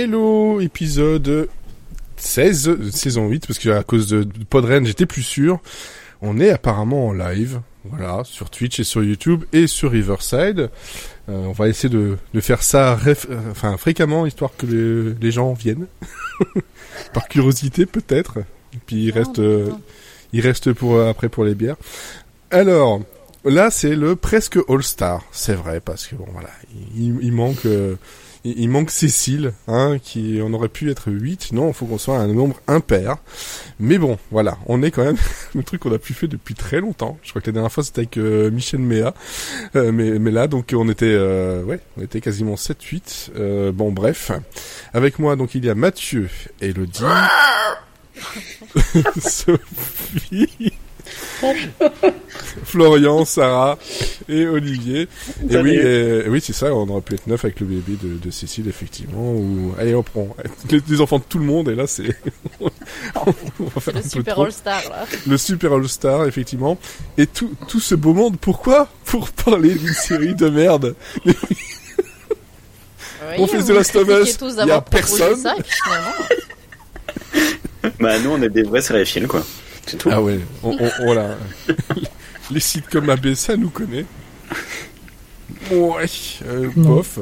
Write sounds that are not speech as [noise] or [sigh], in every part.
Hello, épisode 16, euh, saison 8, parce que à cause de, Podren, j'étais plus sûr. On est apparemment en live, voilà, sur Twitch et sur YouTube et sur Riverside. Euh, on va essayer de, de faire ça réf- enfin, fréquemment, histoire que les, les gens viennent. [laughs] Par curiosité, peut-être. Et puis il reste, euh, il reste pour après pour les bières. Alors, là, c'est le presque All-Star. C'est vrai, parce que bon, voilà, il, il manque, euh, il, manque Cécile, hein, qui, on aurait pu être 8. Non, il faut qu'on soit un nombre impair. Mais bon, voilà, on est quand même [laughs] le truc qu'on a plus fait depuis très longtemps. Je crois que la dernière fois c'était avec euh, Michel Méa. Euh, mais, mais là, donc, on était, euh, ouais, on était quasiment 7-8. Euh, bon, bref. Avec moi, donc, il y a Mathieu, Elodie, [laughs] Sophie, [laughs] Florian, Sarah et Olivier. Et Salut. oui, et- oui, c'est ça, on aurait pu être neuf avec le bébé de, de Cécile, effectivement. Ou, allez, on prend [laughs] les, les enfants de tout le monde, et là, c'est, [laughs] Le super. All-Star, là. Le Super All-Star, effectivement. Et tout, tout ce beau monde, pourquoi? Pour parler d'une série de merde. On fait The Last of Us, y a personne. Ça, Bah, nous, on est des vrais sériephiles, quoi. C'est tout. Ah ouais, on, on, voilà. [laughs] Les sites comme AB, ça nous connaît. Ouais, euh, bof.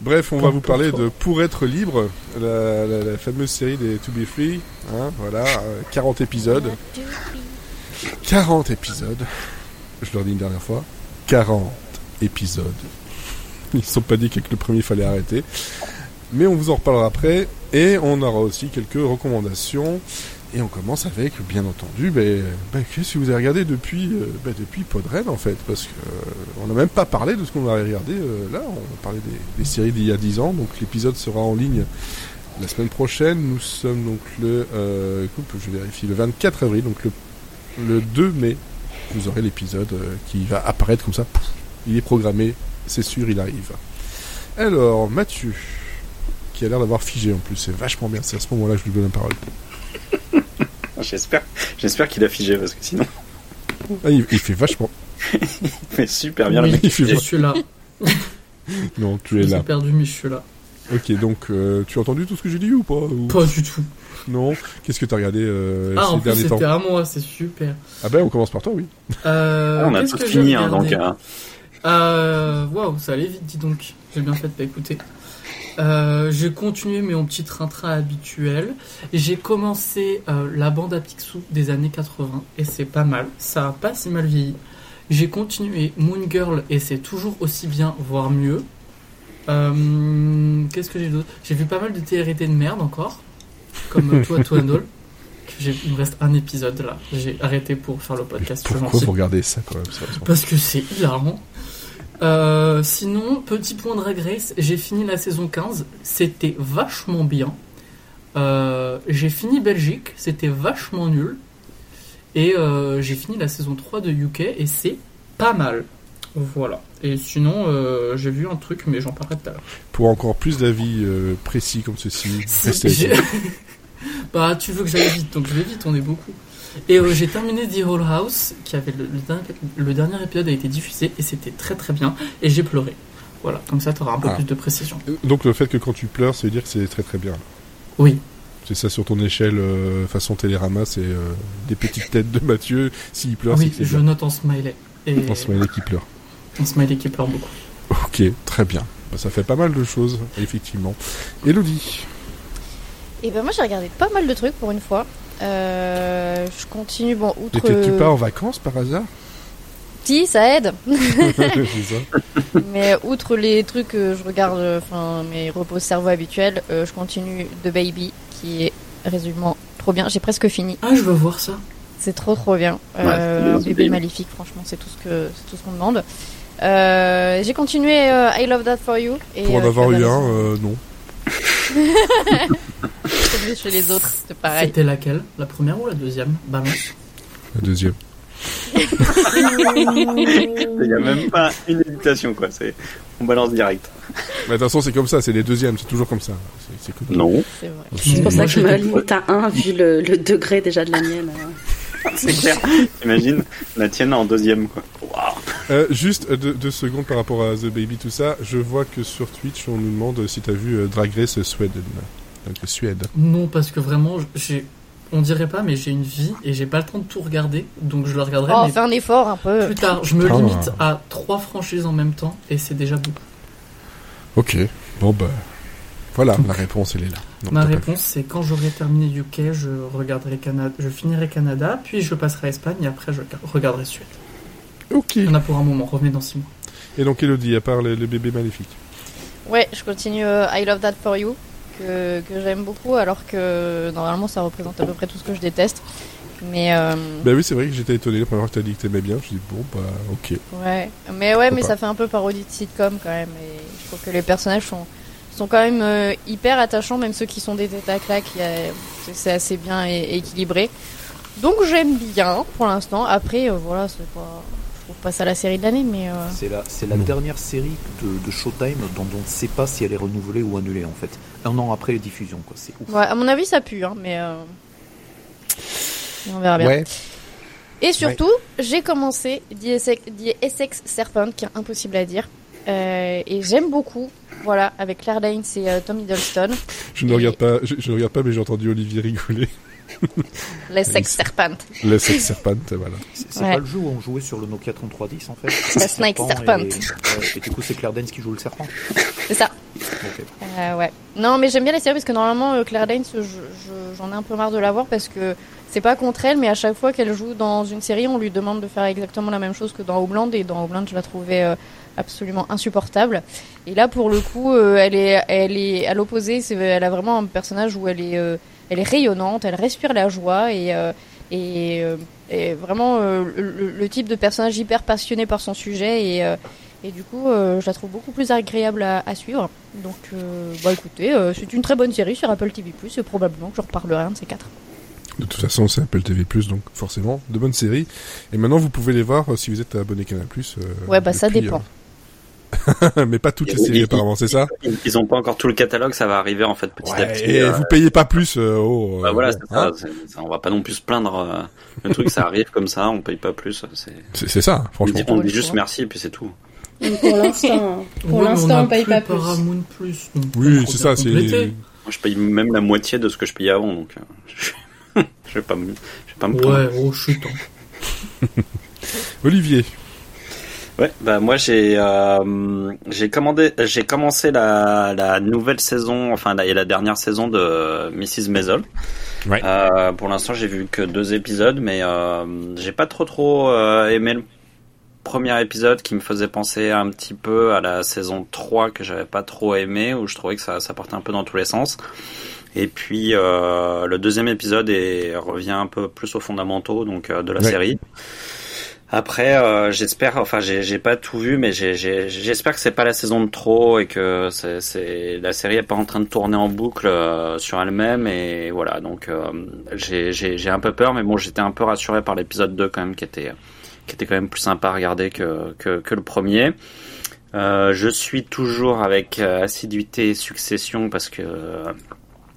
Bref, on va vous parler de Pour être libre, la, la, la fameuse série des To Be Free. Hein, voilà, euh, 40 épisodes. 40 épisodes. Je leur dis une dernière fois. 40 épisodes. Ils se sont pas dit que le premier fallait arrêter. Mais on vous en reparlera après. Et on aura aussi quelques recommandations. Et on commence avec, bien entendu, ben, ben, qu'est-ce que vous avez regardé depuis, euh, ben, depuis Podren, en fait? Parce que euh, on n'a même pas parlé de ce qu'on a regardé euh, là. On parlé des, des séries d'il y a 10 ans. Donc l'épisode sera en ligne la semaine prochaine. Nous sommes donc le, euh, je vérifie, le 24 avril. Donc le, le 2 mai, vous aurez l'épisode euh, qui va apparaître comme ça. Il est programmé, c'est sûr, il arrive. Alors, Mathieu, qui a l'air d'avoir figé en plus, c'est vachement bien. C'est à ce moment-là que je lui donne la parole. [laughs] J'espère, j'espère qu'il a figé, parce que sinon, Ah, il, il fait vachement. [laughs] il fait super bien le mec. il fait je suis là. Non, tu es J'ai là. perdu, mais je suis là. Ok, donc euh, tu as entendu tout ce que j'ai dit ou pas ou- Pas du tout. Non. Qu'est-ce que t'as regardé euh, ah, ces en plus, derniers temps c'était à moi, c'est super. Ah ben, on commence par toi, oui. Euh, Ah, on a tout j'ai fini, hein, donc. euh, Euh, waouh, ça allait vite, dis donc. J'ai bien fait de pas écouter. Euh, j'ai continué mon petit train-train habituel. J'ai commencé euh, la bande à Picsou des années 80 et c'est pas mal. Ça a pas si mal vieilli. J'ai continué Moon Girl et c'est toujours aussi bien, voire mieux. Euh, Qu'est-ce que j'ai d'autre? J'ai vu pas mal de TRT de merde encore, comme toi, toi and All. J'ai- Il me reste un épisode là. J'ai arrêté pour faire le podcast. Pourquoi vous regardez ça quand même? Sérieusement Parce que c'est hilarant. Euh, sinon, petit point de Race, j'ai fini la saison 15, c'était vachement bien. Euh, j'ai fini Belgique, c'était vachement nul. Et euh, j'ai fini la saison 3 de UK et c'est pas mal. Voilà. Et sinon, euh, j'ai vu un truc, mais j'en parlerai tout à l'heure. Pour encore plus d'avis euh, précis comme ceci, restez J'ai- ici. bah, tu veux que j'aille vite, donc je vais vite, on est beaucoup. Et euh, j'ai terminé The Whole House, qui avait le, le dernier, le dernier épisode a été diffusé et c'était très très bien. Et j'ai pleuré. Voilà, comme ça, tu auras un peu Ah. plus de précision. Donc le fait que quand tu pleures, ça veut dire que c'est très très bien. Oui, C'est ça sur ton échelle euh, façon Télérama, c'est euh, des petites têtes de Mathieu. S'il pleure, c'est oui c'est je bien. note en smiley. Et En smiley qui pleure. en smiley qui pleure beaucoup. Ok, très bien. Bah, Ça fait pas mal de choses, effectivement. Elodie. Et ben moi j'ai regardé pas mal de trucs pour une fois. Euh, je continue, bon, outre. N'étais-tu pas en vacances par hasard Si, ça aide. [laughs] Ça. Mais outre les trucs que je regarde, euh, enfin mes repos cerveau habituels, euh, je continue The Baby, qui est résumement trop bien. J'ai presque fini. Ah, je veux voir ça. C'est trop trop bien. Ouais, Euh, bien, bébé c'est maléfique, franchement, c'est tout ce que c'est tout ce qu'on demande. Euh, j'ai continué euh, I Love That For You. Et, Pour en euh, avoir eu un, euh, non. [laughs] C'est mieux chez les autres, c'est pareil. C'était laquelle? La première ou la deuxième? Balance. La deuxième. Il n'y a même pas une hésitation, quoi. C'est, on balance direct. Mais de toute façon, c'est comme ça, c'est les deuxièmes, c'est toujours comme ça. C'est- C'est cool. Non. C'est vrai. Non, C'est pour ça que je me limite à un, vu le, le degré déjà de la mienne. c'est clair. Imagine la tienne en deuxième, quoi. Euh, juste deux, deux secondes par rapport à The Baby, tout ça. Je vois que sur Twitch, on nous demande si t'as vu euh, Drag Race Sweden. Donc Suède. Non, parce que vraiment, j'ai. On dirait pas, mais j'ai une vie et j'ai pas le temps de tout regarder, donc je le regarderai Oh, mais fais un effort un peu. plus tard. Je me Ah. limite à trois franchises en même temps et c'est déjà beaucoup. Ok. Bon bah. Voilà, la réponse elle est là. Non, Ma réponse, c'est quand j'aurai terminé UK, je regarderai Canada, je finirai Canada, puis je passerai à Espagne et après je regarderai Suède. Ok. Il y en a pour un moment, revenez dans six mois. Et donc Elodie, à part le, le bébé maléfique. Ouais, je continue euh, I Love That For You, que, que j'aime beaucoup, alors que normalement ça représente à peu près tout ce que je déteste. Mais euh, Bah oui, c'est vrai que j'étais étonné la première fois que t'as dit que t'aimais bien. Je dis bon bah ok. ouais, mais ouais, mais pas. ça fait un peu parodie de sitcom quand même. Et je trouve que les personnages sont sont quand même euh, hyper attachants, même ceux qui sont des têtes à claques. c'est- assez bien é- équilibré. Donc j'aime bien pour l'instant. Après, euh, voilà, c'est pas, je trouve pas ça la série de l'année, mais euh, C'est la, c'est la dernière série de, de Showtime dont on ne sait pas si elle est renouvelée ou annulée en fait. Un an après les diffusions, quoi. C'est ouf. ouais, à mon avis ça pue, hein, mais euh, on verra bien. Ouais. Et surtout, j'ai commencé The Essex, The Essex Serpent, qui est impossible à dire. Euh, et j'aime beaucoup, voilà, avec Claire Danes et euh, Tom Hiddleston. Je ne Et- regarde pas. Je, je ne regarde pas, mais j'ai entendu Olivier rigoler. L'Essex Serpent. Le sex serpent, voilà. C'est Ouais. pas le jeu où on jouait sur le Nokia 3310 en fait [laughs] Le Snake Serpent. Et, du coup, c'est Claire Danes qui joue le serpent. C'est ça. Euh, ouais. Non, mais j'aime bien les séries parce que normalement, euh, Claire Danes, je- je- j'en ai un peu marre de la voir parce que c'est pas contre elle, mais à chaque fois qu'elle joue dans une série, on lui demande de faire exactement la même chose que dans Homeland. Et dans Homeland, je la trouvais euh, absolument insupportable. Et là, pour le coup, euh, elle est, elle est à l'opposé. c'est- Elle a vraiment un personnage où elle est, euh, elle est rayonnante, elle respire la joie et, euh, et, euh, et vraiment euh, le, le type de personnage hyper passionné par son sujet et et du coup, euh, je la trouve beaucoup plus agréable à, à suivre. Donc, euh, bah écoutez, euh, c'est une très bonne série sur Apple TV+. Et probablement que je reparlerai un de ces quatre. De toute façon, c'est Apple TV+, donc forcément, de bonnes séries. Et maintenant, vous pouvez les voir si vous êtes abonné Canal+. euh, Ouais, bah ça dépend. [laughs] mais pas toutes les Et- séries et- apparemment, c'est ça Ils, ils ont pas encore tout le catalogue, ça va arriver en fait petit à petit. et euh, vous payez pas plus. euh, oh, bah euh, voilà, bon, c'est ça, hein ça, On va pas non plus se plaindre. euh, le truc, ça arrive comme ça, on paye pas plus. C'est, ça, on franchement. dit, on dit juste merci et puis c'est tout. Pour l'instant, [laughs] pour Ouais, mais l'instant, a on paye pas plus. Paramount Plus. donc Oui, c'est ça, c'est... je paye même la moitié de ce que je payais avant, donc euh, [laughs] je vais pas me, je vais pas me plaindre. Ouais, oh chut. Olivier, Ouais, bah moi j'ai euh, j'ai commandé j'ai commencé la, la nouvelle saison enfin la, et la dernière saison de Mrs Maisel. Ouais. Euh, pour l'instant j'ai vu que deux épisodes mais euh, j'ai pas trop trop euh, aimé le premier épisode qui me faisait penser un petit peu à la saison 3 que j'avais pas trop aimé où je trouvais que ça ça partait un peu dans tous les sens. Et puis euh, le deuxième épisode est, revient un peu plus aux fondamentaux donc euh, de la Ouais. série. Après, euh, j'espère, enfin, j'ai pas tout vu, mais j'espère que c'est pas la saison de trop et que c'est la série est pas en train de tourner en boucle euh, sur elle-même et voilà. Donc, euh, j'ai un peu peur, mais bon, j'étais un peu rassuré par l'épisode 2 quand même, qui était qui était quand même plus sympa à regarder que que, que le premier. Euh, je suis toujours avec euh, assiduité et succession parce que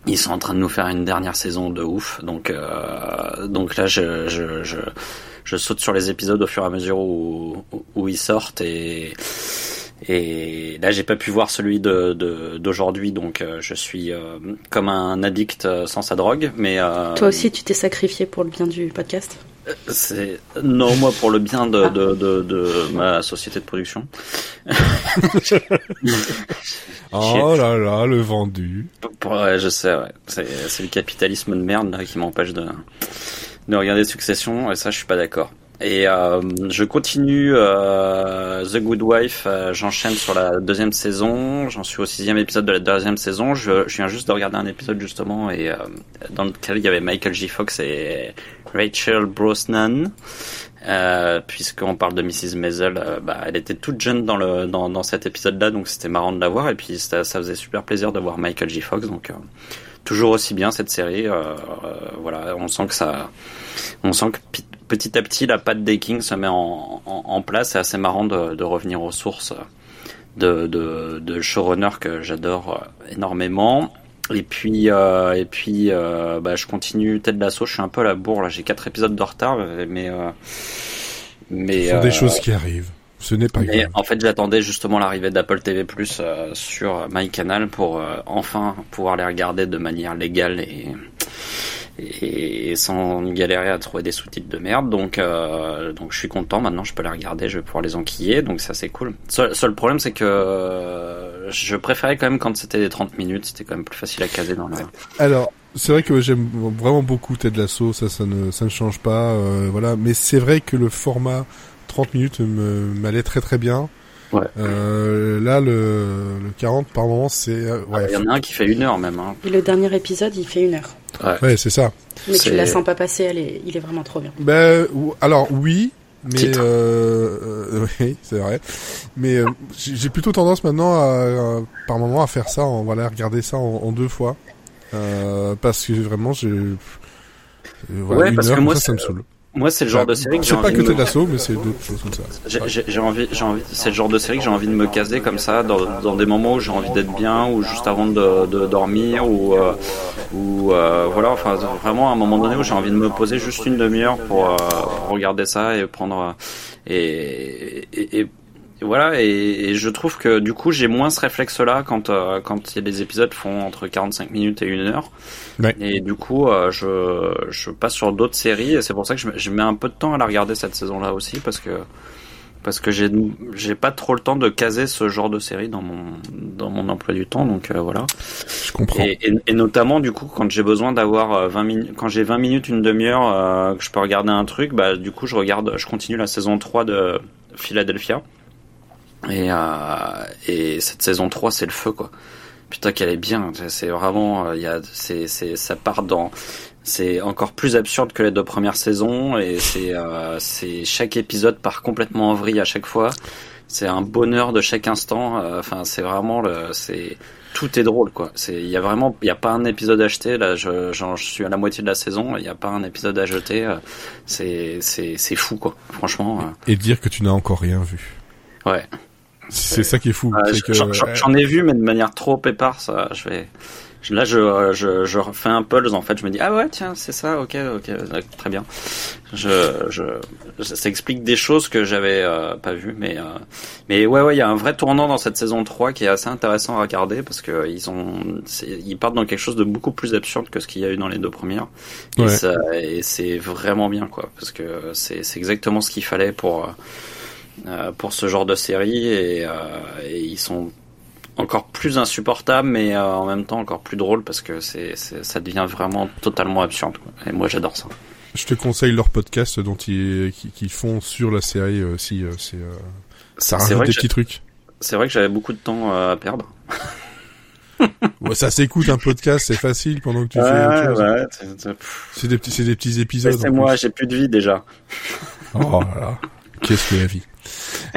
ils sont en train de nous faire une dernière saison de ouf. Donc, donc là, je, je, je, je saute sur les épisodes au fur et à mesure où, où, où ils sortent et et là j'ai pas pu voir celui de de- d'aujourd'hui donc euh, je suis euh, comme un addict euh, sans sa drogue mais euh, Toi aussi, tu t'es sacrifié pour le bien du podcast? c'est non moi pour le bien de de, de, de ma société de production [laughs] oh là là, le vendu. Ouais, je sais, ouais. C'est, c'est le capitalisme de merde là, qui m'empêche de, de regarder Succession, et ça, je suis pas d'accord. Et euh, je continue euh, The Good Wife, euh, j'enchaîne sur la deuxième saison, j'en suis au sixième épisode de la deuxième saison, je, viens juste de regarder un épisode justement, et euh, dans lequel il y avait Michael J. Fox et Rachel Brosnan. Euh, puisqu'on parle de Mrs. Maisel, euh, bah, elle était toute jeune dans le dans, cet épisode-là, donc c'était marrant de la voir. Et puis ça, ça faisait super plaisir de voir Michael J. Fox, donc euh, toujours aussi bien cette série. euh, euh, voilà, on sent que ça, on sent que petit à petit la patte des Kings se met en, en, en place. C'est assez marrant de, de revenir aux sources de de, de showrunner que j'adore euh, énormément. Et puis, euh, et puis, euh, bah, je continue Ted Lasso. Je suis un peu à la bourre là. J'ai quatre épisodes de retard, mais euh, mais Ce sont des choses qui arrivent. Ce n'est pas mais grave. en fait, j'attendais justement l'arrivée d'Apple TV Plus euh, sur MyCanal pour euh, enfin pouvoir les regarder de manière légale et, et sans galérer à trouver des sous-titres de merde. Donc, euh, donc je suis content. Maintenant, je peux les regarder, je vais pouvoir les enquiller. Donc ça, c'est cool. Seul, seul problème, c'est que euh, je préférais quand même quand c'était des 30 minutes. C'était quand même plus facile à caser dans la. Alors, c'est vrai que j'aime vraiment beaucoup Ted Lasso, ça, ça ne, ça ne change pas, voilà. Mais c'est vrai que le format 30 minutes me m'allait très très bien. Ouais. Euh, là, le, le 40 par moment, c'est euh, ouais, Il y en a un qui fait une heure même. Hein. Et le dernier épisode, il fait une heure. Ouais. ouais, c'est ça. Mais tu la sens pas passer, elle est, il est vraiment trop bien. Ben, ou- alors oui, mais euh, euh, [laughs] oui, c'est vrai. Mais euh, j'ai plutôt tendance maintenant à, à- par moment à faire ça, en, voilà, regarder ça en, en deux fois, euh, parce que vraiment, j'ai euh, voilà, Ouais, une parce heure que moi, ça, ça me saoule. Moi, c'est le genre de série que j'ai C'est pas envie que de Ted me- mais c'est d'autres choses comme ça. J'ai- envie, j'ai envie, c'est le genre de série que j'ai envie de me caser comme ça dans, dans des moments où j'ai envie d'être bien ou juste avant de, de dormir ou euh, ou euh, voilà, enfin vraiment à un moment donné où j'ai envie de me poser juste une demi-heure pour, euh, pour regarder ça et prendre euh, et, et- et voilà et, et je trouve que du coup j'ai moins ce réflexe là quand euh, quand les épisodes font entre 45 minutes et une heure Ouais. et du coup euh, je je passe sur d'autres séries et c'est pour ça que je, me- je mets un peu de temps à la regarder cette saison là aussi parce que parce que j'ai j'ai pas trop le temps de caser ce genre de série dans mon dans mon emploi du temps donc euh, voilà Je comprends. et, et, et notamment du coup quand j'ai besoin d'avoir euh, 20 minutes quand j'ai 20 minutes une demi-heure que je peux regarder un truc bah du coup je regarde je continue la saison 3 de Philadelphia et euh, et cette saison 3 c'est le feu quoi. Putain qu'elle est bien. C'est vraiment euh, il y a c'est c'est ça part dans c'est encore plus absurde que les deux premières saisons. Et c'est euh, c'est chaque épisode part complètement en vrille à chaque fois. C'est un bonheur de chaque instant. Euh, enfin c'est vraiment le c'est tout est drôle quoi. C'est il y a vraiment il y a pas un épisode acheté là je je suis à la moitié de la saison. Il y a pas un épisode à jeter. Euh, c'est c'est c'est fou quoi. Franchement euh, Et dire que tu n'as encore rien vu. ouais C'est ça qui est fou. euh, j'en- ai vu mais de manière trop éparse euh, je vais Là, je, je, je fais un pulse, en fait. Je me dis, ah ouais, tiens, c'est ça, ok, ok, euh, très bien. Je, je, ça explique des choses que j'avais euh, pas vues, mais, euh, mais ouais, ouais, il y a un vrai tournant dans cette saison 3 qui est assez intéressant à regarder parce que ils ont, ils partent dans quelque chose de beaucoup plus absurde que ce qu'il y a eu dans les deux premières. Et, Ouais. ça- et c'est vraiment bien, quoi, parce que c'est, c'est exactement ce qu'il fallait pour, euh, pour ce genre de série et, euh, et ils sont encore plus insupportables mais euh, en même temps encore plus drôles parce que c'est, c'est ça devient vraiment totalement absurde quoi. et moi j'adore ça Je te conseille leur podcast dont ils, qui, qui font sur la série euh, si euh, c'est euh, ça c'est rajoute des petits trucs. c'est vrai que j'avais beaucoup de temps euh, à perdre [laughs] Ouais, ça s'écoute un podcast, c'est facile pendant que tu fais autre chose. ouais, c'est- c'est- C'est des petits c'est des petits épisodes. laissez-moi plus. j'ai plus de vie déjà Oh là. Qu'est-ce que la vie?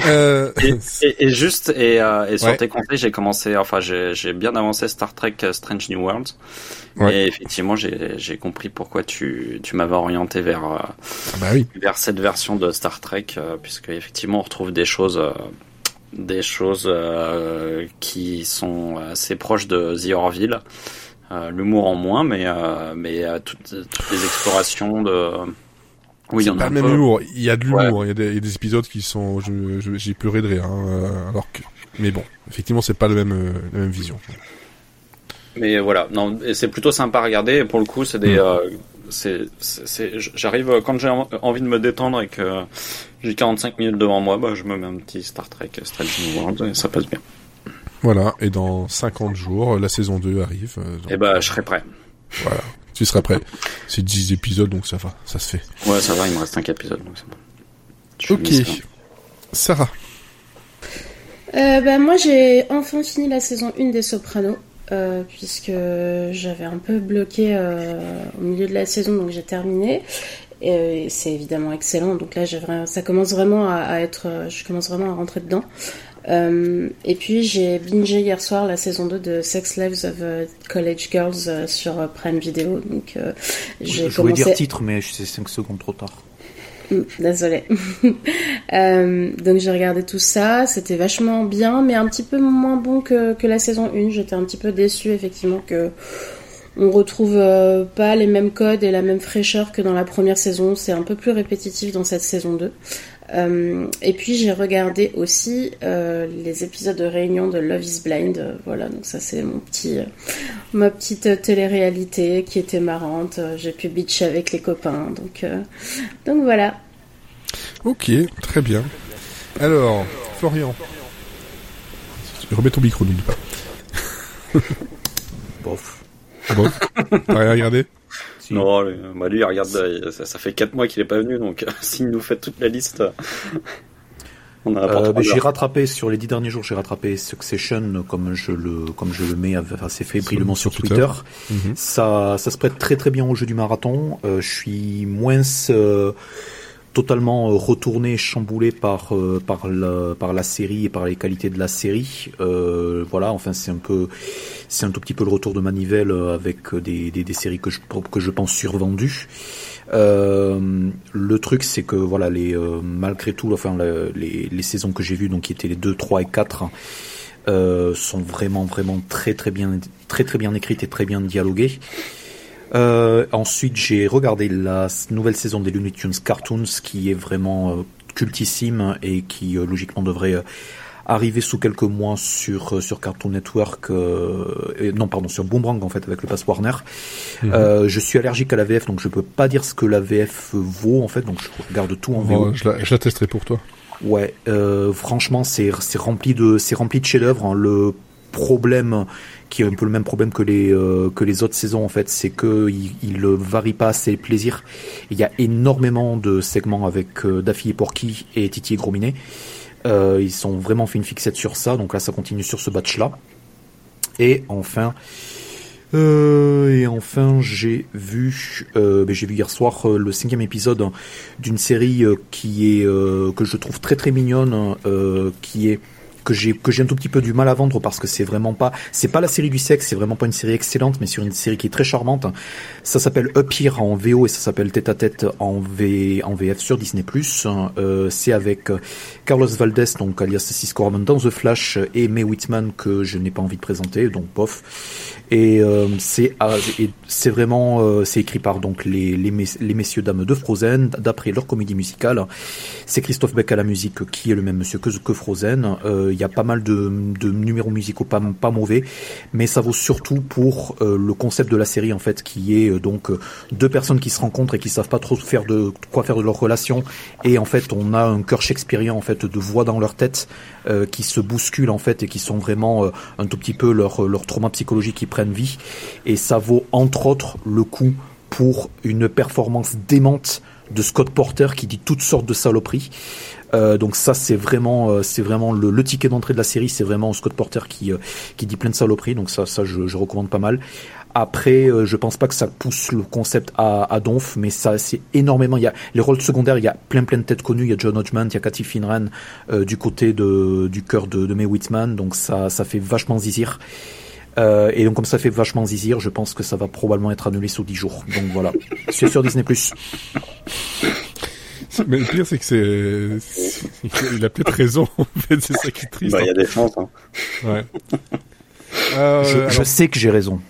Euh, et, [laughs] et, et juste et, euh, et sur Ouais. tes conseils j'ai commencé enfin j'ai, bien avancé Star Trek euh, Strange New Worlds Ouais. et effectivement j'ai, compris pourquoi tu, tu m'avais orienté vers euh, ah bah oui. vers cette version de Star Trek, euh, puisque effectivement on retrouve des choses, des choses qui sont assez proches de The Orville. L'humour en moins, mais mais toutes, toutes les explorations de. Oui, il y en a Pas le même humour. Il y a de l'humour. Il y, a des- il y a des épisodes qui sont. je- je- J'ai pleuré de rire. hein, euh, alors que. Mais bon, effectivement, c'est pas le même, euh, la même vision. Mais voilà, non, et c'est plutôt sympa à regarder. Et pour le coup, c'est des, Mm. euh, c'est, c'est, c'est- j'arrive quand j'ai en- envie de me détendre et que j'ai 45 minutes devant moi, bah je me mets un petit Star Trek Strange New Worlds et ça passe bien. Voilà. Et dans 50 jours, la saison 2 arrive. donc, Et bah je serai prêt. Voilà. Tu seras prêt. C'est 10 épisodes, donc ça va. Ça se fait. Ouais, ça va, il me reste 5 épisodes, donc c'est bon. Je Ok. Sarah. Euh, bah, moi, j'ai enfin fini la saison 1 des Sopranos. euh, puisque j'avais un peu bloqué euh, au milieu de la saison, donc j'ai terminé. Et, euh, c'est évidemment excellent, donc là vraiment, ça commence vraiment à, à être, je commence vraiment à rentrer dedans. Euh, et puis j'ai bingé hier soir la saison 2 de Sex Lives of euh, College Girls euh, sur Prime Video, donc euh, Je j'ai voulais commencé. dire titre, mais c'est 5 secondes trop tard. Désolée. [laughs] Euh, donc j'ai regardé tout ça, c'était vachement bien, mais un petit peu moins bon que, que la saison 1. J'étais un petit peu déçue effectivement que on retrouve euh, pas les mêmes codes et la même fraîcheur que dans la première saison. C'est un peu plus répétitif dans cette saison 2. Euh, et puis j'ai regardé aussi euh, les épisodes de réunion de Love is Blind. Euh, voilà, donc ça c'est mon petit, ma petite télé-réalité qui était marrante. J'ai pu bitch avec les copains. Donc, euh, donc voilà. Ok, très bien. Alors, Florian. Remets ton micro, n'oublie pas. Bof. Bon, t'as rien regardé? Si. Non, lui, bah lui, regarde, euh, ça, ça fait 4 mois qu'il est pas venu, donc [laughs] s'il nous fait toute la liste, euh, on a Euh, mais j'ai rattrapé sur les dix derniers jours, j'ai rattrapé Succession comme je le comme je le mets assez fébrillement sur, sur Twitter. Twitter. Mhm. Ça ça se prête très très bien au jeu du marathon. Euh, je suis moins euh, totalement euh, retourné, chamboulé par euh, par la par la série et par les qualités de la série. Euh, voilà, enfin c'est un peu c'est un tout petit peu le retour de manivelle euh, avec des des, des séries que je que je pense survendues. Euh, le truc, c'est que voilà, les malgré tout, enfin le- les, les saisons que j'ai vues, donc qui étaient les 2, 3 et 4, euh, sont vraiment vraiment très très bien très très bien écrites et très bien dialoguées. Euh, ensuite, j'ai regardé la nouvelle saison des Looney Tunes Cartoons, qui est vraiment euh, cultissime et qui euh, logiquement devrait arriver sous quelques mois sur sur Cartoon Network, euh, et- non pardon sur Boomerang en fait avec le pass Warner. Euh, je suis allergique à la VF, donc je peux pas dire ce que la VF vaut en fait, donc je regarde tout en VO. Je, la, je la testerai pour toi. Ouais, euh, franchement, c'est c'est rempli de c'est rempli de chefs-d'œuvre. hein. Le problème, qui est un peu le même problème que les euh, que les autres saisons en fait, c'est que il, varie pas assez le plaisir. Il y a énormément de segments avec euh, Daffy et Porky et Titi et Grominet. Euh, ils sont vraiment fait une fixette sur ça, donc là ça continue sur ce batch-là. Et enfin, euh, et enfin j'ai vu, ben, j'ai vu hier soir le cinquième épisode d'une série qui est que je trouve très très mignonne, qui est que j'ai que j'ai un tout petit peu du mal à vendre parce que c'est vraiment pas c'est pas la série du sexe, c'est vraiment pas une série excellente, mais sur une série qui est très charmante. Ça s'appelle Up Here en VO et ça s'appelle Tête à Tête en V en VF sur Disney+. Euh, c'est avec euh, Carlos Valdez, donc alias Cisco Ramon dans The Flash et Mae Whitman que je n'ai pas envie de présenter, donc. Et euh, c'est ah, et c'est vraiment euh, c'est écrit par donc les les, mess- les messieurs dames de Frozen d'après leur comédie musicale. C'est Christophe Beck à la musique qui est le même monsieur que que Frozen. Y a pas mal de, numéros musicaux pas pas mauvais, mais ça vaut surtout pour euh, le concept de la série en fait qui est euh, donc euh, deux personnes qui se rencontrent et qui savent pas trop faire de quoi faire de leur relation et en fait on a un cœur shakespearien en fait de voix dans leur tête qui se bousculent en fait et qui sont vraiment un tout petit peu leur leur trauma psychologique qui prennent vie et ça vaut entre autres le coup pour une performance démente de Scott Porter qui dit toutes sortes de saloperies. Euh, donc ça c'est vraiment euh, c'est vraiment le, ticket d'entrée de la série, c'est vraiment Scott Porter qui euh, qui dit plein de saloperies. Donc ça ça je, recommande pas mal. Après, je pense pas que ça pousse le concept à, donf, mais ça c'est énormément. Il y a les rôles secondaires, il y a plein plein de têtes connues. Il y a John Hodgman, il y a Cathy Finran du côté de du cœur de, de Mae Whitman, donc ça ça fait vachement zizir. Et donc comme ça fait vachement zizir, je pense que ça va probablement être annulé sous 10 jours. Donc voilà, c'est sur Disney+. [laughs] Mais le pire, c'est que c'est, il a peut-être raison. En fait, c'est ça qui est triste. Bah, il y a des chances. Hein. Ouais. Euh, je, je alors- sais que j'ai raison.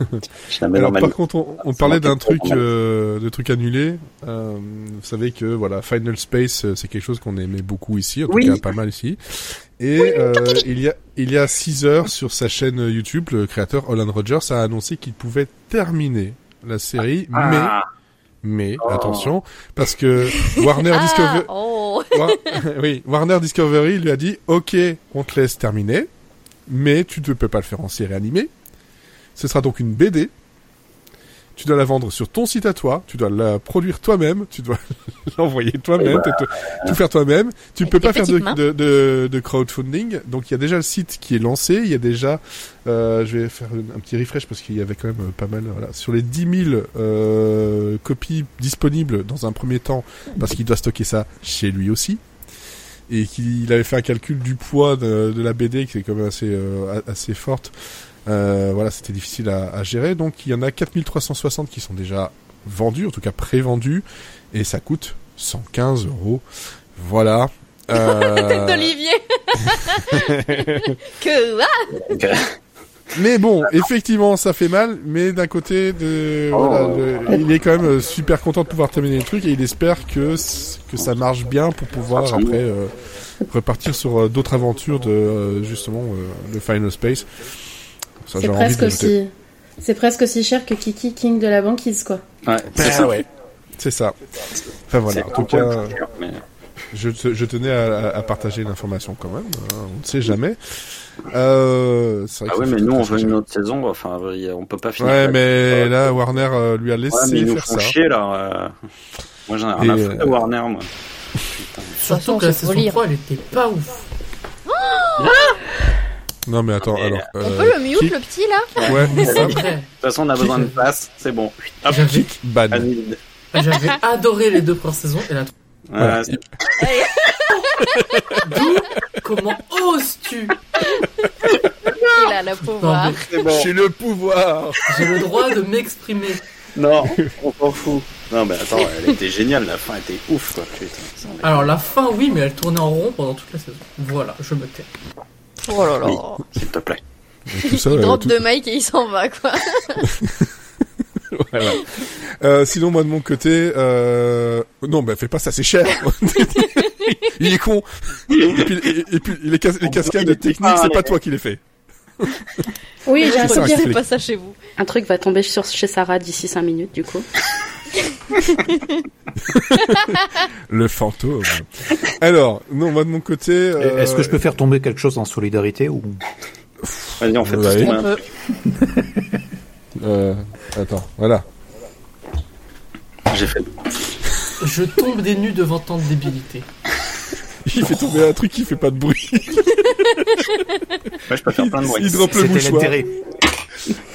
Je la mets Alors, par contre, on, on Ça parlait d'un truc, euh, de trucs annulés. Euh, vous savez que voilà, Final Space, euh, c'est quelque chose qu'on aimait beaucoup ici, en tout Oui. cas pas mal ici. Et euh, il y a il y a six heures sur sa chaîne YouTube, le créateur Holland Rogers a annoncé qu'il pouvait terminer la série, Ah, mais mais Oh. attention, parce que Warner [laughs] Ah, Discovery, oh. [laughs] War- [laughs] oui, Warner Discovery lui a dit OK, on te laisse terminer, mais tu ne peux pas le faire en série animée. Ce sera donc une BD. Tu dois la vendre sur ton site à toi, tu dois la produire toi-même, tu dois [laughs] l'envoyer toi-même, tout faire toi-même. Tu ne peux pas faire de, petites mains. de, de, de crowdfunding. Donc il y a déjà le site qui est lancé, il y a déjà, euh, je vais faire un un petit refresh parce qu'il y avait quand même euh, pas mal, voilà, sur les 10 000 euh, copies disponibles dans un premier temps, parce qu'il doit stocker ça chez lui aussi et qu'il avait fait un calcul du poids de, de la BD qui est quand même assez euh, assez forte. Euh, voilà, c'était difficile à, à gérer. Donc il y en a 4360 qui sont déjà vendus, en tout cas pré-vendus, et ça coûte 115 euros. Voilà. [laughs] Euh, D'Olivier. [laughs] que Mais bon, effectivement, ça fait mal, mais d'un côté, de, Oh. voilà, le- il est quand même euh, super content de pouvoir terminer le truc et il espère que que ça marche bien pour pouvoir après euh, repartir sur euh, d'autres aventures de euh, justement euh, de Final Space. Ça, C'est presque aussi. C'est presque aussi cher que Kiki King de la banquise, quoi. ouais, c'est ça. ouais. C'est ça. Enfin voilà. En tout cas, mais- je, te- je tenais à, partager l'information quand même. hein, on ne sait jamais. Euh, vrai Ah ça mais nous, on veut une autre saison. Enfin, on peut pas finir. Ouais, mais là, Warner euh, lui a laissé Ouais, mais ils nous faire font ça. chier là. euh. Moi, j'en ai rien à foutre de Warner, moi. Surtout façon, que la c'est saison faut lire. 3, elle était pas ouf. [gasps] Non mais attends, Mais, alors. On euh, peut le mute, qui- le petit là? Ouais. [laughs] De toute façon, on a besoin de place. C'est bon. J'avais, ban. j'avais [laughs] adoré les deux premières saisons et la Voilà. Ouais, c'est- [laughs] Comment oses-tu? Il a Non, pouvoir. bon. J'ai le pouvoir. J'ai le droit de m'exprimer. Non, on s'en fout. Non, mais attends, elle était géniale. La fin était ouf, quoi. Putain. Alors la fin, oui, mais elle tournait en rond pendant toute la saison. Voilà, je me tais. Oh là là. Oui. S'il te plaît. Et tout [laughs] ça, Il euh, drop tout- de Mike et il s'en va quoi. [laughs] voilà. Euh, sinon moi de mon côté, euh... non bah fais pas ça, c'est cher. [laughs] il est con. Et puis, et, et puis les, cas- les cascades techniques, c'est pas toi qui les fais. Oui, j'ai un truc, pas ça chez vous. Un truc va tomber sur, chez Sarah d'ici 5 minutes, du coup. Le fantôme. Alors, non moi de mon côté. euh, Est-ce que je peux faire tomber quelque chose en solidarité ou? Vas-y, on fait Ouais. On peut. euh, Attends, voilà. J'ai fait. Je tombe des nues devant tant de débilité. Il fait tomber un truc qui fait pas de bruit. Ouais, je peux faire plein de bruit. Il drop le C'était mouchoir.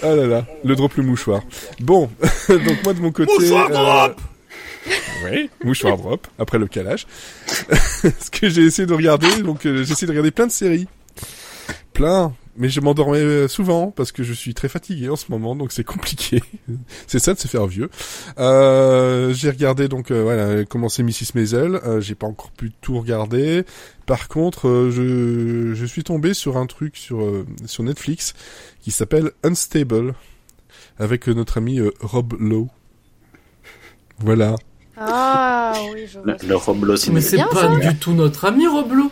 Ah là là, le drop le mouchoir. Bon, [laughs] donc moi de mon côté. Mouchoir drop Oui, mouchoir drop, après le calage. [laughs] Ce que j'ai essayé de regarder, donc euh, j'ai essayé de regarder plein de séries. Plein, mais je m'endormais euh, souvent parce que je suis très fatigué en ce moment, donc c'est [laughs] compliqué. c'est ça de se faire vieux. Euh, j'ai regardé donc euh, voilà, commencé Mrs Maisel, euh, j'ai pas encore pu tout regarder. Par contre, euh, je, je suis tombé sur un truc sur euh, sur Netflix qui s'appelle Unstable avec euh, notre ami euh, Rob Lowe. Voilà. Ah oui, je vois. Le, le Roblo c'est pas du tout notre ami Roblo.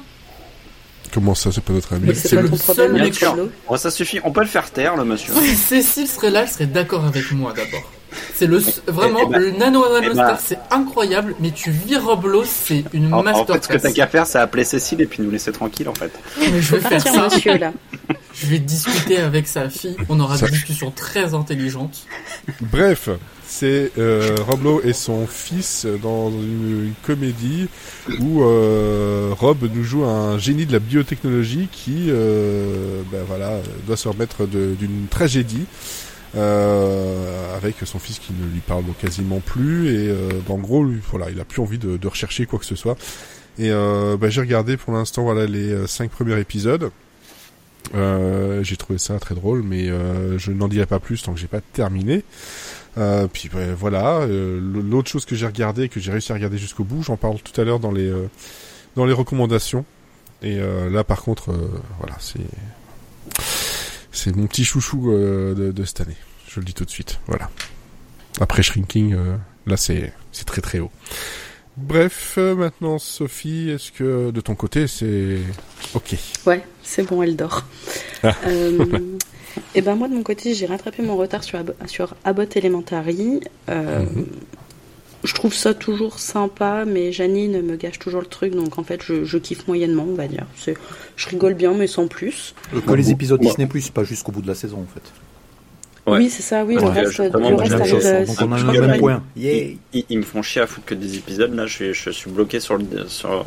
Comment ça, c'est pas notre ami c'est le ton seul sûr. Pablo. Oh, ça suffit. On peut le faire taire, le monsieur. Si Cécile serait là, elle serait d'accord avec moi d'abord. C'est le s- vraiment eh ben- le Nano eh Star, c'est incroyable, mais tu vis Roblo, c'est une En, en fait, ce que masterclass. t'as qu'à faire, c'est appeler Cécile et puis nous laisser tranquille, en fait. Mais je vais faire ça. monsieur, là. Je vais discuter avec sa fille. On aura Ça- des discussions très intelligentes. Bref, c'est euh, Rob Lowe et son fils dans une, comédie où euh, Rob nous joue un génie de la biotechnologie qui, euh, ben voilà, doit se remettre d'une tragédie. euh, avec son fils qui ne lui parle quasiment plus et euh, ben, en gros lui, voilà il a plus envie de, de rechercher quoi que ce soit et euh, ben, j'ai regardé pour l'instant voilà les euh, cinq premiers épisodes euh, j'ai trouvé ça très drôle, mais euh, je n'en dirai pas plus tant que j'ai pas terminé. Euh, puis ben, voilà, euh, l'autre chose que j'ai regardé, que j'ai réussi à regarder jusqu'au bout, j'en parle tout à l'heure dans les euh, dans les recommandations. Et là, par contre, voilà, c'est c'est mon petit chouchou de, de cette année. Je le dis tout de suite. Voilà. Après Shrinking, là, c'est c'est très très haut. Bref, maintenant, Sophie, est-ce que de ton côté, c'est ok? Ouais, c'est bon, elle dort. Ah. [laughs] Euh, et ben moi de mon côté, j'ai rattrapé mon retard sur, Ab- sur Abbott Elementary. Euh, Mhm. Je trouve ça toujours sympa, mais Janine me gâche toujours le truc, donc en fait je, je kiffe moyennement, on va dire. Je rigole bien, mais sans plus. Que les épisodes Moi- Disney Plus, pas jusqu'au bout de la saison en fait. Ouais. Oui, c'est ça, oui, le Ouais, reste, le reste arrive. euh, Donc on a le même point. Ils, Yay ils- ils me font chier à foutre que des épisodes. Là, je suis, je suis bloqué sur le, sur,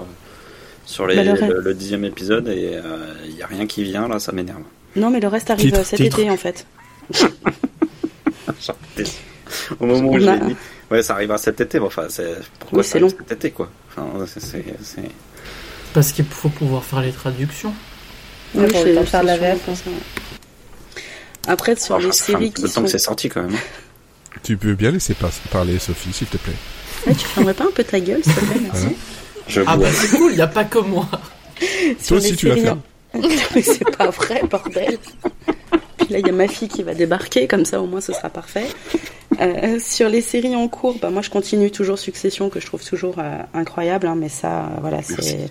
sur les, Bah, le reste- le, le dixième épisode et il y a rien qui vient. Là, ça m'énerve. Non, mais le reste arrive Titre, cet titre. été en fait. [laughs] Au moment où je a- l'ai dit. Ouais, ça arrivera cet été. mais Enfin, c'est pourquoi Oui, c'est arrive long. cet été, quoi. Enfin, Parce qu'il faut pouvoir faire les traductions. Pour le c'est- temps de faire de la VF. Après, sur les fait séries qui temps sont. que c'est sorti quand même. Tu peux bien laisser parler Sophie, s'il te plaît. Ouais, tu fermerais pas un peu ta gueule, s'il te plaît, merci. Je Ah bah c'est cool, y a pas que moi. Sur aussi, tu faire. en- [laughs] Mais c'est pas vrai, bordel. Puis là, il y a ma fille qui va débarquer, comme ça au moins ce sera parfait. Euh, sur les séries en cours, bah, moi je continue toujours Succession, que je trouve toujours euh, incroyable, hein, mais ça, euh, voilà, c'est.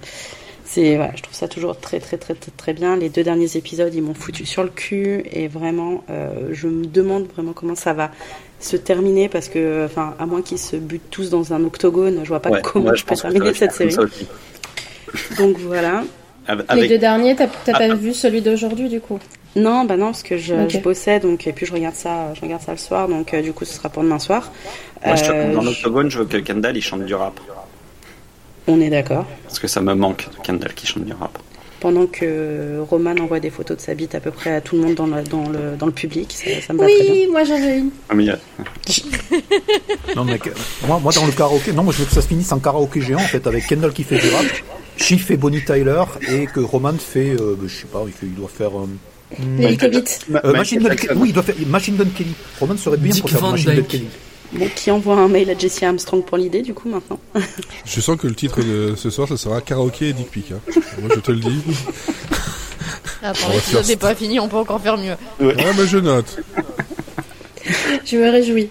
C'est, voilà, je trouve ça toujours très très très très très bien. Les deux derniers épisodes, ils m'ont foutu sur le cul et vraiment, euh, je me demande vraiment comment ça va se terminer parce que, enfin, à moins qu'ils se butent tous dans un octogone, je vois pas Ouais, comment je peux terminer cette série. Donc voilà. Avec, Les deux derniers, t'as Ah, pas vu celui d'aujourd'hui du coup? Non, bah non, parce que je, Ok. je bossais, donc et puis je regarde ça, je regarde ça le soir, donc euh, du coup ce sera pour demain soir. moi, je te- Euh, dans l'octogone, je veux que Kendall il chante du rap. on est d'accord. Parce que ça me manque de Kendall qui chante du rap. Pendant que Roman envoie des photos de sa bite à peu près à tout le monde dans, le- dans, le, dans le public, ça, ça me va très bien. Oui, moi j'en ai une. Ah, mais Non, mec, moi, moi, dans le karaoké, non, moi, je veux que ça se finisse en karaoké géant, en fait, avec Kendall qui fait du rap, Chief fait Bonnie Tyler, et que Roman fait, euh, je sais pas, il, fait, il doit faire, euh, euh, Machine Gun Kelly. Oui, il doit faire Machine Gun Kelly. Roman serait bien Dick pour faire Machine Gun. Kelly. Bon, qui envoie un mail à Jesse Armstrong pour l'idée, du coup, maintenant [laughs] Je sens que le titre de ce soir, ça sera karaoké et dick pic. Hein. Moi, je te le dis. Attends, [laughs] On va l'épisode n'est pas fini, on peut encore faire mieux. Ouais, mais je note. Je me réjouis.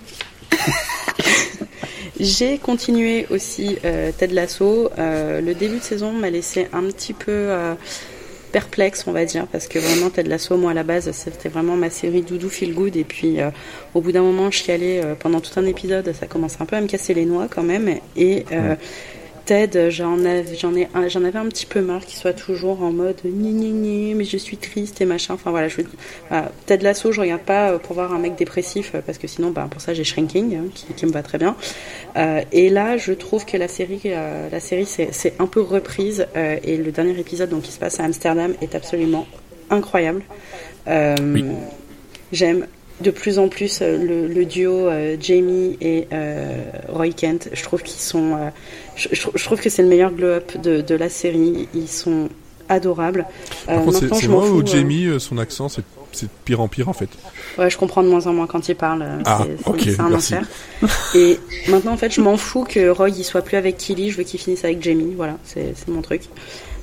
J'ai continué aussi euh, Ted Lasso. Euh, le début de saison m'a laissé un petit peu euh, perplexe, on va dire, parce que vraiment Ted Lasso, moi à la base, c'était vraiment ma série doudou feel good. Et puis euh, au bout d'un moment, je chialais euh, pendant tout un épisode. Ça commence un peu à me casser les noix quand même. Et euh, Ted, j'en avais, j'en ai, un- j'en avais un petit peu marre qu'il soit toujours en mode ni ni ni, mais je suis triste et machin. Enfin voilà, je voilà, Ted Lasso, je regarde pas euh, pour voir un mec dépressif euh, parce que sinon, bah, pour ça, j'ai Shrinking hein, qui, qui me va très bien. Euh, et là, je trouve que la série, euh, la série, c'est un peu reprise euh, et le dernier épisode, donc qui se passe à Amsterdam, est absolument incroyable. J'aime de plus en plus le, le duo euh, Jamie et euh, Roy Kent. Je trouve qu'ils sont, euh, je, je trouve- je trouve que c'est le meilleur glow-up de, de la série. Ils sont adorables. Euh, Par contre, c'est moi où euh, Jamie, euh, son accent, c'est c'est de pire en pire en fait. Ouais, je comprends de moins en moins quand il parle. euh, Ah, ok, un merci. enfer. Et maintenant, en fait, je m'en fous que Roy il soit plus avec Killy. Je veux qu'il finisse avec Jamie. Voilà, c'est mon truc.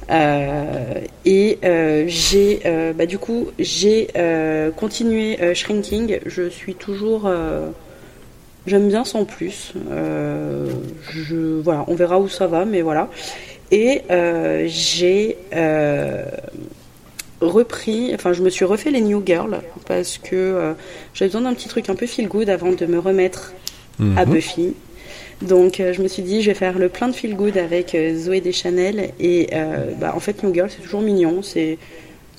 Euh, et euh, j'ai, euh, bah, du coup, j'ai euh, continué euh, Shrinking. Je suis toujours. J'aime bien sans plus. Euh, je, voilà, on verra où ça va, mais voilà. Et euh, j'ai euh, repris, enfin je me suis refait les New Girl parce que j'avais besoin d'un petit truc un peu feel good avant de me remettre à Mhm. Buffy. Donc euh, je me suis dit je vais faire le plein de feel good avec euh, Zoé Deschanel et euh, bah, en fait New Girl c'est toujours mignon, c'est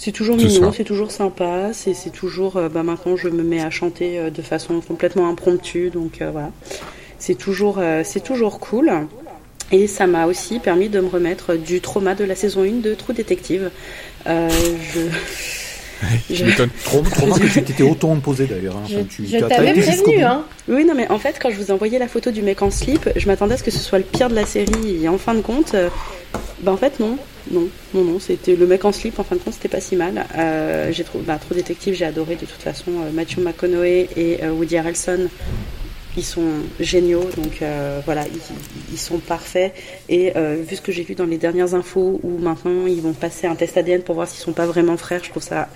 c'est toujours mignon, c'est toujours sympa, c'est c'est toujours euh, bah maintenant je me mets à chanter euh, de façon complètement impromptue donc euh, voilà. C'est toujours euh, c'est toujours cool. Et ça m'a aussi permis de me remettre du trauma de la saison 1 de True Detective. Euh, je... [laughs] Tu m'étonnes. Trop, trop que tu t'étais [laughs] auto-imposé d'ailleurs. Hein. Je, tu je t'avais prévenu, hein. Oui, non, mais en fait, quand je vous ai envoyé la photo du mec en slip, je m'attendais à ce que ce soit le pire de la série. Et en fin de compte, euh, bah en fait, non. Non, non, non, c'était le mec en slip, en fin de compte, c'était pas si mal. Euh, j'ai trouvé, bah, trop détective, j'ai adoré de toute façon. euh, Matthew McConaughey et euh, Woody Harrelson, ils sont géniaux, donc euh, voilà, ils, ils sont parfaits. Et euh, vu ce que j'ai vu dans les dernières infos, où maintenant ils vont passer un test ADN pour voir s'ils sont pas vraiment frères, je trouve ça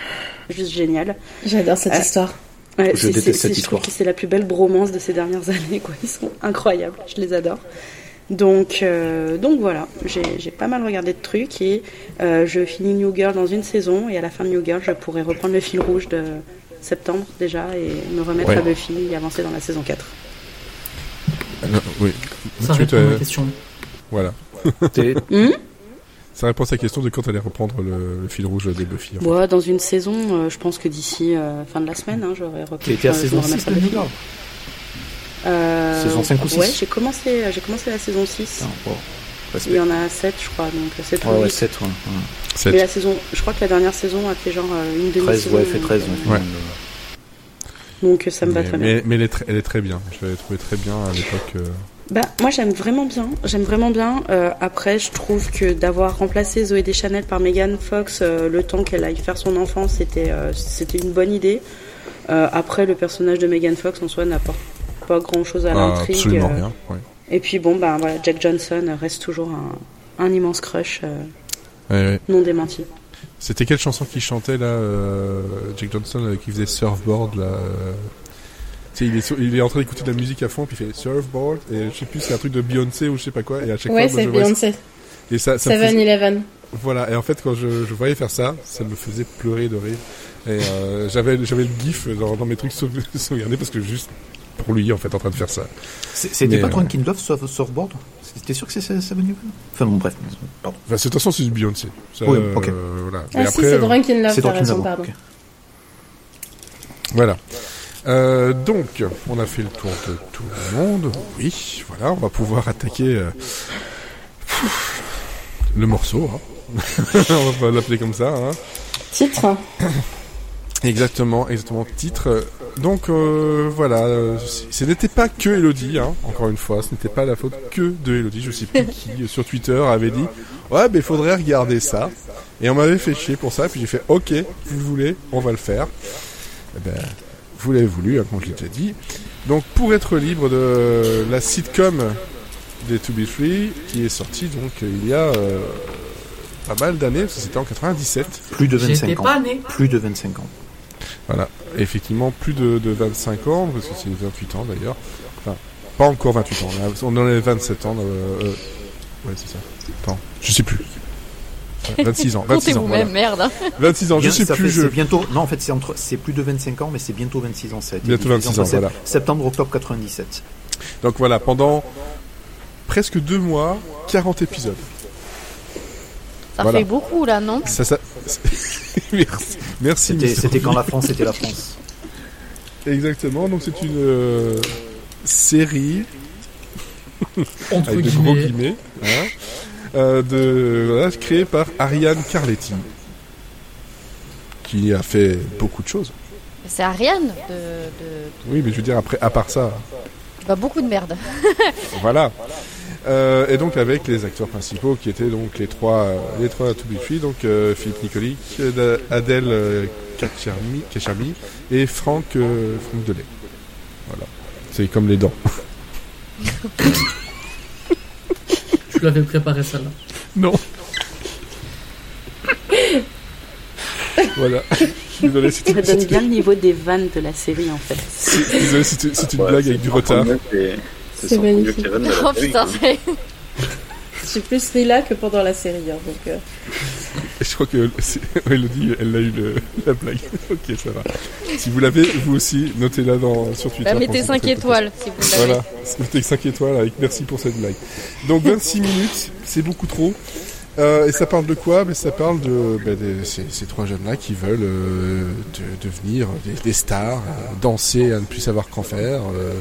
juste génial. J'adore cette Euh, histoire. Ouais, Je c'est- déteste cette c'est- Je trouve histoire. que c'est la plus belle bromance de ces dernières [laughs] années. Quoi. Ils sont incroyables, je les adore. Donc, euh, donc voilà, j'ai j'ai pas mal regardé de trucs et euh, je finis New Girl dans une saison et à la fin de New Girl, je pourrais reprendre le fil rouge de septembre déjà et me remettre Ouais. à Buffy et avancer dans la saison 4. Euh, oui. Ça Tu répond à ma question. Voilà. [laughs] Ça répond à sa question de quand allait reprendre le, le fil rouge des Buffy. en fait. Bon, dans une saison, euh, je pense que d'ici euh, fin de la semaine, hein, j'aurais repris. Été à saison remettrai 6 à de New. Girl Euh, Saison 5 ou 6? Ouais, j'ai commencé, j'ai commencé la saison 6. Ah, bon. Parce Il y en a 7, je crois, donc 7 Ouais, ou ouais, 8. 7, ouais. ouais. Sept. Mais la saison, je crois que la dernière saison a fait genre euh, une demi 13, ouais, elle fait 13. ouais. Ouais. Donc euh, ça me va mais, très bien. mais, mais elle, est très, elle est très bien. Je l'avais trouvé très bien à l'époque. euh. Bah, moi j'aime vraiment bien. J'aime vraiment bien. Euh, après, je trouve que d'avoir remplacé Zoé Deschanel par Megan Fox euh, le temps qu'elle aille faire son enfant, c'était euh, c'était une bonne idée. Euh, après, le personnage de Megan Fox en soi n'apporte pas grand chose à Ah, l'intrigue. absolument euh, rien. ouais. Et puis bon, ben voilà, Jack Johnson reste toujours un, un immense crush euh, ouais. non démenti. C'était quelle chanson qu'il chantait là, euh, Jack Johnson, euh, qui faisait surfboard là euh, il est, sur- il est en train d'écouter de la musique à fond, puis il fait surfboard, et je sais plus, c'est un truc de Beyoncé ou je sais pas quoi, et à chaque Ouais, fois, c'est Beyoncé. Et ça, ça me faisait- 7-Eleven. Voilà, et en fait, quand je, je voyais faire ça, ça me faisait pleurer de rire. Et euh, j'avais, j'avais le gif dans, dans mes trucs sauve- [laughs] sauvegardés parce que juste pour lui, en fait, en train de faire ça. C'est- C'était pas euh, Drunken Love surf, Surfboard C'était sûr que c'est Seven Eleven Enfin bon, bref. Pardon. Enfin, c'est- de toute façon, c'est du Beyoncé. Ça, Oui, euh, ok. voilà. Ah Mais si, après, c'est euh, Drunken Love, C'est t'as Drunken raison, Love. pardon. Voilà. Euh, donc, on a fait le tour de tout le monde. Oui, voilà, on va pouvoir attaquer euh, le morceau. hein. [laughs] on va l'appeler comme ça. Hein. Titre Exactement, exactement. Titre. Donc euh, voilà, euh, ce n'était pas que Elodie, hein, encore une fois, ce n'était pas la faute que de Elodie. Je sais plus qui euh, sur Twitter avait dit ouais, mais il faudrait regarder ça. Et on m'avait fait chier pour ça, puis j'ai fait ok, vous le voulez, on va le faire. Eh ben, vous l'avez voulu, hein, comme je l'ai déjà dit. Donc pour être libre de la sitcom des To Be Free, qui est sortie donc euh, il y a euh, pas mal d'années, parce que c'était en 97. Plus de J'étais 25 ans. pas né. Plus de 25 ans. Voilà, effectivement, plus de, de 25 ans, parce que c'est 28 ans d'ailleurs. Enfin, pas encore 28 ans, on en est 27 ans. Euh, euh, ouais, c'est ça. Attends, je sais plus. Ouais, 26 ans, 26 [laughs] Comptez ans, voilà. vous-même, merde. hein. 26 ans, je Bien, sais ça plus. fait- Je... C'est bientôt. Non, en fait, c'est entre. C'est plus de 25 ans, mais c'est bientôt 26 ans. Ça a été Bientôt diffusé 26 ans, voilà. Septembre, octobre 97. Donc voilà, pendant presque deux mois, 40 épisodes. Ça Voilà. fait beaucoup là, non Ça, ça... [laughs] Merci, merci. C'était quand la France était la France. [laughs] Exactement, donc c'est une euh, série [laughs] Entre avec de gros guillemets. guillemets, hein, euh, de, voilà, créé par Ariane Carletti, qui a fait beaucoup de choses. C'est Ariane de, de... Oui, mais je veux dire, après, à part ça, Bah, beaucoup de merde. voilà. Euh, et donc avec les acteurs principaux qui étaient donc les trois, euh, les trois To Be Free, donc euh, Philippe Nicolic, euh, Adèle Kacharmi, et Franck, euh, Franck Delay. Voilà. C'est comme les dents. [laughs] Je l'avais préparé celle-là. Non. voilà. [laughs] Désolé, Ça donne bien le niveau des vannes de la série en fait. c'est- désolé, c'était- c'est une Ouais, blague avec du retard. C'est mieux magnifique. de [laughs] Oh série, putain. Je suis plus ri là que pendant la série. hein, donc, euh, je crois que [laughs] Elodie, elle a eu le, la blague. [laughs] ok, ça va. Si vous l'avez, vous aussi, notez-la dans, sur Twitter. Bah, mettez Pensez 5 que ça peut étoiles si vous l'avez. Voilà, mettez 5 étoiles avec merci pour cette blague. Donc 26 minutes, c'est beaucoup trop. Euh, et ça parle de quoi? Ben, Ça parle de, ben, de ces, ces trois jeunes-là qui veulent euh, de- devenir des, des stars, euh, danser à ne plus savoir qu'en faire, euh,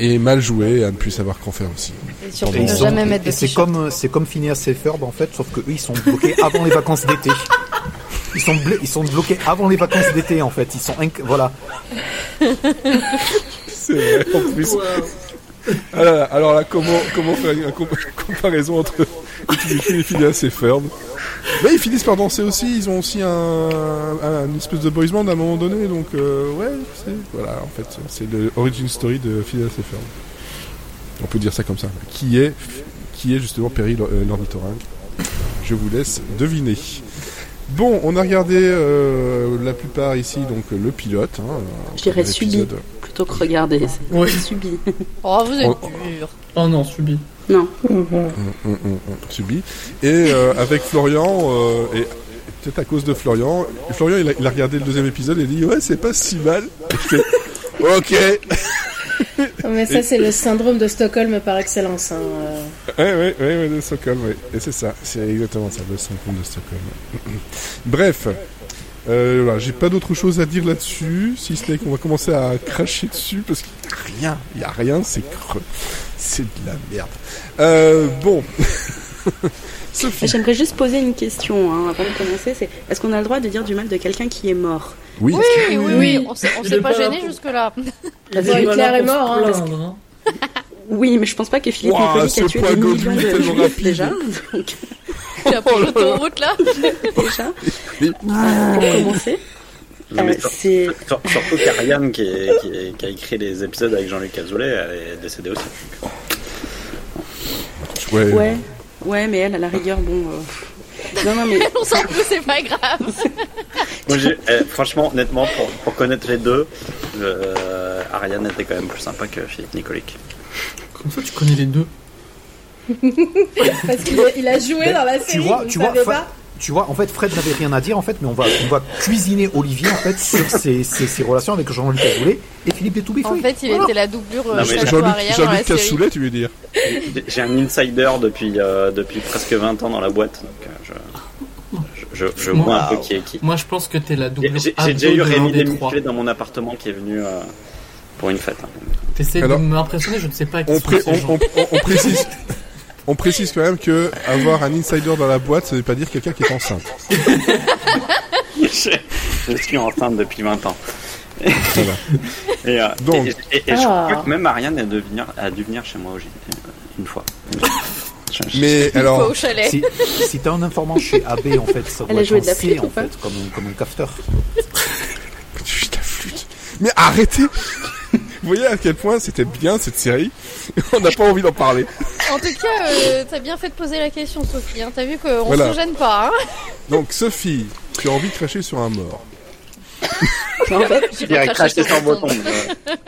et mal jouer à ne plus savoir qu'en faire aussi. Et surtout ne jamais mettre de et c'est comme c'est comme Phineas et Ferb en fait, sauf que eux ils sont bloqués avant les vacances d'été. Ils sont blo- ils sont bloqués avant les vacances d'été en fait. Ils sont inc- voilà. C'est vrai, en plus. Ah là, alors là, comment, comment faire une com- [laughs] comparaison entre les et Phineas et Ferb Mais ils finissent par danser aussi, ils ont aussi un, un- une espèce de boys band à un moment donné, donc euh, ouais, c'est, voilà, en fait, c'est le origin story de Phineas et Ferb. On peut dire ça comme ça. Qui est, qui est justement Perry euh, l'ornithorynque Je vous laisse deviner. Bon, on a regardé euh, la plupart ici, donc le pilote. Hein, Je dirais les subi. Plutôt que regarder. Oui. [laughs] Subi. Oh, vous êtes Oh. dur. Oh non, subi. Non. on, on- on subit. Et euh, avec Florian, euh, et peut-être à cause de Florian, Florian il a, il a regardé le deuxième épisode et il dit ouais c'est pas si mal. [laughs] Ok. [laughs] non, mais ça, c'est le syndrome de Stockholm par excellence. hein, euh. Ouais ouais ouais, ouais de Stockholm ouais. Et c'est ça, c'est exactement ça le syndrome de Stockholm. [clears throat] Bref. Euh, voilà, j'ai pas d'autre chose à dire là-dessus, si ce n'est qu'on va commencer à cracher dessus parce qu'il y a rien, il y a rien, c'est creux, c'est de la merde. Euh, bon, [laughs] Sophie. J'aimerais juste poser une question hein, avant de commencer. C'est est-ce qu'on a le droit de dire du mal de quelqu'un qui est mort? Oui. Oui, oui, oui, Oui. on s'est pas pas là gêné jusque-là. Il Bon, Hitler est mort, hein, parce. [laughs] Oui, mais je pense pas que Philippe Ouah, Nicolic a tué des millions de rapide. déjà. [laughs] Donc, Il a pris l'autoroute là. déjà. Pour commencer, Non, mais euh, c'est surtout qu'Ariane, qui, qui, a écrit les épisodes avec Jean-Luc Azoulay, elle est décédée aussi. Ouais. Ouais, ouais, mais elle, à la rigueur, bon. euh, Non, non, mais [laughs] On s'en fout, c'est pas grave. [laughs] Moi, eh, franchement, honnêtement, pour, pour connaître les deux, euh, Ariane était quand même plus sympa que Philippe Nicolic. Comme ça, tu connais les deux. [laughs] Parce qu'il a, il a joué dans la série. tu vois, tu ne vois, tu vois, en fait, Fred n'avait rien à dire, en fait, mais on va, on va cuisiner Olivier, en fait, sur ses, ses, ses relations avec Jean-Luc Azoulay et Philippe de. En fait, il était la doublure euh, Jean-Luc série. Cassoulet, tu veux dire J'ai- un insider depuis, euh, depuis presque 20 ans dans la boîte, donc euh, je, je, je, je vois un peu qui est qui. Moi, je pense que t'es la J'ai doublure j'ai- déjà eu Rémi des trois. Desmusclés dans mon appartement qui est venu euh, pour une fête. hein. T'essaies de m'impressionner, je ne sais pas qui on, sont pré- ces on, gens. on- on- on précise. [laughs] On précise quand même que avoir un insider dans la boîte, ça veut pas dire quelqu'un qui est enceinte. je, je suis enceinte depuis 20 ans. Voilà. Et, euh, Donc. et, et- et je Ah. crois que même Ariane a dû venir, a dû venir chez moi euh, une fois. [laughs] Mais alors, au chalet. Si, si t'es un informant chez AB, en fait, ça Elle doit a joué être de la flûte en ou pas fait, comme, un- comme un cafeteur. [laughs] La flûte. Mais arrêtez Vous voyez à quel point c'était bien cette série [laughs] On n'a pas envie d'en parler. En tout cas, euh, t'as bien fait de poser la question, Sophie. Hein. T'as vu qu'on Voilà. se gêne pas. Hein [laughs] Donc Sophie, tu as envie de cracher sur un mort. [laughs] en fait, pas craché craché sur mon Breton. ton. euh,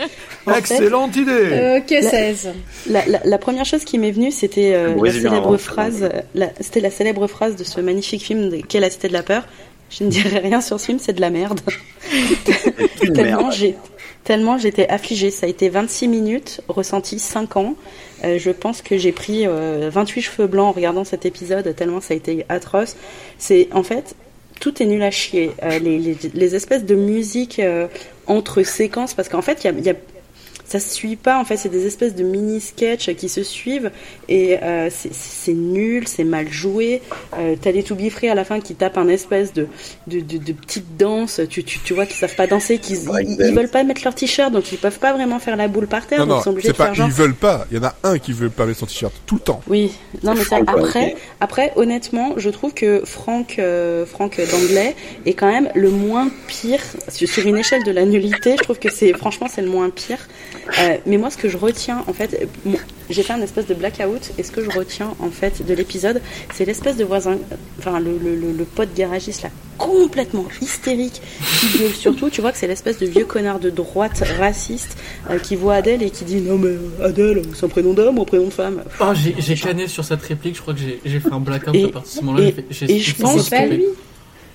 en fait, Excellente idée Euh, Ok, 16. La, la- la première chose qui m'est venue, c'était euh, la célèbre avant, phrase. la- C'était la célèbre phrase de ce magnifique film de- qu'est La Cité de la peur. Je ne dirai rien sur ce film, c'est de la merde. tellement j'ai tellement j'étais affligée. Ça a été 26 minutes, ressenti 5 ans. Euh, je pense que j'ai pris euh, 28 cheveux blancs en regardant cet épisode, tellement ça a été atroce. C'est en fait tout est nul à chier. Euh, les, les, les espèces de musique euh, entre séquences, parce qu'en fait, il y a, y a- ça se suit pas. En fait, c'est des espèces de mini sketchs qui se suivent et euh, c'est- nul, c'est mal joué. Euh, T'as les To Be Free à la fin qui tapent un espèce de de, de, de petite danse. Tu, tu, tu vois qu'ils savent pas danser, qu'ils ils, veulent pas mettre leur t-shirt, donc ils peuvent pas vraiment faire la boule par terre. Non, donc non, ils sont obligés c'est de faire pas genre. ils veulent pas. Il y en a un qui veut pas mettre son t-shirt tout le temps. Oui, non mais ça, après, après honnêtement, je trouve que Franck, euh, Franck d'anglais est quand même le moins pire sur, sur une échelle de la nullité. Je trouve que c'est franchement c'est le moins pire. Euh, mais moi, ce que je retiens, en fait, bon, j'ai fait un espèce de blackout. Et ce que je retiens en fait de l'épisode, c'est l'espèce de voisin, enfin le, le, le, le pote garagiste là, complètement hystérique, qui gueule [laughs] surtout. Tu vois que c'est l'espèce de vieux connard de droite raciste euh, qui voit Adèle et qui dit non mais euh, Adèle, c'est un prénom d'homme ou un prénom de femme? Oh, j'ai canné sur cette réplique, je crois que j'ai fait un blackout Et- à partir de ce moment-là. et- et je pense pas lui.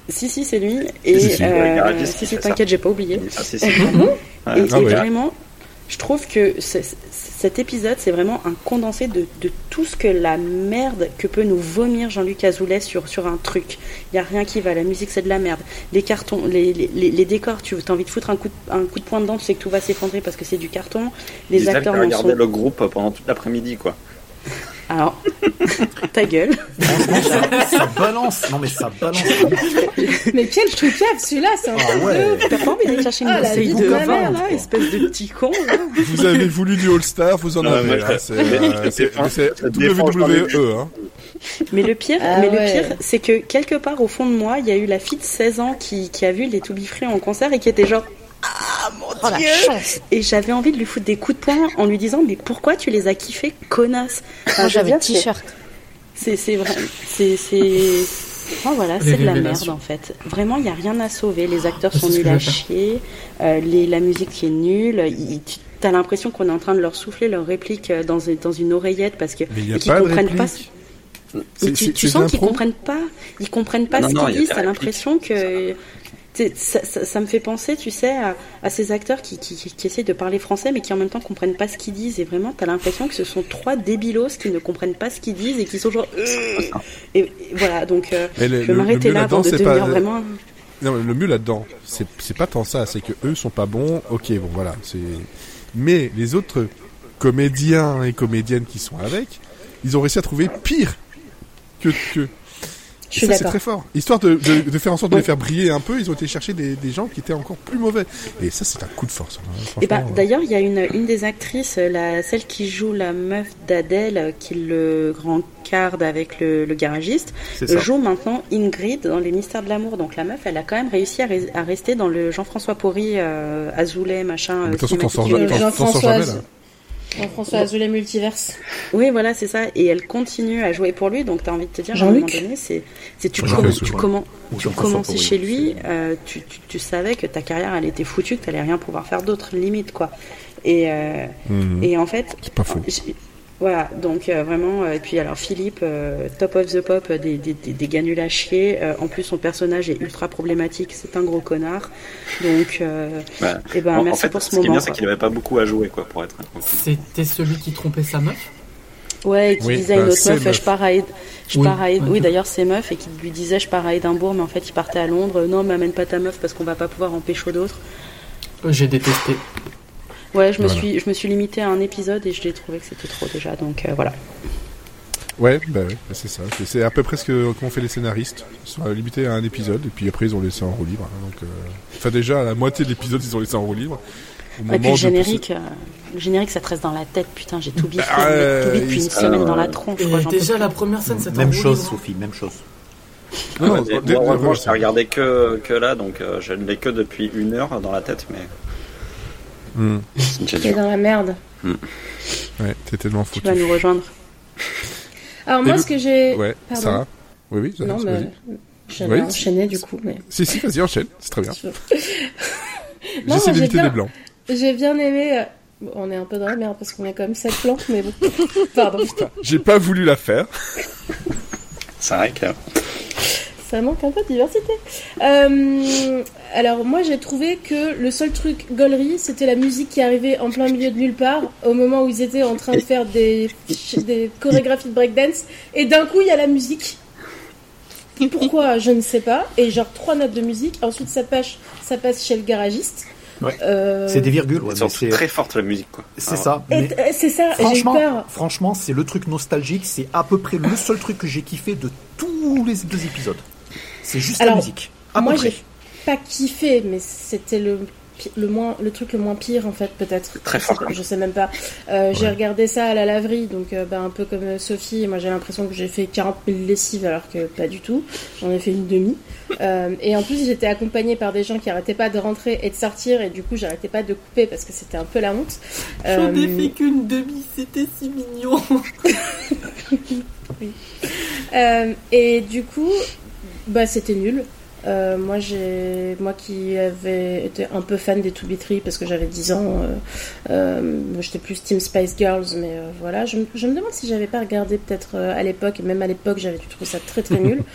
Si, si, c'est lui. Et Si, si, euh, si, si, t'inquiète, j'ai pas oublié. Ah, si, si. Et, [laughs] Ah et ouais. vraiment, je trouve que cet épisode, c'est vraiment un condensé de, de tout ce que la merde que peut nous vomir Jean-Luc Azoulay sur, sur un truc. Il y a rien qui va. La musique, c'est de la merde. Les cartons, les, les, les- les décors, tu as envie de foutre un coup de, un coup de poing dedans, tu sais que tout va s'effondrer parce que c'est du carton. Les acteurs qui n'en regardait sont... le groupe pendant toute l'après-midi, quoi. Alors, [laughs] ta gueule. Franchement, ça, [laughs] ça balance. Non, mais ça balance. Mais quel trucade celui-là, c'est un Ah truc ouais. T'as pas envie d'aller chercher une Ah, la vie de de ma mère, là, espèce de petit con, là. Vous avez voulu du All-Star, vous en Ah, avez. hein. C'est euh, WWE. Hein. Mais le pire, Ah mais ouais. le pire, c'est que quelque part au fond de moi, il y a eu la fille de 16 ans qui, qui a vu les To Be Free en concert et qui était genre mon Oh la dieu chance. et j'avais envie de lui foutre des coups de poing en lui disant mais pourquoi tu les as kiffés connasse? Enfin, Moi j'avais le t-shirt. c'est c'est vrai c'est Enfin, voilà, c'est de la merde en fait. Vraiment, il n'y a rien à sauver. Les acteurs Ah, sont nuls à chier. Euh, les, la musique qui est nulle. Il- tu as l'impression qu'on est en train de leur souffler leur réplique euh, dans, dans une oreillette parce que qu'ils de comprennent pas. tu, tu sens qu'ils comprennent pas. Ils comprennent pas Non, ce qu'ils disent. T'as l'impression que ça, ça, ça me fait penser, tu sais, à, à ces acteurs qui, qui, qui, qui essaient de parler français mais qui en même temps comprennent pas ce qu'ils disent. Et vraiment, t'as l'impression que ce sont trois débilos qui ne comprennent pas ce qu'ils disent et qui sont genre. euh, Et, et voilà, donc euh, Mais le, je vais m'arrêter là avant de devenir pas. vraiment. Non, mais le mieux là-dedans, c'est c'est pas tant ça, c'est que eux sont pas bons. Ok, bon voilà, c'est. Mais les autres comédiens et comédiennes qui sont avec, ils ont réussi à trouver pire que que. Je suis c'est d'accord. très fort. Histoire de, de, de faire en sorte de les faire briller un peu, ils ont été chercher des, des gens qui étaient encore plus mauvais. Et ça, c'est un coup de force. hein, Et bah, d'ailleurs, il y a une, une des actrices, la, celle qui joue la meuf d'Adèle, qui le grand card avec le, le garagiste, joue maintenant Ingrid dans Les Mystères de l'amour. Donc la meuf, elle a quand même réussi à, res- à rester dans le Jean-François Porry, euh, Azoulay, machin. Mais de toute façon, t'en sors jamais, là. Jean-François Azoulay Multiverse. Oui, voilà, c'est ça. Et elle continue à jouer pour lui, donc tu as envie de te dire, à un Jean-Luc moment donné, c'est, c'est tu, commen- tu, tu commençais chez lui, euh, tu, tu, tu savais que ta carrière, elle était foutue, que tu rien pouvoir faire d'autre, limite, quoi. Et, euh, Mhm. et en fait, C'est pas faux. Voilà, donc euh, vraiment, euh, et puis alors Philippe, euh, top of the pop, des, des, des, des gars nuls à chier. Euh, en plus, son personnage est ultra problématique, c'est un gros connard. Donc, euh, Ouais. et ben, en, en merci fait, pour ce ce qui est bien, moment. c'est qu'il avait pas beaucoup à jouer, quoi, pour être. C'était celui qui trompait sa meuf? Ouais, et qui Oui, disait à bah, une autre meuf, meuf. je pars à, Ed- je Oui, pars à Ed- ouais. oui d'ailleurs c'est meuf et qui lui disait je pars à Édimbourg mais en fait il partait à Londres, non m'amène pas ta meuf parce qu'on va pas pouvoir en pécho d'autres. J'ai détesté. Ouais, je me Voilà. suis je me suis limité à un épisode et je l'ai trouvé que c'était trop déjà donc euh, voilà. Ouais, bah ouais, bah c'est ça. C'est- à peu près ce que- qu'ont fait les scénaristes. Ils sont limités à un épisode et puis après ils ont laissé en roue libre. hein, donc, euh, Enfin déjà, à la moitié de l'épisode, ils ont laissé en roue libre. Au Et puis moment le générique, euh, le générique ça te reste dans la tête, putain j'ai tout biffé, Ah, tout vite depuis une semaine dans la tronche. Quoi, peux déjà la première scène, c'était Même chose. Sophie, même chose. Non, moi, je l'ai regardé que, que là, donc euh, je ne l'ai que depuis une heure dans la tête, mais T'es dur. dans la merde. Ouais, t'es tellement Tu foutu. vas nous rejoindre. Alors Et moi, le- ce que j'ai... Ouais, Pardon. Sarah. Oui, oui, Non, mais j'allais Oui. enchaîner du coup, mais... Si, si, vas-y, enchaîne. C'est très bien. [laughs] Non, [laughs] J'essaie moi, j'ai d'éviter bien- les blancs. J'ai bien aimé... euh, bon, on est un peu dans la merde parce qu'on est quand même 7 plantes, mais bon. [laughs] Pardon. J'ai pas voulu la faire. C'est vrai que Ça manque un peu de diversité. Euh, alors moi j'ai trouvé que le seul truc gaulerie c'était la musique qui arrivait en plein milieu de nulle part au moment où ils étaient en train de faire des, des chorégraphies de breakdance et d'un coup il y a la musique. Pourquoi je ne sais pas. Et genre trois notes de musique. Ensuite ça passe, ça passe chez le garagiste. Ouais. Euh, C'est des virgules, ouais, c'est très forte la musique, quoi. c'est Ah, ça. mais- c'est ça. Franchement, peur. franchement, c'est le truc nostalgique. C'est à peu près le seul truc que j'ai kiffé de tous les deux épisodes. C'est juste Alors, la musique. À moi j'ai pas kiffé, mais c'était le le moins le truc le moins pire en fait peut-être. Très je, fort. je sais même pas. Euh, j'ai regardé ça à la laverie donc euh, bah, un peu comme euh, Sophie moi j'ai l'impression que j'ai fait 40 000 lessives alors que pas du tout. J'en ai fait une demi. [laughs] Euh, et en plus j'étais accompagnée par des gens qui arrêtaient pas de rentrer et de sortir et du coup j'arrêtais pas de couper parce que c'était un peu la honte. J'en ai fait qu'une demi, c'était si mignon. [laughs] Euh, et du coup, bah c'était nul. Euh, moi, j'ai, moi qui avais été un peu fan des 2B3 parce que j'avais 10 ans, euh, euh, moi, j'étais plus Team Spice Girls, mais euh, voilà. Je, me- je me demande si j'avais pas regardé peut-être euh, à l'époque, et même à l'époque, j'avais trouvé ça très très nul. [laughs]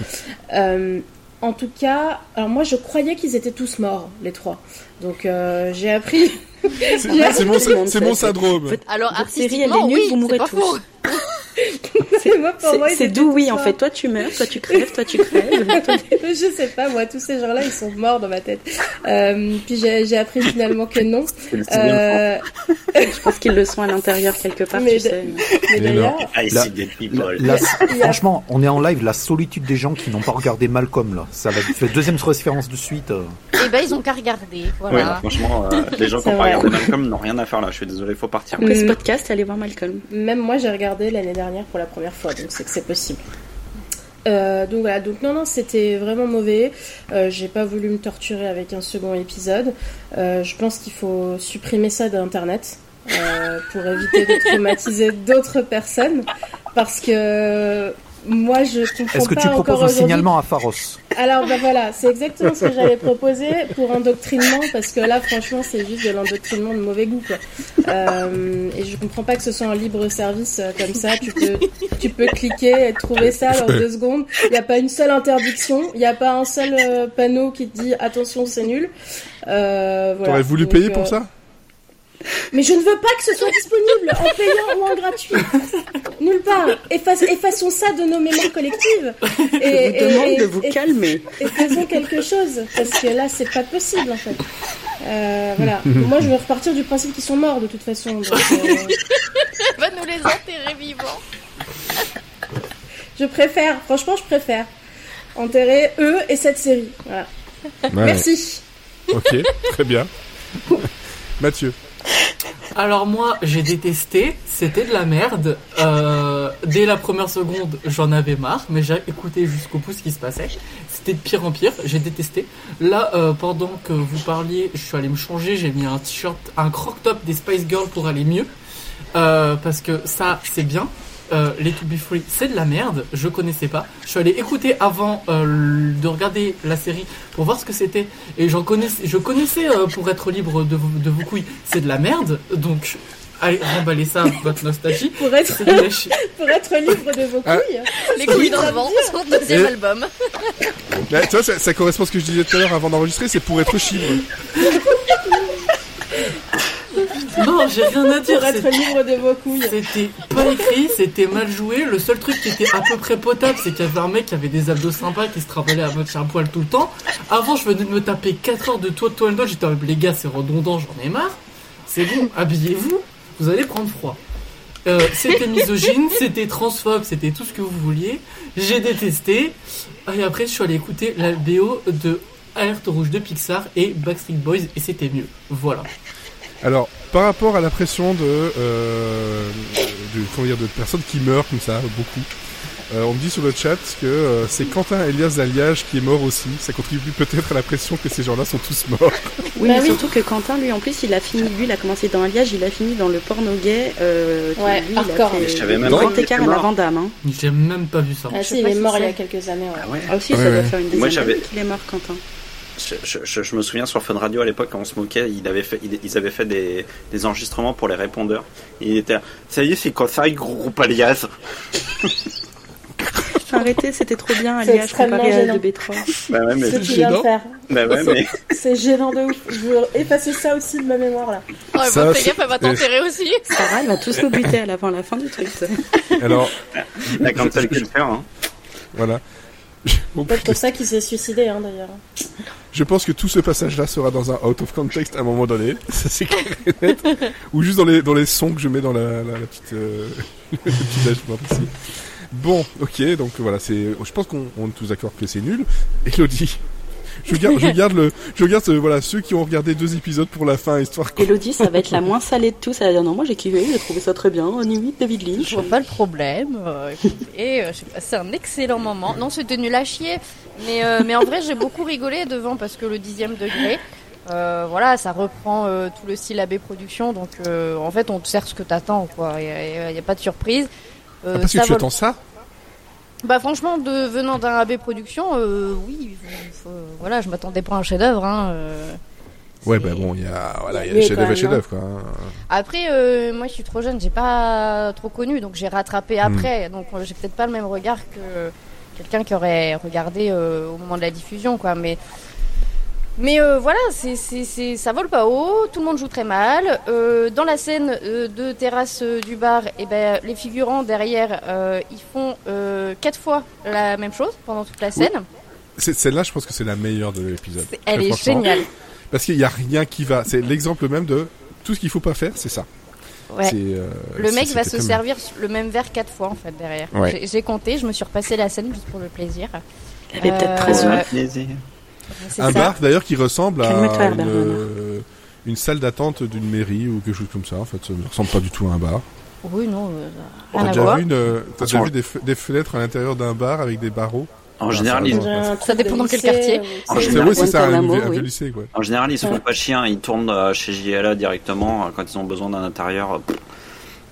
Euh, en tout cas, alors moi, je croyais qu'ils étaient tous morts, les trois. Donc, euh, j'ai appris. C'est mon, mon syndrome. Alors, Votre série, elle est nulle, oui, vous mourrez tous. faux. [laughs] C'est- d'où oui en fait. Toi tu meurs, toi tu crèves, toi tu crèves. toi- [laughs] je sais pas, moi, tous ces gens-là, ils sont morts dans ma tête. Euh, puis j'ai appris finalement que non. [laughs] Euh, Je pense qu'ils le sont à l'intérieur quelque part, Mais tu sais. mais Mais d'ailleurs, La-. La- franchement, on est en live, la solitude des gens qui n'ont pas regardé Malcolm là. Ça va fait deuxième référence de suite. euh. Et ben, ils ont qu'à regarder. Ouais, franchement, euh, les gens qui C'est ont pas regardé Malcolm n'ont rien à faire là. Je suis désolé, faut partir. Après ce Mm. podcast, allez voir Malcolm. même moi, j'ai regardé l'année dernière pour la première fois, donc c'est que c'est possible. Euh, donc voilà, donc non, non, c'était vraiment mauvais. Euh, j'ai pas voulu me torturer avec un second épisode. Euh, je pense qu'il faut supprimer ça d'internet pour éviter de traumatiser d'autres personnes. Parce que moi, je comprends Est-ce que tu proposes un signalement à Pharos Alors bah voilà, c'est exactement ce que j'allais proposer pour endoctrinement parce que là franchement c'est juste de l'endoctrinement de mauvais goût quoi. Euh, et je comprends pas que ce soit un libre service euh, comme ça, tu peux tu peux cliquer et trouver ça dans deux secondes. Il n'y a pas une seule interdiction, il n'y a pas un seul euh, panneau qui te dit attention c'est nul. Euh, voilà. T'aurais voulu Donc, payer euh, pour ça? Mais je ne veux pas que ce soit disponible en payant ou en gratuit. Nulle part. Efface- effaçons ça de nos mémoires collectives. Et, Je vous demande et- de vous et- calmer. et faisons quelque chose parce que là c'est pas possible en fait. Euh, voilà. Moi je veux repartir du principe qu'ils sont morts de toute façon. donc, euh, [laughs] Va nous les enterrer vivants. je préfère, franchement je préfère enterrer eux et cette série. Voilà. Ouais. Merci. Ok, très bien. [laughs] Mathieu. Alors moi, j'ai détesté, c'était de la merde. Euh, dès la première seconde, j'en avais marre, mais j'ai écouté jusqu'au bout ce qui se passait. C'était de pire en pire, j'ai détesté. Là, euh, pendant que vous parliez, je suis allé me changer, j'ai mis un t-shirt, un croc top des Spice Girls pour aller mieux. euh, parce que ça, c'est bien. Euh, les To Be Free, c'est de la merde. Je connaissais pas. Je suis allé écouter avant euh, de regarder la série pour voir ce que c'était. Et j'en connaissais, je connaissais euh, pour être libre de, vos- de vos couilles, c'est de la merde. Donc, allez, remballez ça, votre nostalgie. [laughs] Pour être, [laughs] pour libre de vos Ah. couilles. Les couilles dans le vent, son [laughs] deuxième Et- album. Là, tu vois, ça, ça correspond à ce que je disais tout à l'heure avant d'enregistrer, c'est pour être chibre. Non, j'ai rien à dire. Pour être c'est- libre de vos couilles. C'était pas écrit, c'était mal joué. Le seul truc qui était à peu près potable, c'est qu'il y avait un mec qui avait des abdos sympas qui se travaillait à moitié à poil tout le temps. Avant, je venais de me taper 4 heures de toi de toile J'étais en mode, les gars, c'est redondant, j'en ai marre. C'est bon, habillez-vous, vous allez prendre froid. Euh, c'était misogyne, [laughs] c'était transphobe, c'était tout ce que vous vouliez. J'ai détesté. Et après, je suis allé écouter la BO de Alerte Rouge de Pixar et Backstreet Boys et c'était mieux. Voilà. Alors, par rapport à la pression de, euh, de, comment dire, de personnes qui meurent comme ça, beaucoup, euh, on me dit sur le chat que euh, c'est Quentin Elias d'Alliage qui est mort aussi. Ça contribue peut-être à la pression que ces gens-là sont tous morts. [laughs] Oui, Bah mais oui. surtout que Quentin, lui, en plus, il a fini, lui, il a commencé dans Alliage, il a fini dans le porno gay. Euh, qui, Ouais, lui, il a hardcore. fait Mais je savais même pas était à la. Vandame. Hein. J'ai même pas vu ça. Ah Je si, il est mort il y a quelques années. ouais. Ah ouais. Ah aussi, Ouais, ça ouais. doit faire une Moi, dizaine d'années qu'il est mort, Quentin. Je, je- je- je me souviens sur Fun Radio à l'époque quand on se moquait, ils avaient fait, ils, ils avaient fait des, des enregistrements pour les répondeurs. Et il était là, ça y est, c'est comme ça, groupe alias. [laughs] Arrêtez, c'était trop bien, C'est extrêmement comparé à gênant. DB3. [laughs] Bah ouais, mais, Ce que tu viens de gênant. bah ouais, mais [laughs] C'est gênant de ouf. Je veux effacer ça aussi de ma mémoire là. Oh, Ça, bah, fais c'est- gaffe, elle va t'enterrer aussi. Sarah, elle va tous nous buter à l'avant la fin du truc. ça. Alors, la quand elle le faire, hein. voilà. Peut-être pour ça qu'il s'est suicidé hein, d'ailleurs. Je pense que tout ce passage-là sera dans un out of context à un moment donné. [laughs] Ça c'est clair et net. Ou juste dans les, dans les sons que je mets dans la, la, la petite, euh, [laughs] le petit dashboard ici. Bon, ok, donc voilà, c'est, je pense qu'on on est tous d'accord que c'est nul. Elodie, je garde, je [laughs] garde le, je garde euh, voilà ceux qui ont regardé deux épisodes pour la fin, histoire que. Elodie, ça va être la moins salée de tous. Elle va dire non, moi j'ai kiffé, j'ai trouvé ça très bien. On imite David Lynch. Je vois pas le problème. Euh, et j'ai passé un excellent moment. Non, c'était nul à chier. Mais, euh, mais en vrai, j'ai beaucoup rigolé devant parce que le dixième degré, euh, voilà, ça reprend euh, tout le style AB Production. Donc, euh, en fait, on te sert ce que t'attends, quoi. Il n'y a, pas de surprise. Euh, Ah, parce que tu attends ça? Bah, franchement, de, venant d'un AB Production, euh, oui, faut- faut- voilà, je m'attendais pas à un chef-d'œuvre. Hein, euh, Ouais, bah bon, il y a, voilà, il y a quand chefs-d'œuvre et même, chefs-d'œuvre, quoi. hein. Après, euh, moi, je suis trop jeune, j'ai pas trop connu, donc j'ai rattrapé Hmm. après. Donc, euh, j'ai peut-être pas le même regard que quelqu'un qui aurait regardé euh, au moment de la diffusion, quoi. Mais, mais euh, voilà, c'est, c'est, c'est, ça vole pas haut. Tout le monde joue très mal. Euh, dans la scène euh, de terrasse euh, du bar, et ben, les figurants derrière, euh, ils font euh, quatre fois la même chose pendant toute la scène. C'est- Celle-là, je pense que c'est la meilleure de l'épisode. Elle est géniale. Parce qu'il y a rien qui va. C'est l'exemple même de tout ce qu'il faut pas faire, c'est ça. Ouais. Euh, Le mec va se servir le même verre quatre fois en fait derrière. Ouais. J'ai- compté, je me suis repassé la scène juste pour le plaisir. Elle avait peut-être Euh, très Très ouais. Un ça. bar d'ailleurs qui ressemble à une, euh, une salle d'attente d'une mairie ou quelque chose comme ça. En fait, ça ne ressemble pas du tout à un bar. Oui, non, euh, T'as rien à déjà vu, une, euh, t'as déjà vu des, fe- des fenêtres à l'intérieur d'un bar avec des barreaux En Ah, général, ça ils, dépend dans quel quartier. euh, En général, c'est ça, un, Guantanamo, vieux- un oui. vieux lycée, quoi. en général, ils se font Ouais. pas chier, hein, ils tournent euh, chez JLA directement euh, quand ils ont besoin d'un intérieur. euh,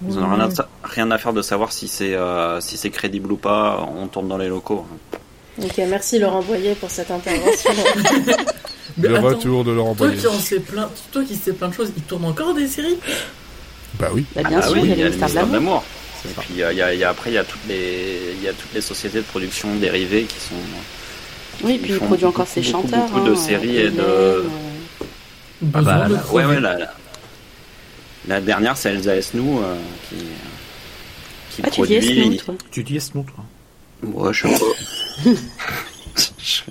Ils ont rien à, sa- rien à faire de savoir si c'est euh, si c'est crédible ou pas. On tourne dans les locaux. Ok, merci Laurent Boyer pour cette intervention. Mais [laughs] Le attends, retour de Laurent Toi Boyer. qui en sais plein, toi qui sais plein de choses, il tourne encore des séries? Bah oui. Bah, bien Ah sûr, oui, il y a il y a le de mystère de l'amour. l'amour. Et puis euh, il y a, il y a- après il y a toutes les il y a toutes les sociétés de production dérivées qui sont Oui, puis il produit beaucoup, encore ses beaucoup, chanteurs. beaucoup de hein, séries euh, et de- euh, Ah bah, de la, ouais, ouais, la, la, la dernière, c'est Elsa Esnou euh, qui, qui Ah, tu dis produit. Esnou, toi Tu dis Esnou, toi Ouais, je sais pas. [laughs] Puis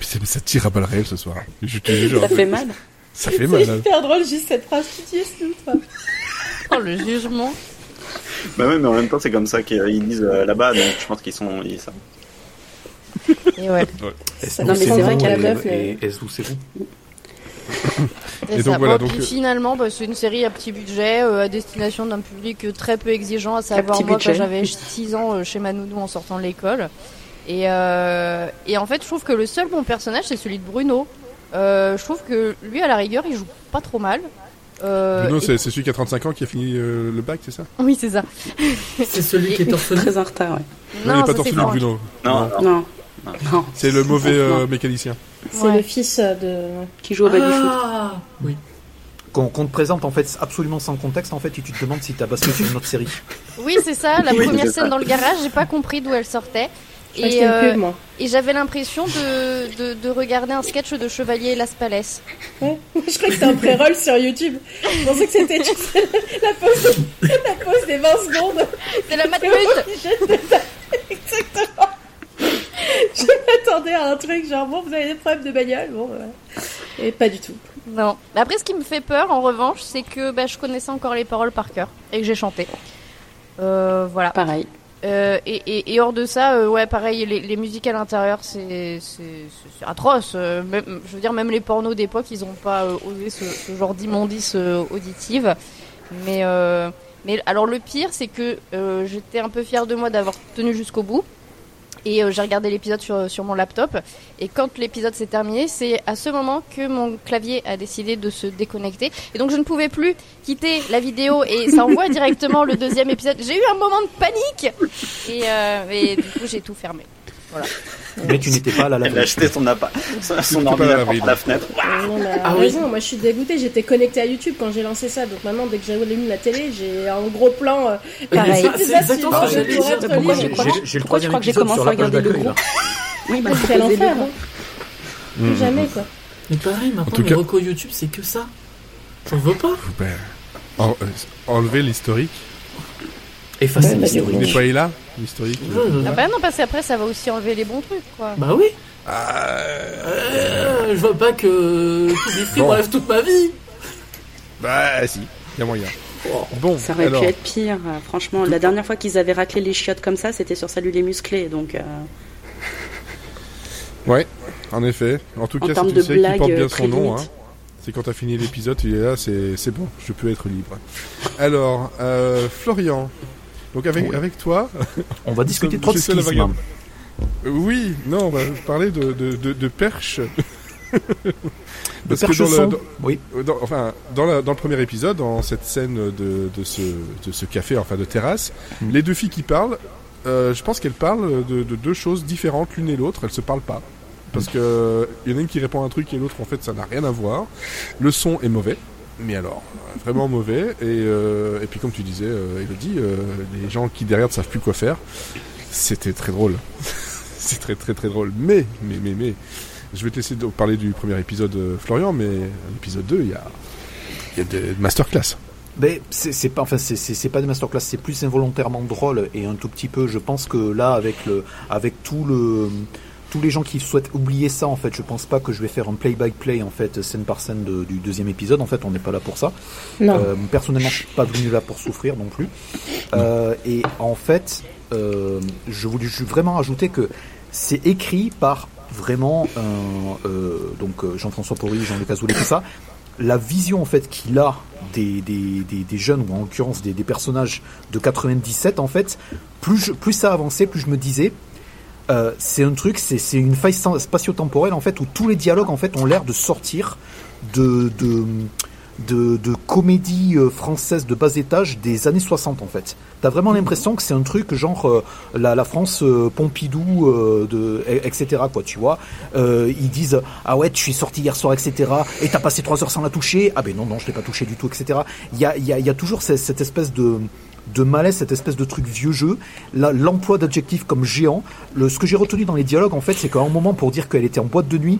c'est- ça tire à balles réelles ce soir. Je te jure. Ça fait mal. Ça fait mal. C'est hein. hyper drôle juste cette phrase. Tu dis toi. Oh, le jugement. bah ouais, mais en même temps, c'est comme ça qu'ils disent euh, là-bas, donc je pense qu'ils sont. Ils, ça. Et ouais. Non, mais c'est vrai qu'à la meuf, et Esnou, c'est bon. Et Et ça. donc, voilà, Bon, donc, puis euh, finalement, bah, c'est une série à petit budget, euh, à destination d'un public euh, très peu exigeant, à savoir moi budget. quand j'avais 6 ans euh, chez ma nounou en sortant de l'école. Et, euh, et en fait, je trouve que le seul bon personnage, c'est celui de Bruno. Euh, je trouve que lui, à la rigueur, il joue pas trop mal. Euh, Bruno, et- c'est c'est celui qui a 35 ans qui a fini euh, le bac, c'est ça? Oui, c'est ça. C'est celui qui est orphelin. Très en retard, ouais. Non, il est pas Franck. Bruno. Non, non. Non, non. C'est le mauvais euh, mécanicien. C'est Ouais. le fils de. Qui joue foot. Ah Oui. Qu'on qu'on te présente en fait absolument sans contexte en fait et tu te demandes si t'as basculé sur une autre série. Oui, c'est ça. La Oui, première scène ça. dans le garage, j'ai pas compris d'où elle sortait. Et, euh, pub, moi. et j'avais l'impression de, de, de regarder un sketch de Chevalier Las Palais. Ouais. [laughs] Je crois que c'était un pré-roll sur YouTube. Je pensais que c'était tu sais, [laughs] la pause, la pause des 20 secondes. C'est la matmute Exactement. [laughs] Je m'attendais à un truc genre bon, vous avez des problèmes de bagnole, bon, et pas du tout. Non. Après, ce qui me fait peur, en revanche, c'est que bah, je connaissais encore les paroles par cœur et que j'ai chanté. Euh, voilà. Pareil. Euh, et, hors de ça, euh, ouais, pareil, les, musiques à l'intérieur, c'est atroce. Euh, je veux dire, même les pornos d'époque, ils ont pas osé ce, genre d'immondice auditive. Mais, mais alors, le pire, c'est que j'étais un peu fière de moi d'avoir tenu jusqu'au bout. Et euh, j'ai regardé l'épisode sur, sur mon laptop. Et quand l'épisode s'est terminé, c'est à ce moment que mon clavier a décidé de se déconnecter. Et donc je ne pouvais plus quitter la vidéo et ça envoie directement le deuxième épisode. J'ai eu un moment de panique et, euh, et du coup j'ai tout fermé. [laughs] Mais tu n'étais pas à la Elle a acheté son, appa- son, ordinateur la par la fenêtre. Non, mais Ah à oui. raison, moi je suis dégoûtée, j'étais connectée à YouTube quand j'ai lancé ça, donc maintenant dès que j'allume la télé, j'ai un gros plan. euh, [laughs] Pareil. C'est c'est exactement ce que Ah, j'allais dire. j'ai- le troisième crois que j'ai épisode commencé sur à la page regarder le d'accueil là. [laughs] Oui, bah, quel posez enfer, le hein. Mmh. Plus jamais quoi. Mais pareil, maintenant, les recos YouTube, c'est que ça. J'en veux pas. Ben, euh, enlever l'historique. Effacer Ouais, bah, l'historique. Il n'est pas là, l'historique. Euh, Ah bah non, parce qu'après ça va aussi enlever les bons trucs quoi. Bah oui. Ah, Euh, je veux pas que tout Free Bon. m'enlève toute ma vie. bah si, il y a moyen. Oh. Bon, Ça aurait alors, pu être pire. euh, Franchement, la dernière fois qu'ils avaient raclé les chiottes comme ça, c'était sur Salut les musclés. Donc, euh, ouais, en effet. En tout En cas, c'est termes une de série qui blagues, porte bien euh, son nom. Hein. C'est quand t'as fini l'épisode, tu es là, c'est c'est bon, je peux être libre. Alors, euh, Florian, donc avec, Oui. avec toi, On va discuter la trotskisme. euh, oui, non, on va parler de, de, de, de perche. De Parce que dans le- dans- Oui. Dans- enfin, dans, la- dans le premier épisode, dans cette scène de, de, ce, de ce café, enfin de terrasse, Mhm. les deux filles qui parlent, euh, je pense qu'elles parlent de, de deux choses différentes l'une et l'autre. Elles se parlent pas. Parce que il y en a une qui répond à un truc et l'autre, en fait, ça n'a rien à voir. Le son est mauvais. Mais alors, vraiment mauvais. Et, euh, et puis, comme tu disais, euh, Elodie, euh, les gens qui derrière ne savent plus quoi faire. C'était très drôle. [laughs] C'est très, très, très drôle. Mais, mais, mais, mais, je vais te donc parler du premier épisode, Florian, mais l'épisode 2, il y a, il y a des masterclass. Mais c'est pas, enfin c'est pas des masterclass, c'est plus involontairement drôle et un tout petit peu. Je pense que là, avec le, avec tout le, tous les gens qui souhaitent oublier ça, en fait, je pense pas que je vais faire un play by play en fait, scène par scène de- du deuxième épisode. En fait, on n'est pas là pour ça. Non. Euh, personnellement, je suis pas venu là pour souffrir non plus. Euh, et en fait, euh, je voulais juste vraiment ajouter que c'est écrit par vraiment un, euh, donc Jean-François Porry, Jean-Luc Azoulay, tout ça. La vision en fait qu'il a des, des, des, des jeunes ou en l'occurrence des, des personnages de 97 en fait, plus je, plus ça avançait, plus je me disais euh, c'est un truc, c'est une faille spatio-temporelle en fait où tous les dialogues en fait ont l'air de sortir de de de, de comédie euh, française de bas étage des années 60 en fait. T'as vraiment l'impression que c'est un truc genre euh, la, la France euh, Pompidou euh, de et- etc quoi tu vois. Ils disent ah ouais tu suis sorti hier soir etc et t'as passé trois heures sans la toucher ah ben non non je l'ai pas touché du tout etc. Il y a y y a toujours cette espèce de de malaise, cette espèce de truc vieux jeu, l'emploi d'adjectifs comme géant. Le, ce que j'ai retenu dans les dialogues, en fait, c'est qu'à un moment, pour dire qu'elle était en boîte de nuit,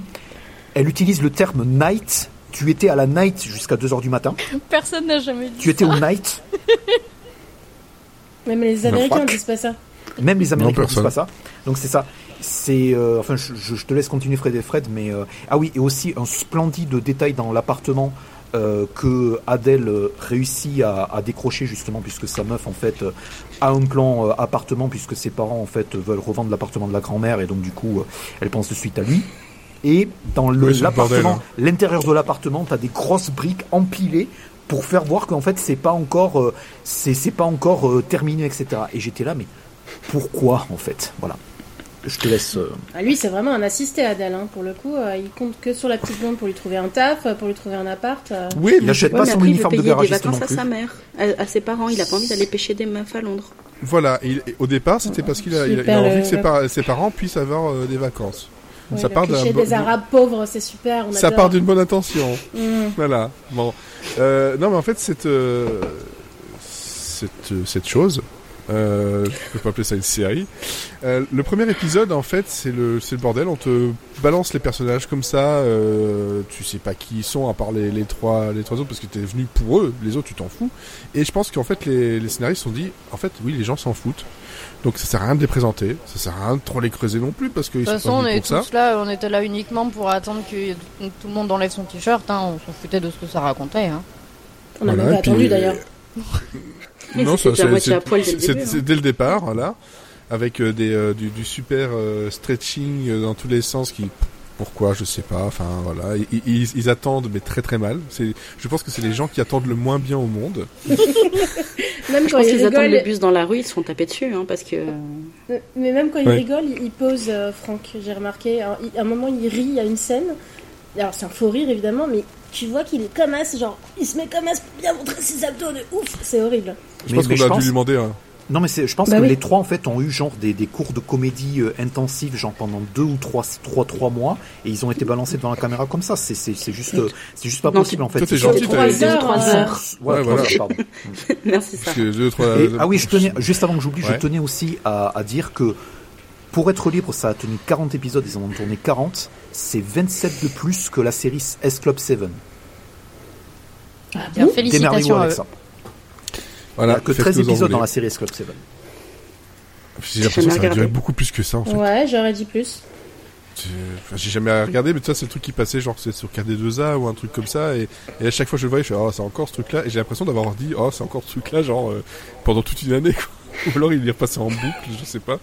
elle utilise le terme night. Tu étais à la night jusqu'à 2h du matin. Personne n'a jamais dit. Tu étais au night. [laughs] Même les Américains frac. disent pas ça. Même les Américains Non, disent pas ça. Donc c'est ça. C'est euh, enfin je, je- je te laisse continuer Fred et Fred mais euh, ah oui et aussi un splendide détail dans l'appartement euh, que Adèle réussit à, à décrocher justement puisque sa meuf en fait a un plan euh, appartement puisque ses parents en fait veulent revendre l'appartement de la grand-mère et donc du coup euh, elle pense de suite à lui. Et dans Oui, l'appartement hein. l'intérieur de l'appartement t'as des grosses briques empilées pour faire voir qu'en fait c'est pas encore euh, c'est c'est pas encore euh, terminé etc et j'étais là mais pourquoi en fait? Voilà je te laisse. euh, Ah, lui, c'est vraiment un assisté, Adèle. hein. Pour le coup, euh, il compte que sur la petite blonde pour lui trouver un taf, euh, pour lui trouver un appart. euh. Oui, Il mais achète Ouais, pas son il uniforme de payer des garagiste non vacances à plus. sa mère, à, à ses parents. Il a pas envie d'aller pêcher des meufs à Londres. voilà. il- au départ, c'était parce qu'il a, il a- il a Super, envie le- que ses, par- ses parents puissent avoir euh, des vacances. Oui, ça le part cliché des Arabes pauvres, c'est super. On Ça adore. part d'une bonne intention. Mm. Voilà. Bon. Euh, non, mais en fait, cette euh, cette cette chose, euh, je peux pas appeler ça une série. Euh, le premier épisode, en fait, c'est le c'est le bordel. On te balance les personnages comme ça. Euh, tu sais pas qui ils sont à part les, les trois les trois autres parce que t'es venu pour eux. Les autres, tu t'en fous. Et je pense qu'en fait, les les scénaristes se sont dit, en fait, oui, les gens s'en foutent. Donc ça sert à rien de les présenter, ça sert à rien de trop les creuser non plus parce qu'ils De sont toute façon, pas on est pour ça. tous là, on était là uniquement pour attendre que tout le monde enlève son t-shirt. Hein. On s'en foutait de ce que ça racontait. Hein. On a Voilà, même pas attendu d'ailleurs. Non, ça, à c'est à c'est- hein. dès le départ, voilà, avec euh, des euh, du, du super euh, stretching euh, dans tous les sens qui pourquoi je sais pas enfin voilà ils, ils, ils attendent mais très très mal c'est je pense que c'est les gens qui attendent le moins bien au monde [laughs] Même Je quand pense il qu'ils attendent le bus dans la rue, ils se font taper dessus, hein, parce que. mais même quand il Ouais. rigole, il, il pose euh, Franck. J'ai remarqué. Alors, il- à un moment, il rit. Il y a une scène. Alors c'est un faux rire évidemment, mais tu vois qu'il est comme as, genre il se met comme as pour bien montrer ses abdos de ouf. C'est horrible. je Mais- pense qu'on a pense- dû lui demander un Non, mais c'est, je pense Bah que oui. les trois en fait ont eu genre des, des cours de comédie euh, intensifs, genre pendant deux ou trois, trois, trois mois, et ils ont été balancés devant la caméra comme ça. C'est, c'est, c'est juste, euh, c'est juste pas Non, possible en fait. Ils gentil, Trois heures, trois euh, heures. Ouais, voilà. heures, pardon. [laughs] Merci, ça. deux trois Et- ah oui, je tenais, juste avant que j'oublie, Ouais. je tenais aussi à, à dire que pour être libre, ça a tenu 40 épisodes, ils en ont tourné 40. C'est 27 de plus que la série S Club 7. Ah Bien, bon félicitations avec ça. voilà a que faites 13 ce que vous en épisodes dans la série S Club 7. j'ai l'impression que ça durer regardé. beaucoup plus que ça en fait Ouais, j'aurais dit plus. Enfin, j'ai jamais regardé mais ça c'est le truc qui passait genre c'est sur KD2A ou un truc comme ça et, et à chaque fois que je le voyais je fais oh c'est encore ce truc là et j'ai l'impression d'avoir dit oh c'est encore ce truc là genre euh, pendant toute une année quoi. [laughs] ou alors il est repassé en boucle je sais pas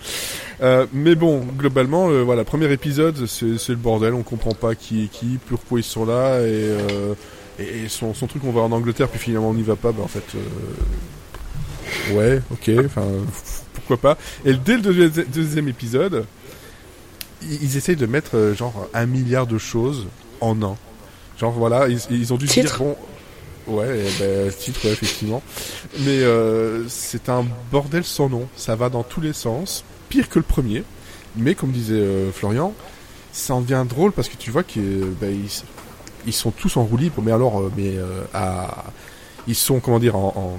Euh, mais bon globalement euh, voilà premier épisode c'est c'est le bordel on comprend pas qui est qui pourquoi ils sont là et euh, et et son, son truc on va en Angleterre puis finalement on n'y va pas bah en fait euh, ouais ok enfin pourquoi pas et dès le deuxi- deuxième épisode ils ils essayent de mettre euh, genre un milliard de choses en un. Genre voilà, ils, ils ont dû se dire bon, ouais, eh ben, titre ouais, effectivement, mais euh, c'est un bordel sans nom. Ça va dans tous les sens, pire que le premier. Mais comme disait euh, Florian, ça en devient drôle parce que tu vois qu'ils ben, ils, sont tous en roue libre, mais alors, euh, mais euh, à, ils sont comment dire en,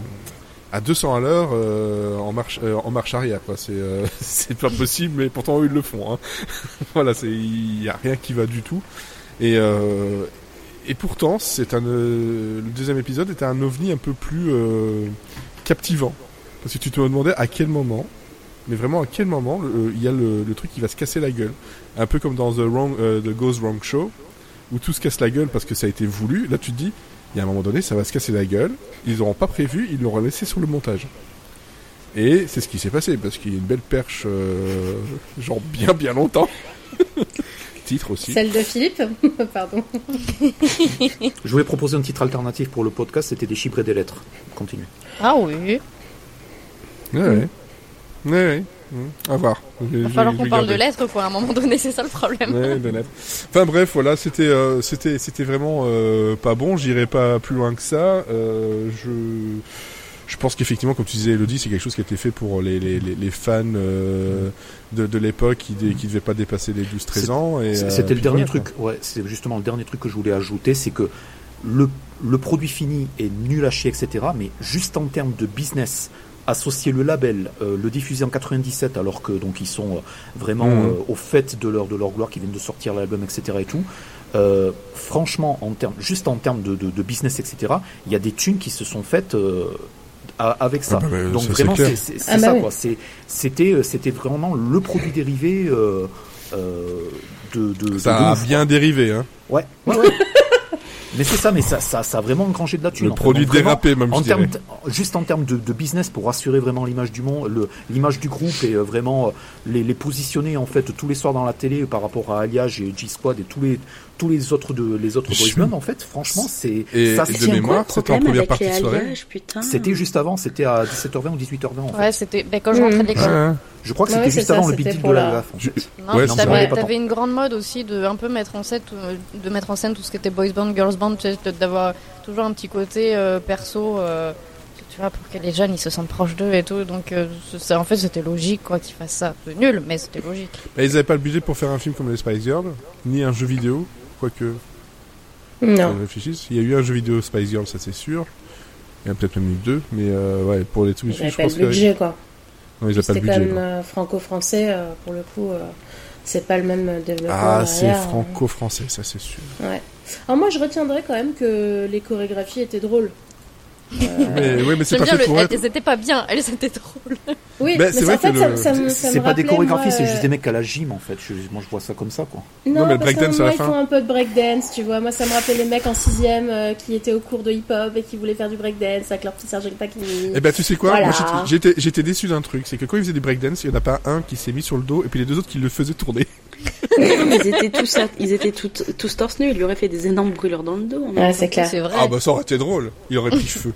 à 200 à l'heure euh, en marche euh, en marche arrière quoi. C'est euh, [laughs] c'est pas possible, mais pourtant eux ils le font. Hein. [laughs] voilà, c'est il y a rien qui va du tout. Et euh, et pourtant, c'est un le deuxième épisode était un ovni un peu plus captivant parce que tu te demandais à quel moment, mais vraiment à quel moment il y a le, truc qui va se casser la gueule, un peu comme dans The Wrong The Goes Wrong Show où tout se casse la gueule parce que ça a été voulu. Là, tu te dis, il y a un moment donné, ça va se casser la gueule. Ils n'auront pas prévu, ils l'auront laissé sur le montage. Et c'est ce qui s'est passé parce qu'il y a une belle perche, euh, genre bien bien longtemps. [laughs] Titre aussi. Celle de Philippe [laughs] Pardon. Je voulais proposer un titre alternatif pour le podcast, c'était des chiffres et des lettres. Continue. Ah oui. Ouais, ouais. Ouais, ouais. Mmh. À voir. Il va falloir qu'on parle de lettres, quoi. À un moment donné, [laughs] c'est ça le problème. Ouais, de lettres. Enfin bref, voilà, c'était euh, c'était c'était vraiment euh, pas bon. J'irai pas plus loin que ça. Euh, je je pense qu'effectivement, comme tu disais, Elodie, c'est quelque chose qui a été fait pour les les, les, les fans euh, de, de l'époque qui qui devaient pas dépasser les 12-13 ans. euh, C'était le dernier voilà, truc. Ouais, c'est justement le dernier truc que je voulais ajouter, c'est que le, le produit fini est nul à chier, etc. Mais juste en termes de business, associer le label, euh, le diffuser en 97, alors que donc ils sont euh, vraiment Mhm. euh, au fait de leur de leur gloire, qui viennent de sortir l'album, etc. Et tout. Euh, franchement, en termes, juste en termes de, de, de business, etc. Il y a des thunes qui se sont faites. euh, a- avec ça. Ah bah, bah, Donc ça, vraiment, c'est c'est- c'est Ah bah ça oui. quoi. C'est- C'était euh, c'était vraiment le produit dérivé euh, euh, de, de, de- Ça de a ouf, bien dérivé, hein. Ouais, ouais, ouais. Mais c'est ça, mais ça, ça, ça a vraiment engrangé de la thune. Le en fait. produit vraiment, dérapé, même en je dirais. termes, juste en termes de, de business pour assurer vraiment l'image du monde, le- l'image du groupe et euh, vraiment euh, les, les positionner en fait tous les soirs dans la télé par rapport à Alliage et G Squad et tous les tous les autres de les autres boys bands en fait. Franchement, c'est Et- ça et se de tient, mémoire, quoi. c'était en première partie les de soirée. C'était juste avant, c'était à 17h20 ou 18h20 en fait. Ouais, c'était ben, quand je rentrais de l'école. Ouais. Je crois que Ouais, c'était c'est juste ça, avant le c'était big deal pour de la la- gaffe. en fait. Non, Ouais, t'avais, une grande mode aussi de un peu mettre en scène, de mettre en scène tout ce qui était boys band, girls band, tu sais, de- d'avoir toujours un petit côté euh, perso, euh, tu vois, pour que les jeunes ils se sentent proches d'eux et tout. Donc, euh, c'est- en fait, c'était logique quoi qu'ils fassent ça. C'est nul, mais c'était logique. Bah, ils avaient pas le budget pour faire un film comme les Spice Girls, ni un jeu vidéo, quoique Non. on réfléchisse. Il y a eu un jeu vidéo Spice Girls, ça c'est sûr. Il y en a peut-être même eu deux, mais euh, ouais, pour les trucs, Ils je n'avaient pas pense le que budget, quoi. non, ils avaient pas le quand budget. même non. euh, franco-français, euh, pour le coup. c'est pas le même développement. Ah, c'est euh. franco-français, ça c'est sûr. Ouais. Alors moi, je retiendrai quand même que les chorégraphies étaient drôles. Euh, Mais ouais, mais c'est pas bien fait le. pour être. Elles étaient pas bien, elles étaient drôles. Oui, Mais mais, c'est vrai fait, que le- C'est pas des chorégraphies, moi, c'est juste euh, des mecs à la gym en fait. Je- moi je vois ça comme ça quoi. Non, Non, mais le breakdance à la ils fin. font un peu de breakdance, tu vois. Moi, ça me rappelait les mecs en sixième euh, qui étaient au cours de hip-hop et qui voulaient faire du breakdance avec leur petit Serge Pacini. Eh ben tu sais quoi? Voilà. Moi j'étais- j'étais j'étais déçu d'un truc, c'est que quand ils faisaient du breakdance, il y en a pas un qui s'est mis sur le dos et puis les deux autres qui le faisaient tourner. [laughs] ils étaient tous, ils étaient tous, tous torse nu. Il lui aurait fait des énormes brûlures dans le dos. même c'est clair. C'est vrai. Ah bah ça aurait été drôle. Il aurait pris feu.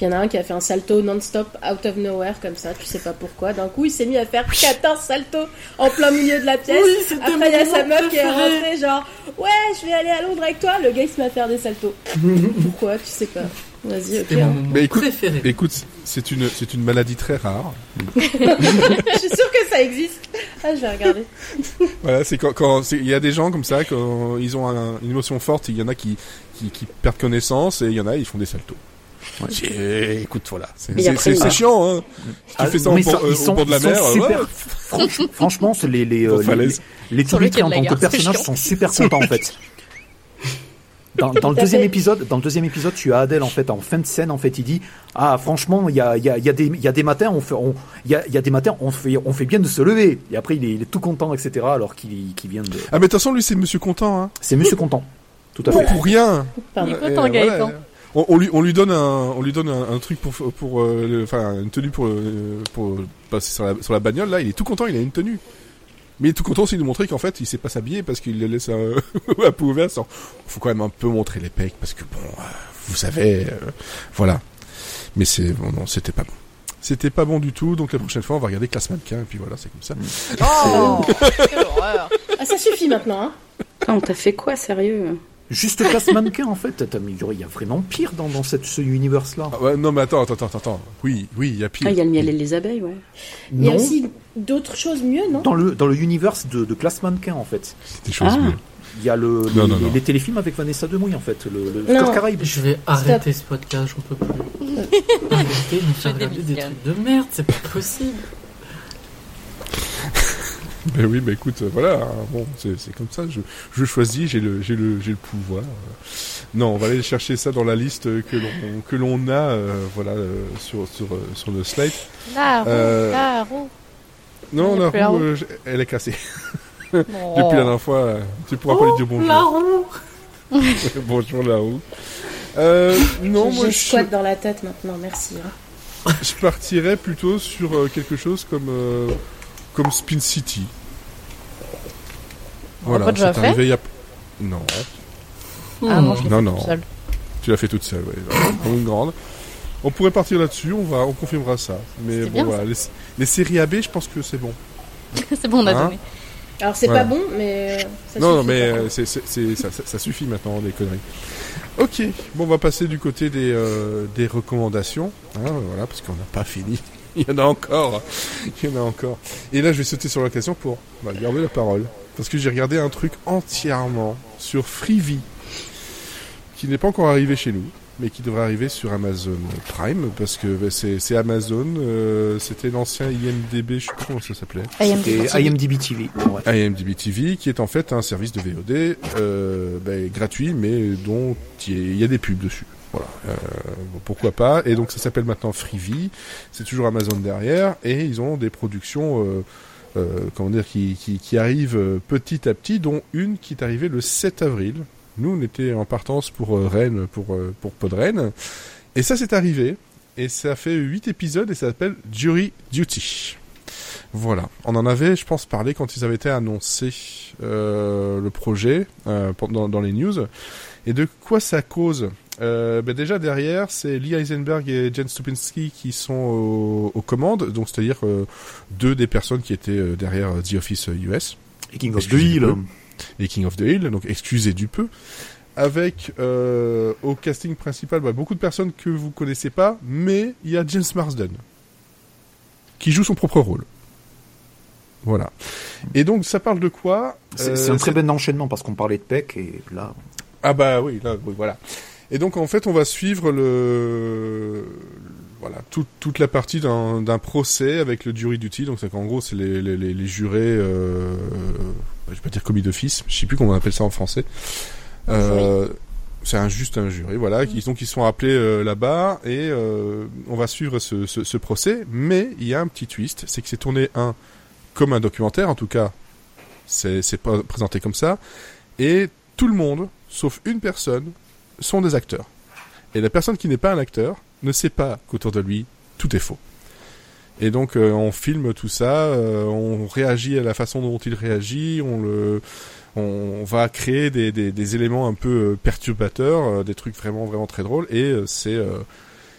Il y en a un qui a fait un salto non-stop out of nowhere comme ça, tu sais pas pourquoi. D'un coup, il s'est mis à faire 14 saltos en plein milieu de la pièce. Oui, Après, il y a sa meuf qui est rentrée, genre Ouais, je vais aller à Londres avec toi. Le gars, il se met à faire des saltos. [laughs] pourquoi? Tu sais pas. Vas-y, ok. C'était mon moment Mais écoute- préféré. Écoute, c'est une c'est une maladie très rare. [laughs] je suis sûre que ça existe. Ah, je vais regarder. [laughs] Voilà, c'est quand quand c'est- il y a des gens comme ça quand ils ont un- une émotion forte, il y en a qui, qui qui perdent connaissance et il y en a ils font des saltos. J'ai- Écoute, voilà, c'est Et c'est- après, c'est- il c'est va. chiant, hein. Si tu Ah, fais ça bord, sont- euh, ils au sont- bord de la ils sont mer, super- ouais. Franchement, franchement, c'est les les, euh, les, les Sur Tubis le quai en tant que personnages sont super [laughs] contents en fait. Dans, [laughs] dans le deuxième épisode, dans le deuxième épisode, tu as Adèle en fait en fin de scène en fait, il dit ah franchement il y a, il y, a, y, a des- il y a des matins on fait on, il y a, il y a des matins on fait on fait bien de se lever et après il est, il est tout content etc alors qu'il qu'il vient de Ah mais de toute façon lui c'est Monsieur Content, hein. c'est Monsieur content tout à Pour, fait pour rien. Pardon. Il est content, Et Gaëtan. On, on lui on lui donne un on lui donne un, un truc pour pour euh, enfin une tenue pour euh, pour passer sur la sur la bagnole là, il est tout content, il a une tenue. Mais il est tout content aussi de montrer qu'en fait il sait pas s'habiller parce qu'il le laisse un, [laughs] un peu ouvert. Sans... Faut quand même un peu montrer les pecs parce que bon, euh, vous savez, euh, voilà. Mais c'est bon, non, c'était pas bon. C'était pas bon du tout. Donc la prochaine fois on va regarder classe mannequin et puis voilà, c'est comme ça. Oh, [laughs] quelle horreur. Ah, ça suffit maintenant, hein. Putain, on t'a fait quoi, sérieux? Juste classe mannequin en fait il y a vraiment pire dans, dans cette ce univers là Ah ouais, non mais attends attends attends attends. Oui oui il y a pire. Ah, il y a le miel et les abeilles, ouais. Il y a aussi d'autres choses mieux, non? Dans le dans le univers de, de classe mannequin en fait C'est des choses Ah. mieux. il y a le Non, les, non, non. les téléfilms avec Vanessa Demouy en fait le, le Caraïbes Je vais arrêter ce podcast, j'en peux plus. [laughs] Arrêtez de me faire regarder des trucs de merde, c'est pas possible. [laughs] Ben oui, bah écoute, euh, voilà, hein, bon, c'est c'est comme ça, je, je choisis, j'ai le, j'ai le, j'ai le pouvoir. Non, on va aller chercher ça dans la liste que l'on, que l'on a, euh, voilà, euh, sur, sur, sur le slide. La roue, Euh, la roue. Non, la roue, euh, elle est cassée. Oh. [laughs] [laughs] Depuis la dernière fois, tu pourras pas lui dire bonjour. La roue [laughs] bonjour la roue. Euh, non, Je moi, je, squatte dans la tête maintenant, merci. hein. je partirais plutôt sur quelque chose comme, euh, comme Spin City. Déjà c'est fait arrivé il y a... Non. Ah non, je l'ai Non, fait non. toute seule. Tu l'as fait toute seule, ouais. [coughs] Comme une grande. On pourrait partir là-dessus, on va, on confirmera ça. Mais bon, bien, voilà, les, les séries AB, je pense que c'est bon. [laughs] C'est bon, on a Hein donné. Alors, c'est Voilà. pas bon, mais. euh, Ça non, non, mais euh, ça suffit maintenant, des conneries. Ok, bon, on va passer du côté des, euh, des recommandations. Hein, voilà, parce qu'on n'a pas fini. Il y en a encore. Il y en a encore. Et là, je vais sauter sur l'occasion pour bah, garder la parole. Parce que j'ai regardé un truc entièrement sur Freevee, qui n'est pas encore arrivé chez nous, mais qui devrait arriver sur Amazon Prime, parce que bah, c'est, c'est Amazon, euh, c'était l'ancien IMDB, je sais pas comment ça s'appelait. IMDb TV ouais. IMDb TV, qui est en fait un service de VOD euh, ben, gratuit, mais dont il y a- il y a des pubs dessus. Voilà, euh, pourquoi pas. Et donc ça s'appelle maintenant Freevee. C'est toujours Amazon derrière, et ils ont des productions, euh, euh, comment dire, qui, arrivent petit à petit, dont une qui est arrivée le 7 avril. Nous, on était en partance pour Rennes, pour pour Pod Rennes, et ça c'est arrivé. Et ça fait 8 épisodes et ça s'appelle Jury Duty. Voilà, on en avait, je pense, parlé quand ils avaient été annoncés le projet dans les news. Et de quoi ça cause Euh, ben déjà derrière, c'est Lee Eisenberg et Jen Stupinski qui sont aux, aux commandes, donc c'est-à-dire euh, deux des personnes qui étaient euh, derrière The Office US. Et King of the Hill. Et King of the Hill, donc excusez du peu. Avec euh, au casting principal bah, beaucoup de personnes que vous connaissez pas, mais il y a James Marsden qui joue son propre rôle. Voilà. Et donc ça parle de quoi? C'est Euh, un très bon enchaînement parce qu'on parlait de Peck et là. Ah bah oui, là, oui, voilà. Et donc en fait, on va suivre le voilà toute toute la partie d'un procès avec le jury duty. Donc c'est qu'en gros, c'est les, les, les, les jurés, euh, je vais pas dire commis d'office, je sais plus comment on appelle ça en français. Euh, c'est un, juste un jury, voilà. Qui, donc ils sont appelés euh, là-bas et euh, on va suivre ce, ce, ce procès. Mais il y a un petit twist, c'est que c'est tourné un comme un documentaire, en tout cas, c'est présenté comme ça. Et tout le monde, sauf une personne, sont des acteurs. Et la personne qui n'est pas un acteur ne sait pas qu'autour de lui, tout est faux. Et donc euh, on filme tout ça, euh, on réagit à la façon dont il réagit, on le, on va créer des, des, éléments un peu euh, perturbateurs, des trucs vraiment vraiment très drôles. Et c'est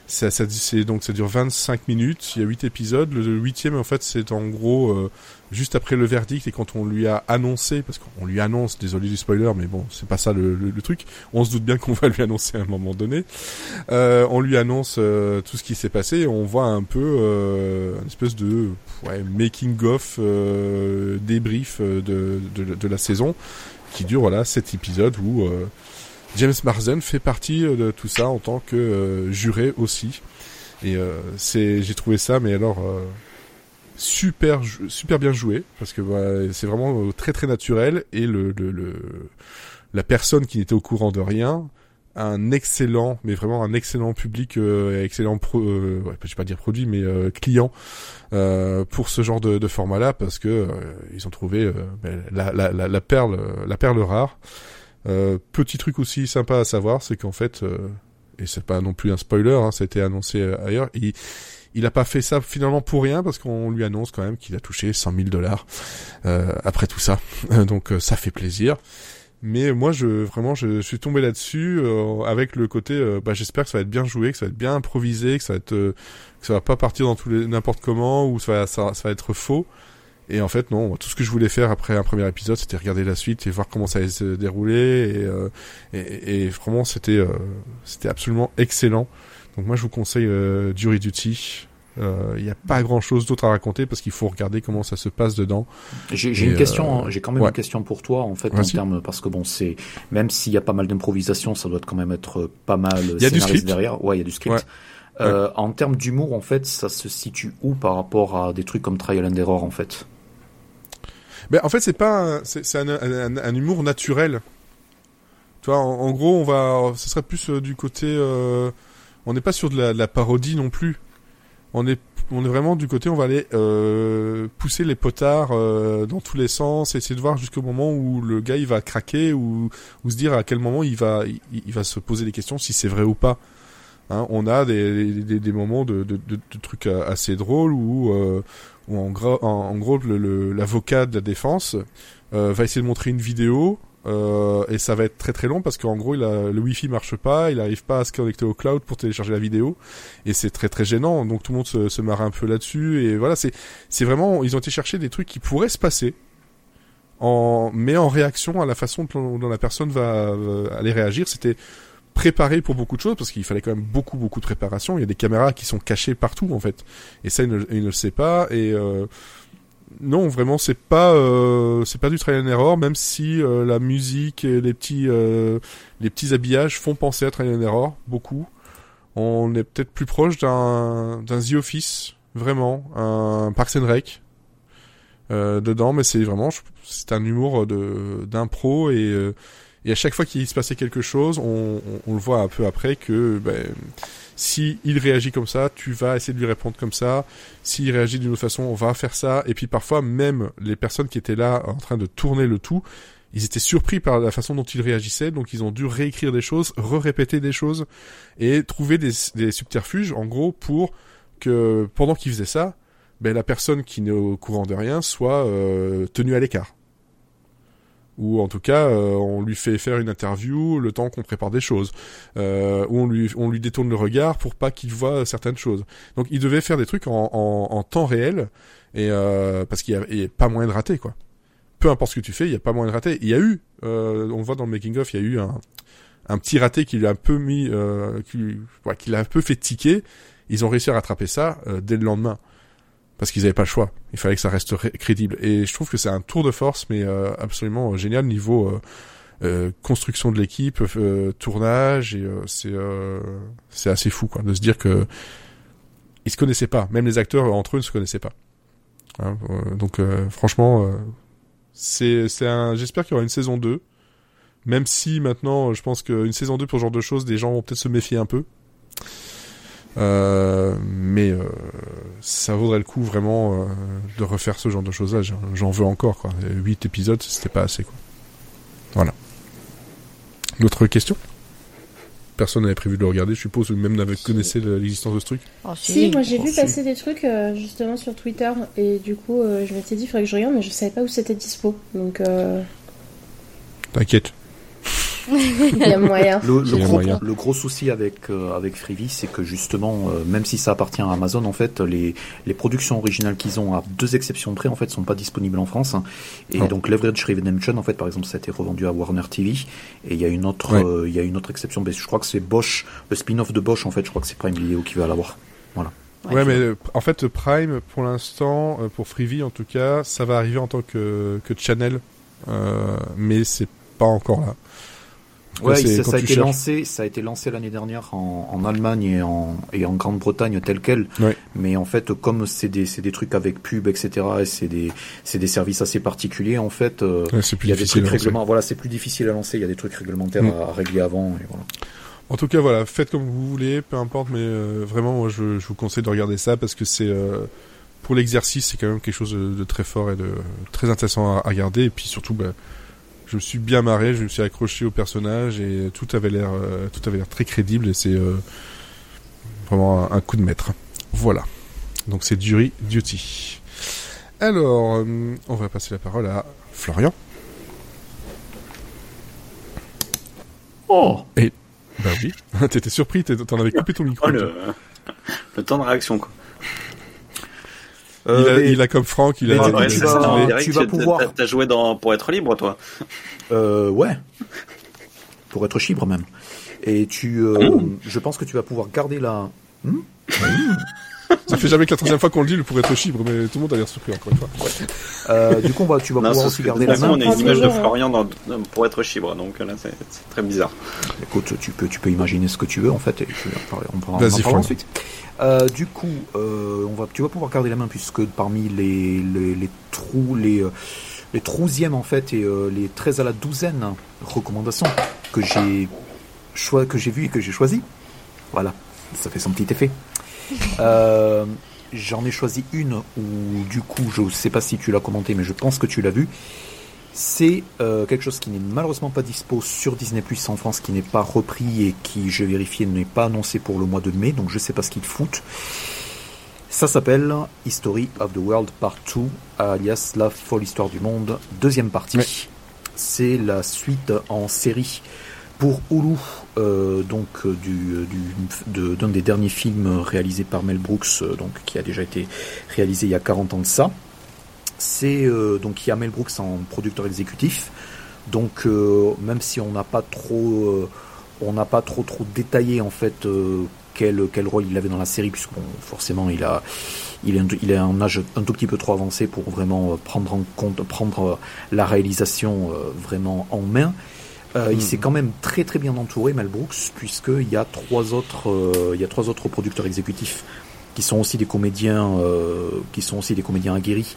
ça, donc ça dure 25 minutes, il y a 8 épisodes. Le huitième en fait c'est en gros juste après le verdict et quand on lui a annoncé, parce qu'on lui annonce, désolé du spoiler, mais bon c'est pas ça le, le- le truc. On se doute bien qu'on va lui annoncer à un moment donné. Euh, on lui annonce euh, tout ce qui s'est passé et on voit un peu euh, une espèce de ouais, making of euh, débrief euh, de, de, de la saison qui dure voilà sept épisodes où euh, James Marsden fait partie de tout ça en tant que juré aussi. Et c'est, j'ai trouvé ça, mais alors super, super bien joué parce que bah, c'est vraiment euh, très très naturel et le, le, le la personne qui n'était au courant de rien un excellent, mais vraiment un excellent public, euh, excellent pro, euh, je vais pas dire produit, mais euh, client euh, pour ce genre de, de format-là parce que euh, ils ont trouvé ben, la, la, la, la perle, la perle rare. Petit truc aussi sympa à savoir, c'est qu'en fait, et c'est pas non plus un spoiler, hein, ça a été annoncé ailleurs, il, il a pas fait ça finalement pour rien parce qu'on lui annonce quand même qu'il a touché 100 000 dollars euh, après tout ça, [laughs] donc euh, ça fait plaisir. Mais moi, je vraiment, je, suis tombé là-dessus euh, avec le côté, euh, bah, j'espère que ça va être bien joué, que ça va être bien improvisé, que ça va être, euh, que ça va pas partir dans tous les n'importe comment ou ça va, ça, ça va être faux. Et en fait, non, tout ce que je voulais faire après un premier épisode, c'était regarder la suite et voir comment ça allait se dérouler. Et, et, et vraiment, c'était c'était absolument excellent. Donc moi, je vous conseille euh, Jury Duty. Euh, Il n'y a pas grand-chose d'autre à raconter parce qu'il faut regarder comment ça se passe dedans. J'ai une question, euh, j'ai quand même ouais. une question pour toi en fait en termes parce que bon c'est même s'il y a pas mal d'improvisation, ça doit quand même être pas mal Il y a du script. derrière. Ouais, il y a du script. Ouais. Euh, En termes d'humour, en fait, ça se situe où par rapport à des trucs comme Trial and Error, en fait? Ben, en fait, c'est pas un, c'est, un, un, un humour naturel. Tu vois, en, en gros, on va, ce serait plus euh, du côté, euh, on n'est pas sur de la, de la parodie non plus. On est, on est vraiment du côté, on va aller euh, pousser les potards euh, dans tous les sens, essayer de voir jusqu'au moment où le gars il va craquer ou, ou se dire à quel moment il va, il, va se poser des questions si c'est vrai ou pas. Hein, on a des, des, des moments de, de, de, trucs assez drôles où, euh, où en, gros, en, gros l'avocat de la défense euh, va essayer de montrer une vidéo euh, et ça va être très très long parce qu'en gros il a, le wifi marche pas, il n'arrive pas à se connecter au cloud pour télécharger la vidéo. Et c'est très très gênant. Donc tout le monde se, se marre un peu là-dessus. Et voilà c'est c'est vraiment ils ont été chercher des trucs qui pourraient se passer en mais en réaction à la façon dont, la personne va euh, aller réagir. C'était préparé pour beaucoup de choses parce qu'il fallait quand même beaucoup beaucoup de préparation. Il y a des caméras qui sont cachées partout en fait. Et ça il ne, il ne le sait pas. Et euh, non vraiment c'est pas euh, c'est pas du trial and error même si euh, la musique et les petits euh, les petits habillages font penser à trial and error beaucoup. On est peut-être plus proche d'un d'un The Office vraiment un Parks and Rec euh, dedans mais c'est vraiment c'est un humour de d'impro et euh, et à chaque fois qu'il se passait quelque chose, on, on, on le voit un peu après que ben, si il réagit comme ça, tu vas essayer de lui répondre comme ça. S'il réagit d'une autre façon, on va faire ça. Et puis parfois, même les personnes qui étaient là en train de tourner le tout, ils étaient surpris par la façon dont il réagissait, donc ils ont dû réécrire des choses, re-répéter des choses et trouver des, des subterfuges, en gros, pour que pendant qu'ils faisaient ça, ben, la personne qui n'est au courant de rien soit euh, tenue à l'écart ou en tout cas euh, on lui fait faire une interview le temps qu'on prépare des choses, euh, ou on lui on lui détourne le regard pour pas qu'il voit certaines choses. Donc il devait faire des trucs en, en, en temps réel et euh, parce qu'il y, a pas moyen de rater quoi. Peu importe ce que tu fais, il y a pas moyen de rater. Il y a eu, euh, on voit dans le making of, il y a eu un un petit raté qui lui a un peu mis, euh, qui, ouais, qui l'a un peu fait tiquer. Ils ont réussi à rattraper ça euh, dès le lendemain parce qu'ils n'avaient pas le choix. Il fallait que ça reste crédible. Et je trouve que c'est un tour de force, mais euh, absolument génial niveau euh, euh, construction de l'équipe, tournage, et c'est c'est assez fou quoi de se dire que ils se connaissaient pas. Même les acteurs entre eux ne se connaissaient pas. Hein, donc franchement, c'est c'est un. J'espère qu'il y aura une saison 2. Même si maintenant, je pense qu'une saison 2 pour ce genre de choses, des gens vont peut-être se méfier un peu. Euh, mais euh, ça vaudrait le coup vraiment euh, de refaire ce genre de choses là. J'en veux encore quoi. 8 épisodes, c'était pas assez quoi. Voilà. D'autres questions? Personne n'avait prévu de le regarder, je suppose, ou même n'avait connaissé l'existence de ce truc? Oh, si, moi j'ai oh, vu passer des trucs justement sur Twitter et du coup je m'étais dit il faudrait que je regarde, mais je savais pas où c'était dispo. Donc. T'inquiète, Il y a moyen. Le, gros, souci avec euh, avec Freevee, c'est que justement, euh, même si ça appartient à Amazon, en fait, les les productions originales qu'ils ont, à deux exceptions près, en fait, sont pas disponibles en France. Hein. Et donc, Leverage Redemption, en fait, par exemple, ça a été revendu à Warner TV. Et il y a une autre, euh, il y a une autre exception. Mais je crois que c'est Bosch, le spin-off de Bosch, en fait, je crois que c'est Prime Video qui va l'avoir. Voilà. Ouais, mais en fait, Prime, pour l'instant, pour Freevee en tout cas, ça va arriver en tant que, que channel, mais c'est pas encore là. Ouais, ça, a été lancé, ça a été lancé l'année dernière en, en, Allemagne et en, et en Grande-Bretagne tel quel. Mais en fait, comme c'est des, des trucs avec pub, etc., et c'est des, des services assez particuliers, en fait, euh, il y a des trucs réglementaires. Voilà, c'est plus difficile à lancer. Il y a des trucs réglementaires mm. à, régler avant. Et voilà. En tout cas, voilà, faites comme vous voulez, peu importe, mais euh, vraiment, moi, je, je, vous conseille de regarder ça parce que c'est euh, pour l'exercice, c'est quand même quelque chose de, très fort et de très intéressant à, à regarder. Et puis surtout, bah, je me suis bien marré, je me suis accroché au personnage et tout avait l'air, euh, tout avait l'air très crédible et c'est euh, vraiment un, coup de maître. Voilà. Donc c'est Jury Duty. Alors, euh, on va passer la parole à Florian. Oh. Et bah oui, [laughs] t'étais surpris, t'en avais coupé ton micro. Oh, le... le temps de réaction quoi. Euh, il, a, comme Franck, il a. dit tu, vas, tu vas pouvoir. T'as joué dans pour être libre, toi. Euh, ouais. Pour être libre même. Et tu, euh, je pense que tu vas pouvoir garder la. Hmm? [laughs] Ça fait jamais que la troisième fois qu'on le dit, le pour être chibre, mais tout le monde a l'air surpris encore une fois. Euh, du coup, bah, tu vas pouvoir aussi garder la main. On a une image de Florian dans, pour être chibre, donc là, c'est très bizarre. Écoute, tu peux, tu peux imaginer ce que tu veux, en fait, et on parlera, en ensuite. Euh, du coup, euh, on va, tu vas pouvoir garder la main puisque parmi les, les, les trous, les, euh, les en fait et euh, les 13 à la douzaine recommandations que j'ai que j'ai vu et que j'ai choisi. Voilà, ça fait son petit effet. [laughs] J'en ai choisi une où du coup, je sais pas si tu l'as commenté, mais je pense que tu l'as vu. C'est euh, quelque chose qui n'est malheureusement pas dispo sur Disney Plus en France, qui n'est pas repris et qui, je vérifié, n'est pas annoncé pour le mois de mai, donc je sais pas ce qu'ils foutent. Ça s'appelle History of the World Part 2, alias La folle histoire du monde, deuxième partie. C'est la suite en série pour Hulu, euh, donc euh, du, du d'un des derniers films réalisés par Mel Brooks, donc qui a déjà été réalisé il y a 40 ans de ça. C'est euh, donc il y a Mel Brooks en producteur exécutif. Donc euh, même si on n'a pas trop euh, on n'a pas trop trop détaillé en fait quel, quel rôle il avait dans la série puisque forcément il a il est, il est un âge un tout petit peu trop avancé pour vraiment prendre en compte prendre la réalisation vraiment en main. Il hmm. s'est quand même très très bien entouré Mel Brooks puisqu'il y a trois autres il y a trois autres producteurs exécutifs qui sont aussi des comédiens qui sont aussi des comédiens aguerris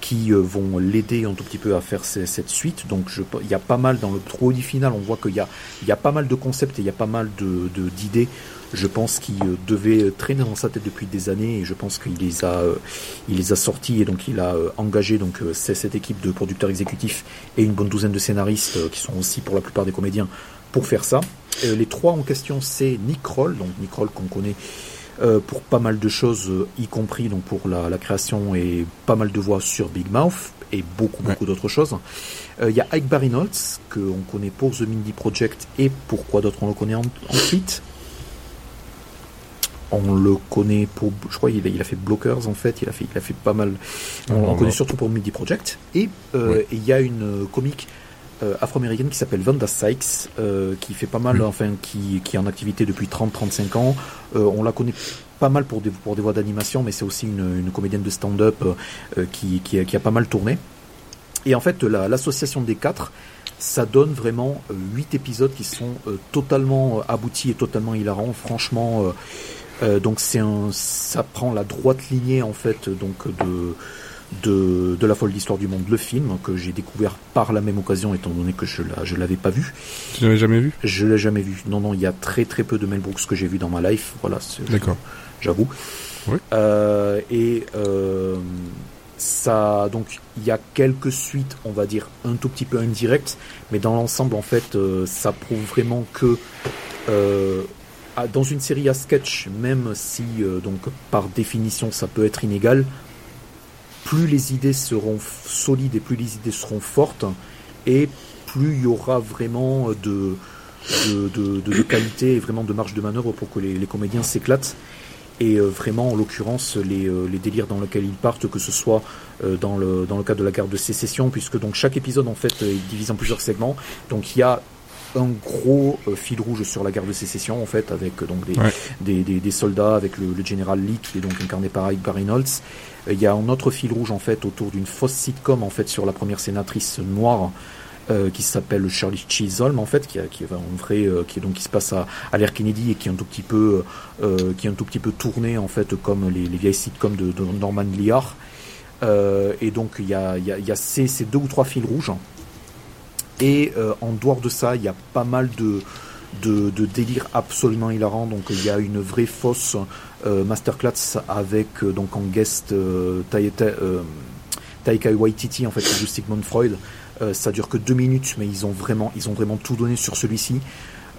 qui euh, vont l'aider un tout petit peu à faire cette suite. Donc je, il y a pas mal dans le produit final, on voit qu'il y a, il y a pas mal de concepts et il y a pas mal de, d'idées. Je pense qu'il euh, devait traîner dans sa tête depuis des années et je pense qu'il les a, euh, il les a sortis et donc il a engagé donc cette équipe de producteurs exécutifs et une bonne douzaine de scénaristes qui sont aussi pour la plupart des comédiens pour faire ça. les trois en question c'est Nick Roll, donc Nick Roll qu'on connaît pour pas mal de choses, y compris donc pour la, création et pas mal de voix sur Big Mouth et beaucoup beaucoup d'autres choses. Il y a Ike Barinholtz qu'on connaît pour The Mindy Project et pourquoi d'autres on le connaît ensuite. On le connaît pour, je crois, il a, il a, fait Blockers en fait, il a fait, il a fait pas mal. On, le connaît surtout pour Mindy Project. Et il y a une comique euh, afro-américaine qui s'appelle Vanda Sykes, euh, qui fait pas mal, mm. enfin, qui, qui est en activité depuis 30-35 ans. Euh, on la connaît pas mal pour des, pour des voix d'animation, mais c'est aussi une, une, comédienne de stand-up qui, qui, qui, a pas mal tourné. Et en fait, l'association des quatre, ça donne vraiment huit épisodes qui sont totalement aboutis et totalement hilarants. Franchement, donc c'est un, ça prend la droite lignée en fait donc de de, de La folle d'histoire du monde, le film, que j'ai découvert par la même occasion, étant donné que je ne l'avais pas vu. Tu l'avais jamais vu? Je l'ai jamais vu. Non, non, il y a très très peu de Mel Brooks que j'ai vu dans ma life. Voilà. D'accord. J'avoue. Oui. Euh, et euh, ça, donc, il y a quelques suites, on va dire, un tout petit peu indirectes, mais dans l'ensemble, en fait, euh, ça prouve vraiment que dans une série à sketch, même si, donc, par définition, ça peut être inégal, plus les idées seront solides et plus les idées seront fortes, et plus il y aura vraiment de, de, qualité et vraiment de marge de manœuvre pour que les, comédiens s'éclatent. Et euh, vraiment, en l'occurrence, les, euh, les, délires dans lesquels ils partent, que ce soit euh, dans, le, dans le cadre de la guerre de sécession, puisque donc chaque épisode en fait est divisé en plusieurs segments. Donc il y a un gros fil rouge sur la guerre de sécession en fait avec donc des, des, des, soldats avec le, général Lee qui est donc incarné par Ike Barinholtz il y a un autre fil rouge en fait autour d'une fausse sitcom en fait sur la première sénatrice noire euh, qui s'appelle Shirley Chisholm en fait qui, est un vrai euh, qui est donc qui se passe à, à l'ère Kennedy et qui est un tout petit peu euh, qui est un tout petit peu tourné en fait comme les, les vieilles sitcoms de, Norman Lear. Et donc il y a, y a, ces, ces, deux ou trois fils rouges. Et en dehors de ça il y a pas mal de de, de délire absolument hilarant donc il y a une vraie fausse euh, masterclass avec euh, donc en guest euh, Taika Waititi en fait qui joue Sigmund Freud. ça dure que deux minutes, mais ils ont vraiment, ils ont vraiment tout donné sur celui-ci.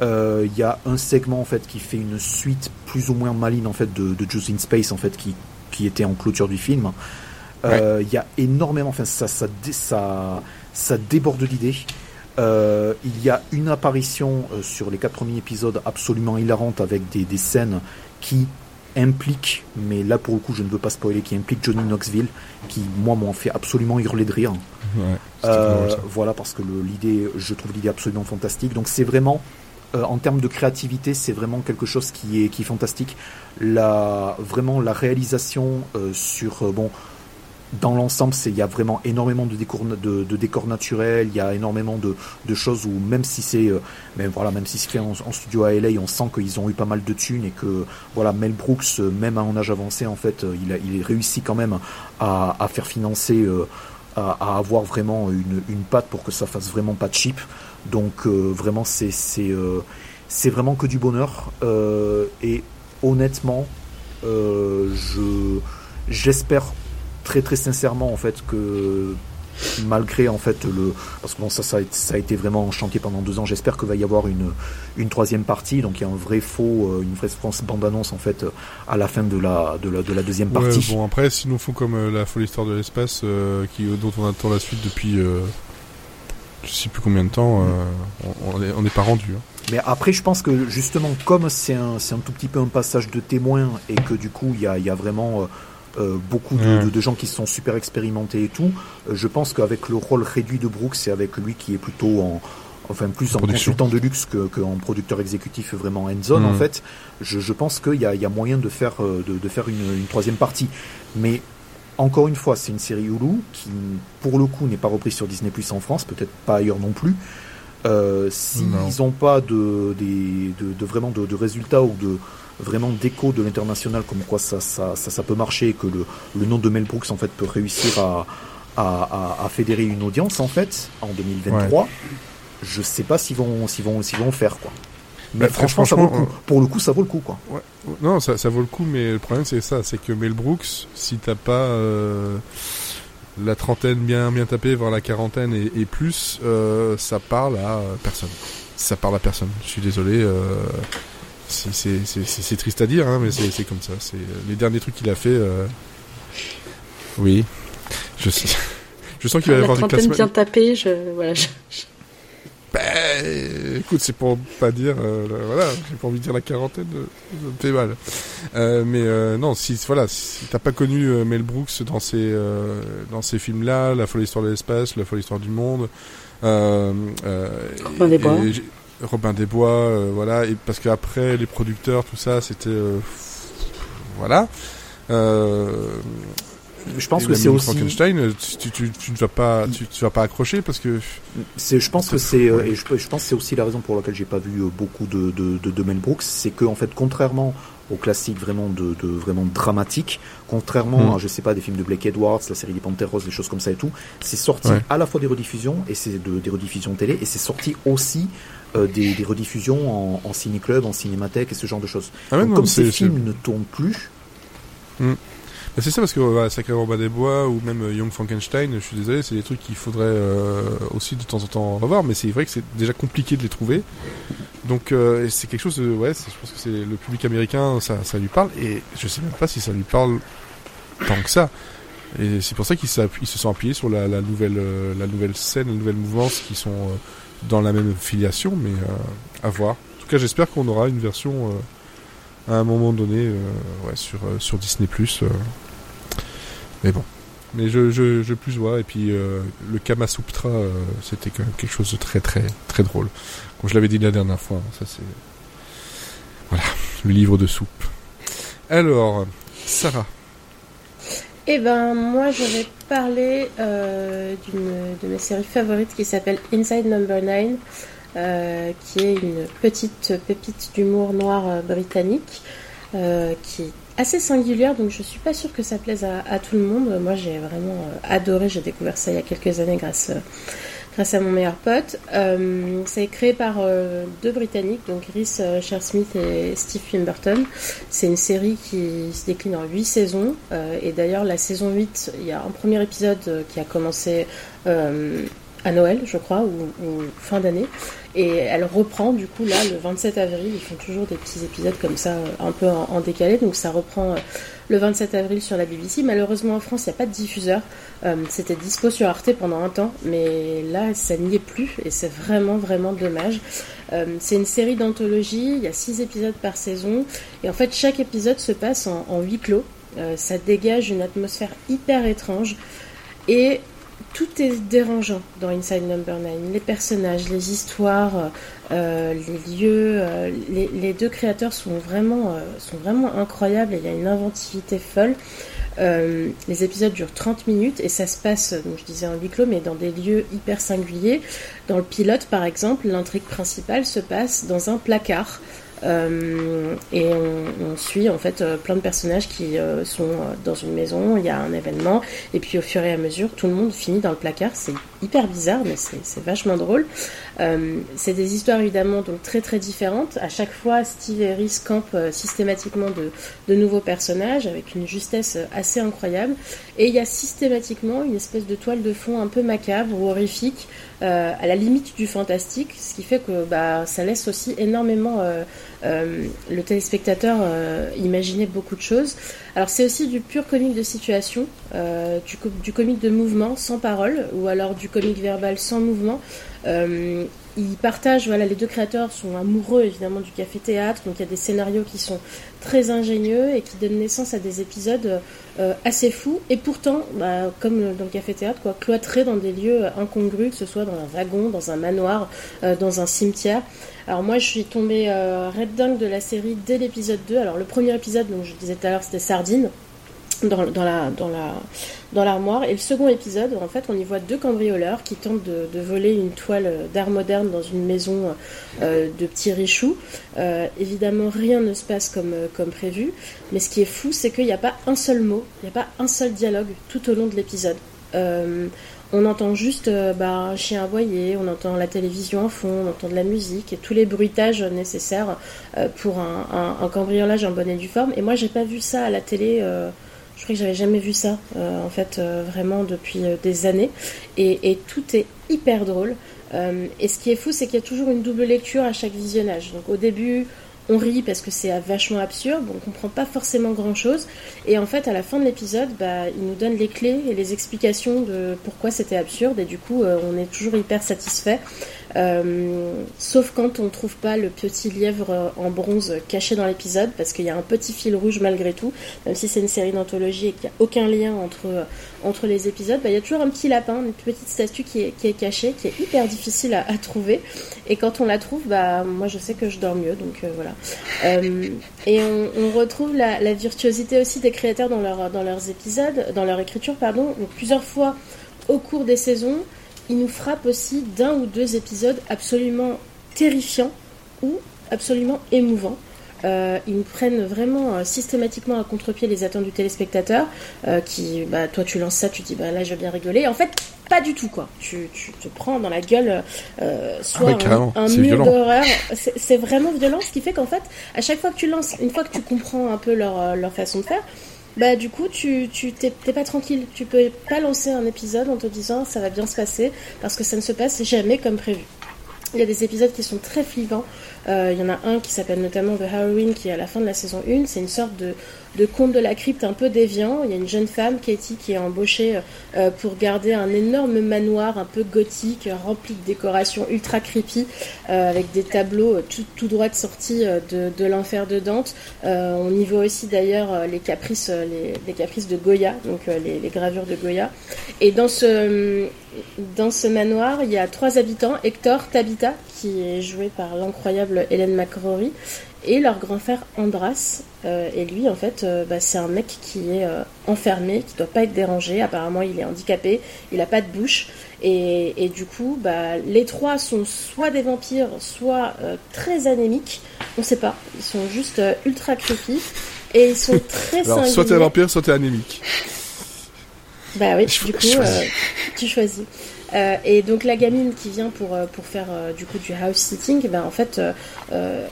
Il y a un segment en fait qui fait une suite plus ou moins maline en fait de, de Juice in Space en fait qui, qui était en clôture du film. Il y a énormément, enfin ça, ça, ça, ça déborde d'idées. Euh, il y a une apparition sur les quatre premiers épisodes absolument hilarante avec des, des scènes qui implique, mais là pour le coup je ne veux pas spoiler, qui implique Johnny Knoxville, qui moi m'en fait absolument hurler de rire. Euh, voilà parce que l'idée, je trouve l'idée absolument fantastique. Donc c'est vraiment, euh, en termes de créativité, c'est vraiment quelque chose qui est qui est fantastique. La vraiment la réalisation euh, sur bon dans l'ensemble, il y a vraiment énormément de décors, de, naturels, il y a énormément de, choses où même si c'est, euh, voilà, même si c'est fait en, studio à LA, on sent qu'ils ont eu pas mal de thunes et que voilà, Mel Brooks, euh, même à un âge avancé, en fait, euh, il a, il réussi quand même à, à faire financer, à, à, avoir vraiment une, une patte pour que ça fasse vraiment pas de cheap. Donc vraiment, c'est c'est c'est vraiment que du bonheur et honnêtement, je j'espère très très sincèrement en fait que malgré en fait le parce que bon ça ça a, été vraiment en chantier pendant deux ans. J'espère qu'il va y avoir une une troisième partie. Donc il y a un vrai faux euh, une vraie bande annonce en fait à la fin de la de la, de la deuxième partie. bon après s'ils nous font comme euh, la folle histoire de l'espace euh, qui dont on attend la suite depuis je sais plus combien de temps on n'est pas rendu hein. Mais après, je pense que justement, comme c'est un, un tout petit peu un passage de témoin et que du coup, il y a, y a vraiment euh, beaucoup de, de, gens qui sont super expérimentés et tout. Euh, je pense qu'avec le rôle réduit de Brooks et avec lui qui est plutôt en enfin plus en, consultant de luxe qu'en producteur exécutif vraiment end zone en fait, je, je pense qu'il y a, y a, moyen de faire euh, de, de faire une, une, troisième partie. Mais encore une fois, c'est une série Hulu qui, pour le coup, n'est pas reprise sur Disney Plus en France, peut-être pas ailleurs non plus. Euh, S'ils n'ont pas de, de, de, vraiment de, de, résultats ou de, vraiment d'écho de l'international, comme quoi ça, ça, ça, peut marcher et que le, le, nom de Mel Brooks en fait peut réussir à, à, à, fédérer une audience en fait en 2023. Je sais pas s'ils vont s'ils vont s'ils vont faire quoi. Mais bah, franchement, ça vaut le coup. Euh, Pour le coup, ça vaut le coup quoi. Ouais. Non, ça, ça vaut le coup, mais le problème c'est ça, c'est que Mel Brooks, si t'as pas euh, la trentaine bien bien tapée, voire la quarantaine et, et plus, euh, ça parle à personne. Ça parle à personne. Je suis désolé c'est triste à dire, hein, mais c'est comme ça. C'est les derniers trucs qu'il a fait. Oui, je sais. Je sens qu'il va y avoir des classements. bien tapé, je voilà. Je... Ben, écoute, c'est pour pas dire, euh, voilà, j'ai pas envie de dire la quarantaine, euh, ça me fait mal. Euh, mais euh, non, si voilà, si t'as pas connu euh, Mel Brooks dans ces dans ces films-là, La folle histoire de l'espace, La folle histoire du monde, Robin des Bois, Robin des Bois, voilà, et parce qu'après les producteurs, tout ça, c'était voilà. Euh, je pense que c'est aussi Frankenstein tu, tu, tu, ne vas pas tu, tu, vas pas accrocher parce que c'est je pense que c'est euh, et je, je pense c'est aussi la raison pour laquelle j'ai pas vu euh, beaucoup de de, de, de Mel Brooks c'est que en fait contrairement aux classiques vraiment de, de vraiment dramatique contrairement hmm. à je sais pas des films de Blake Edwards la série des Panthères Roses des choses comme ça et tout c'est sorti à la fois des rediffusions et c'est de, des rediffusions télé et c'est sorti aussi euh, des, des, rediffusions en, en ciné-club, en cinémathèque et ce genre de choses. Ah Donc, comme ces films ne tournent plus, hmm. Bah, c'est ça parce que voilà, Sacré Robin des Bois ou même euh, Young Frankenstein, je suis désolé, c'est des trucs qu'il faudrait euh, aussi de temps en temps revoir, mais c'est vrai que c'est déjà compliqué de les trouver. Donc euh, c'est quelque chose de ouais, je pense que c'est le public américain, ça, ça lui parle et je sais même pas si ça lui parle tant que ça. Et c'est pour ça qu'ils se sont appuyés sur la, la nouvelle la nouvelle scène, la nouvelle mouvance qui sont dans la même filiation, mais à voir. En tout cas, j'espère qu'on aura une version à un moment donné ouais, sur sur Disney. Mais bon. Mais je, plus vois. Et puis euh, le Kamasuptra, euh, c'était quand même quelque chose de très très très drôle. Comme je l'avais dit la dernière fois, ça c'est voilà le livre de soupe. Alors, Sarah. Eh ben moi je vais parler euh, d'une de mes séries favorites qui s'appelle Inside Number 9, euh, qui est une petite pépite d'humour noir britannique qui est assez singulière, donc je suis pas sûre que ça plaise à, tout le monde. Moi, j'ai vraiment euh, adoré. J'ai découvert ça il y a quelques années grâce, euh, grâce à mon meilleur pote. Euh, c'est créé par deux Britanniques, donc Rhys Smith et Steve Pemberton. C'est une série qui se décline en huit saisons. et d'ailleurs, la saison 8, il y a un premier épisode qui a commencé à Noël, je crois, ou, fin d'année. Et elle reprend, du coup, là, le 27 avril. Ils font toujours des petits épisodes comme ça, euh, un peu en, décalé. Donc ça reprend euh, le 27 avril sur la BBC. Malheureusement, en France, il n'y a pas de diffuseur. Euh, c'était dispo sur Arte pendant un temps, mais là, ça n'y est plus. Et c'est vraiment, vraiment dommage. c'est une série d'anthologie. Il y a six épisodes par saison. Et en fait, chaque épisode se passe en, en huis clos. ça dégage une atmosphère hyper étrange. Et tout est dérangeant dans Inside Number 9. Les personnages, les histoires, euh, les lieux, euh, les, deux créateurs sont vraiment, euh, sont vraiment incroyables et il y a une inventivité folle. les épisodes durent 30 minutes et ça se passe, je disais en huis clos, mais dans des lieux hyper singuliers. Dans le pilote, par exemple, l'intrigue principale se passe dans un placard. Euh, et on, suit en fait euh, plein de personnages qui euh, sont dans une maison, il y a un événement, et puis au fur et à mesure, tout le monde finit dans le placard. C'est hyper bizarre, mais c'est vachement drôle. c'est des histoires évidemment donc très très différentes. À chaque fois, Steve et Rhys campent systématiquement de, de, nouveaux personnages avec une justesse assez incroyable. Et il y a systématiquement une espèce de toile de fond un peu macabre ou horrifique, à la limite du fantastique, ce qui fait que bah, ça laisse aussi énormément euh, le téléspectateur euh, imaginait beaucoup de choses. Alors c'est aussi du pur comique de situation, euh, du, comique de mouvement sans parole, ou alors du comique verbal sans mouvement. Ils partagent, voilà, les deux créateurs sont amoureux évidemment du café-théâtre, donc il y a des scénarios qui sont très ingénieux et qui donnent naissance à des épisodes assez fous, et pourtant, bah, comme dans le café-théâtre, quoi, cloîtrés dans des lieux incongrus, que ce soit dans un wagon, dans un manoir, dans un cimetière. Alors moi je suis tombée euh, red dingue de la série dès l'épisode 2. Alors le premier épisode, donc je disais tout à l'heure, c'était Sardine. Dans, la dans la dans l'armoire et le second épisode en fait on y voit deux cambrioleurs qui tentent de, voler une toile d'art moderne dans une maison euh, de petits richoux euh, évidemment rien ne se passe comme comme prévu mais ce qui est fou c'est qu'il n'y a pas un seul mot il n'y a pas un seul dialogue tout au long de l'épisode on entend juste euh, bah, un chien aboyer, on entend la télévision en fond, on entend de la musique et tous les bruitages nécessaires euh, pour un, cambriolage en bonne et due forme. Et moi, j'ai pas vu ça à la télé. Euh, je crois que j'avais jamais vu ça, en fait, vraiment depuis des années. Et, tout est hyper drôle. et ce qui est fou, c'est qu'il y a toujours une double lecture à chaque visionnage. Donc au début, on rit parce que c'est vachement absurde, on comprend pas forcément grand chose. Et en fait, à la fin de l'épisode, bah, il nous donne les clés et les explications de pourquoi c'était absurde, et du coup, euh, on est toujours hyper satisfait. Euh, sauf quand on trouve pas le petit lièvre en bronze caché dans l'épisode, parce qu'il y a un petit fil rouge malgré tout, même si c'est une série d'anthologie et qu'il n'y a aucun lien entre, entre les épisodes, bah, il y a toujours un petit lapin, une petite statue qui est, cachée, qui est hyper difficile à, trouver. Et quand on la trouve, bah, moi je sais que je dors mieux, donc euh, voilà. Euh, et on, retrouve la, virtuosité aussi des créateurs dans, leur, dans leurs épisodes, dans leur écriture, pardon. Plusieurs fois au cours des saisons, ils nous frappent aussi d'un ou deux épisodes absolument terrifiants ou absolument émouvants. Euh, ils nous prennent vraiment euh, systématiquement à contre-pied les attentes du téléspectateur, euh, qui, bah, toi tu lances ça, tu dis, bah là je vais bien rigoler. En fait, pas du tout quoi. Tu, tu te prends dans la gueule soit ah un, mur d'horreur. C'est vraiment violent, ce qui fait qu'en fait, à chaque fois que tu lances, une fois que tu comprends un peu leur, leur façon de faire, bah du coup tu tu t'es pas tranquille. Tu peux pas lancer un épisode en te disant ça va bien se passer parce que ça ne se passe jamais comme prévu. Il y a des épisodes qui sont très flippants. Euh, il y en a un qui s'appelle notamment The Halloween qui est à la fin de la saison 1. C'est une sorte de, conte de la crypte un peu déviant. Il y a une jeune femme, Katie, qui est embauchée euh, pour garder un énorme manoir un peu gothique, rempli de décorations ultra creepy, euh, avec des tableaux tout, tout droit de sortie de, l'enfer de Dante. on y voit aussi d'ailleurs les caprices, les, caprices de Goya, donc les, les, gravures de Goya. Et dans ce, dans ce manoir, il y a trois habitants, Hector, Tabitha, qui est joué par l'incroyable Hélène McCrory, et leur grand frère Andras. Euh, et lui, en fait, euh, bah, c'est un mec qui est euh, enfermé, qui doit pas être dérangé. Apparemment, il est handicapé, il a pas de bouche. Et, du coup, bah, les trois sont soit des vampires, soit très anémiques. On sait pas. Ils sont juste ultra creepy. Et ils sont [laughs] très Alors, soit t'es vampire, soit t'es anémique. Bah oui, du coup, tu choisis. Euh, et donc la gamine qui vient pour, euh, pour faire euh, du coup du house sitting, ben, en fait,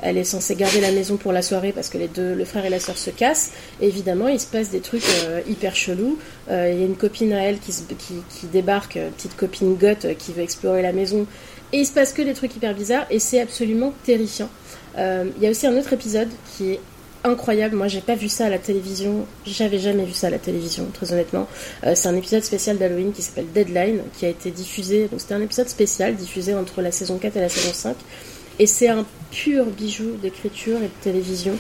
elle est censée garder la maison pour la soirée parce que les deux, le frère et la sœur se cassent. évidemment, il se passe des trucs hyper chelous. Il y a une copine à elle qui, qui, qui débarque, petite copine goth qui veut explorer la maison. Et il se passe que des trucs hyper bizarres et c'est absolument terrifiant. Il y a aussi un autre épisode qui est incroyable. Moi, j'ai pas vu ça à la télévision. J'avais jamais vu ça à la télévision, très honnêtement. Euh, c'est un épisode spécial d'Halloween qui s'appelle Deadline, qui a été diffusé. Donc, c'était un épisode spécial diffusé entre la saison 4 et la saison 5. Et c'est un pur bijou d'écriture et de télévision.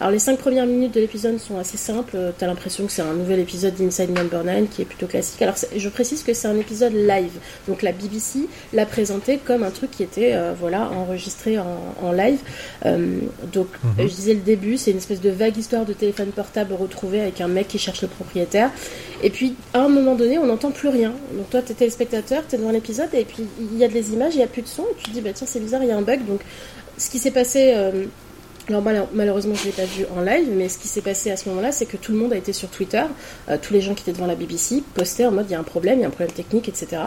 Alors les cinq premières minutes de l'épisode sont assez simples. T'as l'impression que c'est un nouvel épisode d'Inside Number 9 qui est plutôt classique. Alors je précise que c'est un épisode live. Donc la BBC l'a présenté comme un truc qui était euh, voilà enregistré en, live. Euh, donc mhm. je disais le début, c'est une espèce de vague histoire de téléphone portable retrouvé avec un mec qui cherche le propriétaire. Et puis à un moment donné, on n'entend plus rien. Donc toi t'es téléspectateur, t'es devant l'épisode et puis il y a des images, il n'y a plus de son. Et tu te dis bah tiens c'est bizarre, il y a un bug. Donc ce qui s'est passé euh, alors malheureusement je l'ai pas vu en live, mais ce qui s'est passé à ce moment-là, c'est que tout le monde a été sur Twitter, euh, tous les gens qui étaient devant la BBC postaient en mode il y a un problème, il y a un problème technique, etc.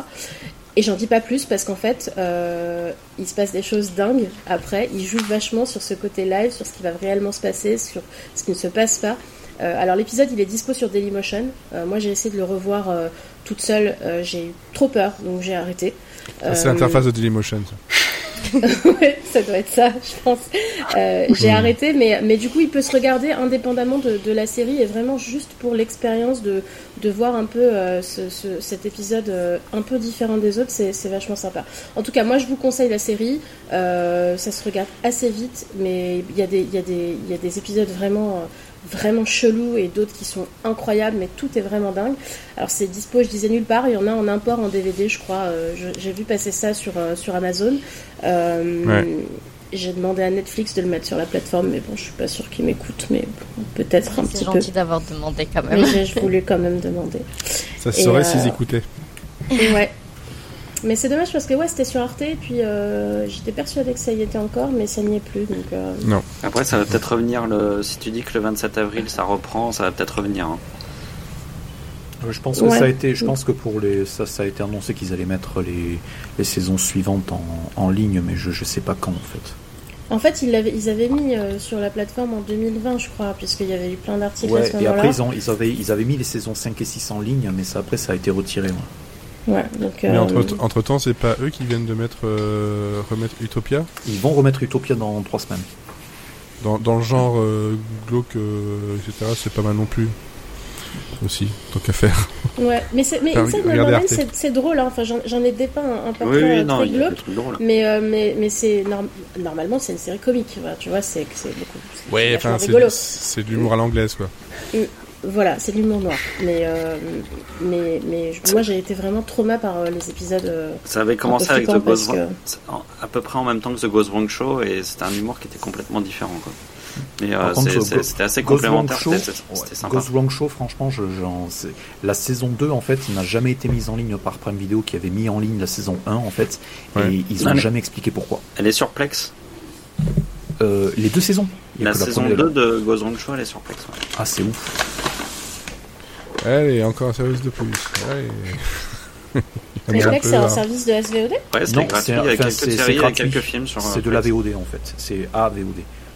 Et j'en dis pas plus parce qu'en fait, euh, il se passe des choses dingues après. Il joue vachement sur ce côté live, sur ce qui va réellement se passer, sur ce qui ne se passe pas. Euh, alors l'épisode il est dispo sur Dailymotion. moi j'ai essayé de le revoir toute seule, j'ai eu trop peur donc j'ai arrêté. c'est l'interface de Dailymotion. [laughs] ouais, ça doit être ça, je pense. Euh, j'ai arrêté, mais, mais du coup, il peut se regarder indépendamment de, de la série et vraiment juste pour l'expérience de, de voir un peu euh, ce, ce, cet épisode euh, un peu différent des autres, c'est vachement sympa. En tout cas, moi, je vous conseille la série. ça se regarde assez vite, mais il y, a des, y, a des, y a des épisodes vraiment vraiment chelous et d'autres qui sont incroyables, mais tout est vraiment dingue. Alors c'est dispo, je disais nulle part, il y en a en import en DVD, je crois. J'ai vu passer ça sur, sur Amazon. Euh, j'ai demandé à Netflix de le mettre sur la plateforme, mais bon, je suis pas sûre qu'ils m'écoutent, mais peut-être un petit peu. C'est gentil d'avoir demandé quand même. Mais je voulais quand même demander. Ça se saurait s'ils euh, écoutaient. Ouais. Mais c'est dommage parce que ouais, c'était sur Arte et puis euh, j'étais persuadée que ça y était encore, mais ça n'y est plus. Donc, Non. Après, ça va peut-être revenir. Le... Si tu dis que le 27 avril ça reprend, ça va peut-être revenir. Hein. Je pense que ça a été, je pense que pour les, ça, ça a été annoncé qu'ils allaient mettre les, les saisons suivantes en, en, ligne, mais je, je sais pas quand en fait. En fait, ils, avaient, ils avaient mis euh, sur la plateforme en 2020, je crois, puisqu'il y avait eu plein d'articles ouais, à ce Et après, ils, ont, ils, avaient, ils avaient mis les saisons 5 et 6 en ligne, mais ça, après, ça a été retiré. Ouais. Donc, mais euh, entre, entre, temps, c'est pas eux qui viennent de mettre, euh, remettre Utopia? Ils vont remettre Utopia dans 3 semaines. dans, dans le genre euh, glauque, euh, etc., c'est pas mal non plus. Aussi, tant qu'à faire. Ouais, mais, c'est- mais Enfin, Nine, Arte. c'est c'est drôle, hein. enfin, j'en j'en ai dépeint un, un portrait oui, non, très glauque, drôles. mais, euh, mais, mais c'est norm- normalement c'est une série comique, voilà, tu vois, c'est c'est beaucoup. c'est Ouais, enfin, c'est rigolo. c'est de l'humour à l'anglaise, quoi. Voilà, c'est de l'humour noir. Mais, euh, mais, mais je- moi j'ai été vraiment trauma par euh, les épisodes. euh, Ça avait commencé avec The Ghost Wrong- à peu près en même temps que The Ghost Wrong Show et c'était un humour qui était complètement différent. Quoi. Mais euh, c'était assez Ghost complémentaire, Show, sympa. Ghost Wrong Show, franchement, je, la saison 2, en fait, n'a jamais été mise en ligne par Prime Video, qui avait mis en ligne la saison 1, en fait, Ouais. et ils Non, ont mais- jamais expliqué pourquoi. Elle est sur Plex. Euh, les deux saisons La que saison première. 2 de Ghost Wrong Show, elle est sur Plex. ouais. Ah, c'est ouf. Allez, encore un service de plus. Ouais. [laughs] Mais Un Plex, peu, c'est un service de SVOD Ouais, Non, gratuit. c'est- Il y a enfin, quelques c'est- c'est séries, il y a gratuit. quelques films sur. C'est euh, de la. VOD, en fait. C'est AVOD.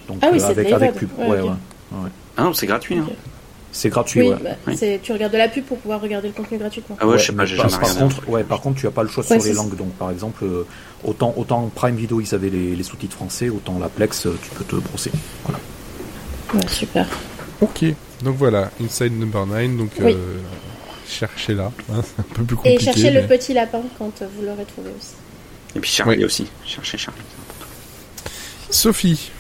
Donc, Ah oui, euh, c'est avec, avec pub. Ouais, Ouais. Ah non, c'est gratuit. Hein. C'est gratuit, Oui, ouais. bah, Oui. c'est- tu regardes de la pub pour pouvoir regarder le contenu gratuitement. Ah ouais, je sais pas, j'ai par, jamais par regardé. contre, ouais, par contre, tu as pas le choix Ouais, sur les c'est- langues. Donc, par exemple, euh, autant, autant Prime Video, ils avaient les, les sous-titres français, autant la Plex, tu peux te brosser. Voilà. Ouais, super. Ok, donc voilà, Inside Number 9, donc Oui. euh, cherchez-la, hein, c'est un peu plus compliqué. Et cherchez le petit lapin quand vous l'aurez trouvé aussi. Et puis Charlie Oui. aussi. Cherchez Charlie. Sophie,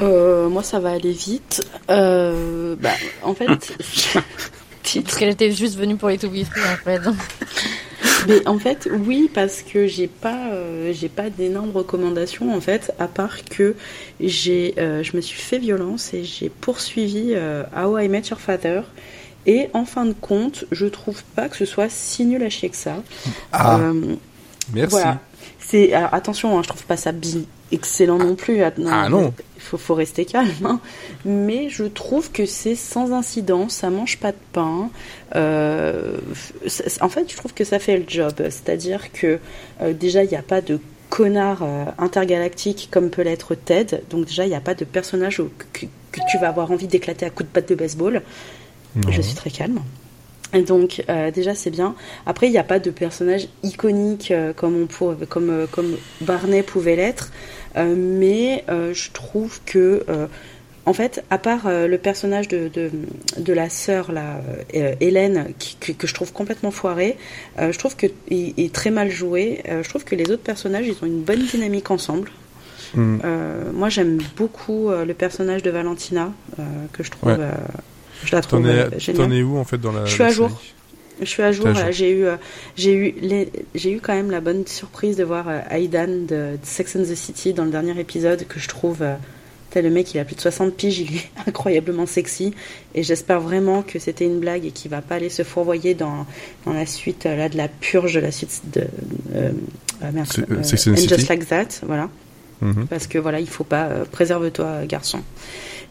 Euh, moi, ça va aller vite. Euh, bah, en fait, [laughs] Parce qu'elle était juste venue pour les To Be Free en fait. [laughs] mais en fait, oui, parce que j'ai pas, euh, j'ai pas d'énormes recommandations en fait, à part que j'ai, euh, je me suis fait violence et j'ai poursuivi euh, How I Met Your Father. Et en fin de compte, je trouve pas que ce soit si nul à chier que ça. ah, merci. Voilà. C'est alors, attention, hein, je trouve pas ça bi- excellent non plus. Ah, Ah non. Il faut, faut rester calme. hein. Mais je trouve que c'est sans incident, ça mange pas de pain. Euh, en fait, je trouve que ça fait le job. C'est-à-dire que euh, déjà, il n'y a pas de connard euh, intergalactique comme peut l'être Ted. Donc déjà, il n'y a pas de personnage que, que tu vas avoir envie d'éclater à coups de patte de baseball. Je suis très calme. Et donc euh, déjà c'est bien. Après il n'y a pas de personnage iconique euh, comme on pour, comme euh, comme Barney pouvait l'être, mais euh, je trouve que euh, en fait à part euh, le personnage de, de, de la sœur là euh, Hélène qui, que, que je trouve complètement foiré, euh, je trouve que il est très mal joué. Euh, je trouve que les autres personnages ils ont une bonne dynamique ensemble. Hmm. Euh, moi j'aime beaucoup euh, le personnage de Valentina euh, que je trouve Ouais. euh, je la trouve euh, t'en es où en fait dans la Je suis à jour. série? Je suis à jour. Voilà. J'ai eu, euh, j'ai eu, les- j'ai eu quand même la bonne surprise de voir euh, Aidan de, de Sex and the City dans le dernier épisode que je trouve. euh, tel le mec, il a plus de 60 piges, il est [laughs] incroyablement sexy. Et j'espère vraiment que c'était une blague et qu'il va pas aller se fourvoyer dans, dans la suite euh, là de la purge de la suite de merde, Sex and City Just Like That, voilà Mhm. parce que voilà, il faut pas préserve-toi garçon.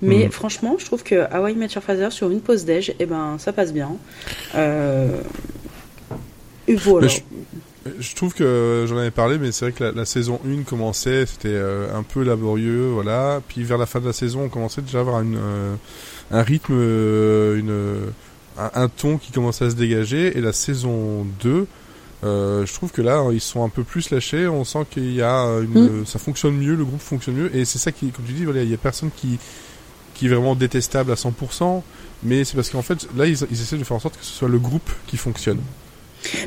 Mais Mhm. franchement, je trouve que Hawaii Met Your Father sur une pause déj, eh ben ça passe bien. Euh... Et voilà. Je trouve que j'en avais parlé, mais c'est vrai que la, la saison 1 commençait, c'était euh, un peu laborieux, voilà. Puis vers la fin de la saison, on commençait déjà à avoir une, euh, un rythme, euh, une, un, un ton qui commençait à se dégager. Et la saison 2, euh, je trouve que là, ils sont un peu plus lâchés. On sent qu'il y a une, ça fonctionne mieux, le groupe fonctionne mieux. Et c'est ça qui, comme tu dis, voilà, il y a personne qui, qui est vraiment détestable à 100%. Mais c'est parce qu'en fait, là, ils, ils essaient de faire en sorte que ce soit le groupe qui fonctionne.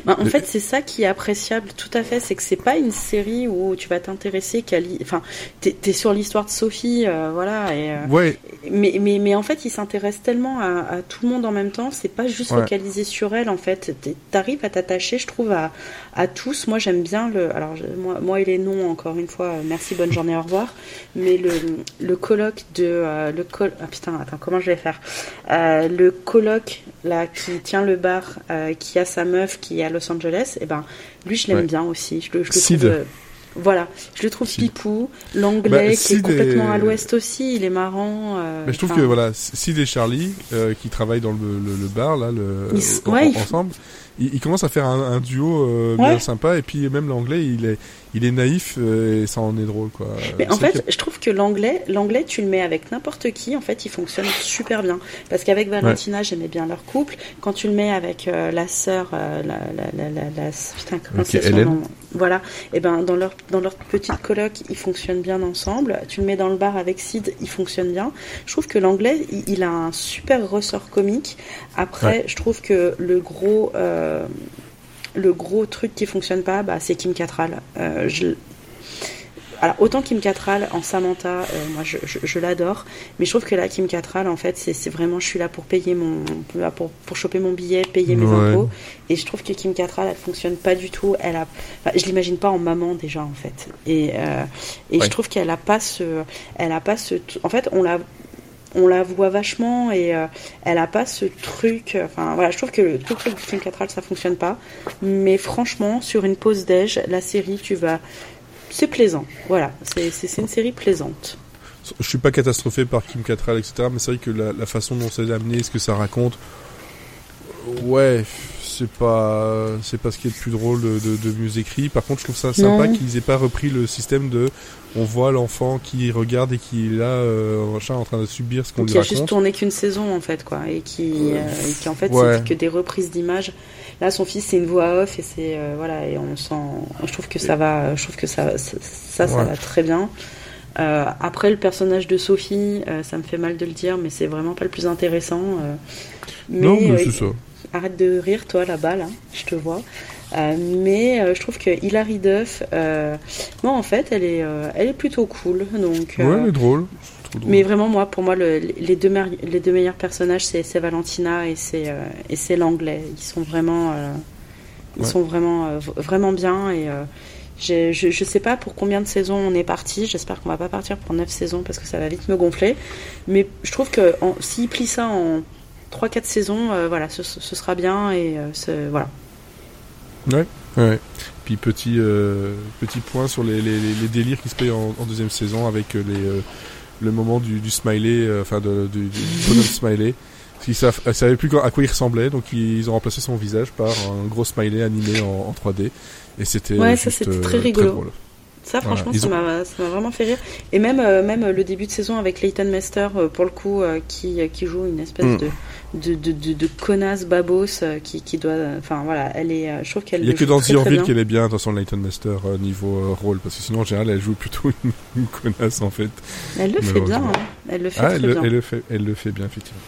Bah, en fait, c'est ça qui est appréciable, tout à fait. C'est que c'est pas une série où tu vas t'intéresser qu'à. Enfin, t'es es sur l'histoire de Sophie, euh, voilà. Et, euh, Ouais, mais, mais, mais en fait, il s'intéresse tellement à, à tout le monde en même temps. C'est pas juste Ouais. focalisé sur elle, en fait. T'arrives à t'attacher, je trouve, à, à tous. Moi, j'aime bien le. Alors, moi, moi et les noms, encore une fois, euh, merci, bonne journée, au revoir. Mais le, le colloque de. euh, le col... Ah putain, attends, comment je vais faire? Le colloque, là, qui tient le bar, qui a sa meuf qui est à Los Angeles, et ben, lui, je l'aime Ouais. bien aussi. Je le, je le Sid. trouve. euh, voilà, je le trouve Sid. pipou. L'anglais Bah, qui est complètement à l'ouest aussi, il est marrant. euh, Mais je trouve que voilà, Sid et Charlie, euh, qui travaillent dans le, le, le bar là, le, Ils en- ouais, ils ensemble, il, il commence à faire un, un duo Ouais. bien sympa et puis même l'anglais il est il est naïf euh, et ça en est drôle quoi. Mais en fait, je trouve que l'anglais, l'anglais, tu le mets avec n'importe qui, en fait, il fonctionne super bien. Parce qu'avec Valentina, j'aimais bien leur couple. Quand tu le mets avec euh, la sœur, euh, la, la, la, putain, comment Ok, c'est son nom Voilà. Et ben, dans leur, dans leur petite coloc, ils fonctionnent bien ensemble. Tu le mets dans le bar avec Sid, il fonctionne bien. Je trouve que l'anglais, il, il a un super ressort comique. Après, je trouve que le gros, euh, le gros truc qui fonctionne pas, bah, c'est Kim Cattrall. Euh, je, alors autant Kim Cattrall en Samantha, euh, moi je, je, je l'adore, mais je trouve que là Kim Cattrall en fait c'est vraiment je suis là pour payer mon pour pour choper mon billet, payer mes Ouais. impôts et je trouve que Kim Cattrall elle fonctionne pas du tout, elle a enfin, je l'imagine pas en maman déjà en fait et euh, et Ouais. je trouve qu'elle a pas ce elle a pas ce en fait on la on la voit vachement et euh, elle a pas ce truc. Enfin voilà, je trouve que le tout le truc de Kim Cattrall ça fonctionne pas. Mais franchement, sur une pause déj, la série, tu vas, c'est plaisant. Voilà, c'est une série plaisante. Je suis pas catastrophé par Kim Cattrall, etc. Mais c'est vrai que la, la façon dont c'est amené, ce que ça raconte, ouais, c'est pas, c'est pas ce qui est le plus drôle de, de, de mieux écrit. Par contre, je trouve ça sympa qu'ils aient pas repris le système de, on voit l'enfant qui regarde et qui est là, euh, en train de subir ce qu'on lui il a raconte. juste tourné qu'une saison en fait quoi, et qui, euh, et qui en fait Ouais. c'est que des reprises d'images. Là, son fils c'est une voix off et c'est euh, voilà et on sent. Je trouve que ça va, je trouve que ça, ça, ça, ça Ouais. va très bien. Euh, après le personnage de Sophie, euh, ça me fait mal de le dire, mais c'est vraiment pas le plus intéressant. euh. mais non, mais euh, c'est ça. Arrête de rire, toi, là-bas, là. Je te vois. Euh, mais euh, je trouve que Hilary Duff, euh, moi, en fait, elle est, euh, elle est plutôt cool. Donc, Ouais, elle est drôle. Mais vraiment, moi, pour moi, le- les, deux les deux meilleurs personnages, c'est Valentina et c'est l'anglais. Ils sont vraiment, ils Ouais. sont vraiment, vraiment bien. Et je, je sais pas pour combien de saisons on est parti. J'espère qu'on va pas partir pour neuf saisons parce que ça va vite me gonfler. Mais je trouve que s'ils plient ça en 3-4 saisons, euh, voilà, ce, ce sera bien et euh, voilà. Ouais. Puis petit euh, petit point sur les, les, délires qui se payent en, en deuxième saison avec les le moment du, du smiley, enfin de, du, du bonhomme [laughs] smiley. Ils savaient plus à quoi il ressemblait, donc ils ont remplacé son visage par un gros smiley animé en, en 3D. Et c'était Ouais, ça, juste, c'était très rigolo. drôle. Ça, franchement, ça ont- m'a ça m'a vraiment fait rire. Et même, euh, même le début de saison avec Leighton Mester, euh, pour le coup, euh, qui, qui joue une espèce Mm. de, de, de, de, de connasse babos euh, qui, qui doit. Enfin, voilà, elle est. euh, je trouve qu'elle. Il y a que dans The Orville qu'elle est bien, attention Leighton Master euh, niveau euh, rôle, parce que sinon en général elle joue plutôt une, [laughs] une connasse en fait. Elle le fait bien. hein. Elle le fait Ah, très elle, le- bien. elle le fait, elle le fait bien effectivement.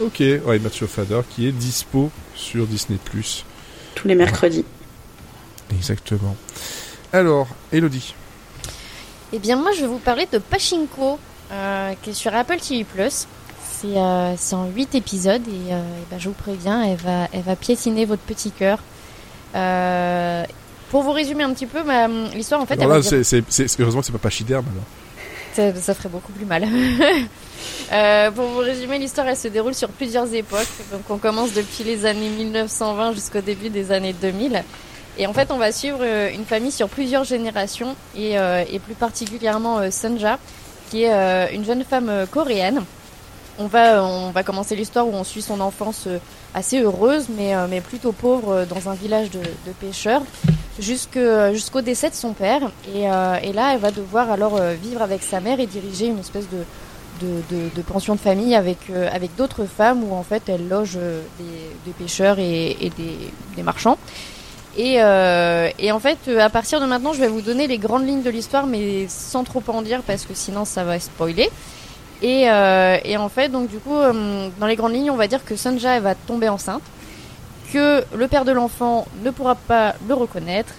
Ok, ouais, Matthew Fader qui est dispo sur Disney+. Tous les mercredis. Exactement. Alors, Elodie. Eh bien, moi, je vais vous parler de Pachinko, euh, qui est sur Apple TV+. Euh, c'est en 8 épisodes et, euh, ben, je vous préviens, elle va, elle va piétiner votre petit cœur. Euh, pour vous résumer un petit peu, l'histoire, en fait, alors là, dire- c'est, heureusement que c'est pas pachyderme alors. ça, ça ferait beaucoup plus mal. [laughs] Euh, pour vous résumer, l'histoire, elle se déroule sur plusieurs époques. Donc, on commence depuis les années 1920 jusqu'au début des années 2000. Et en fait, on va suivre euh, une famille sur plusieurs générations et, euh, et plus particulièrement euh, Sunja, qui est euh, une jeune femme euh, coréenne. On va, on va commencer l'histoire où on suit son enfance euh, assez heureuse, mais, euh, mais plutôt pauvre euh, dans un village de, de pêcheurs, jusqu'au décès de son père. Et, et là, elle va devoir alors vivre avec sa mère et diriger une espèce de, de, de- de pension de famille avec, avec d'autres femmes où en fait elle loge des, des pêcheurs et, et des, des marchands. Et, euh, et en fait, à partir de maintenant, je vais vous donner les grandes lignes de l'histoire, mais sans trop en dire parce que sinon ça va spoiler. Et, euh, et en fait, donc du coup, euh, dans les grandes lignes, on va dire que elle va tomber enceinte, que le père de l'enfant ne pourra pas le reconnaître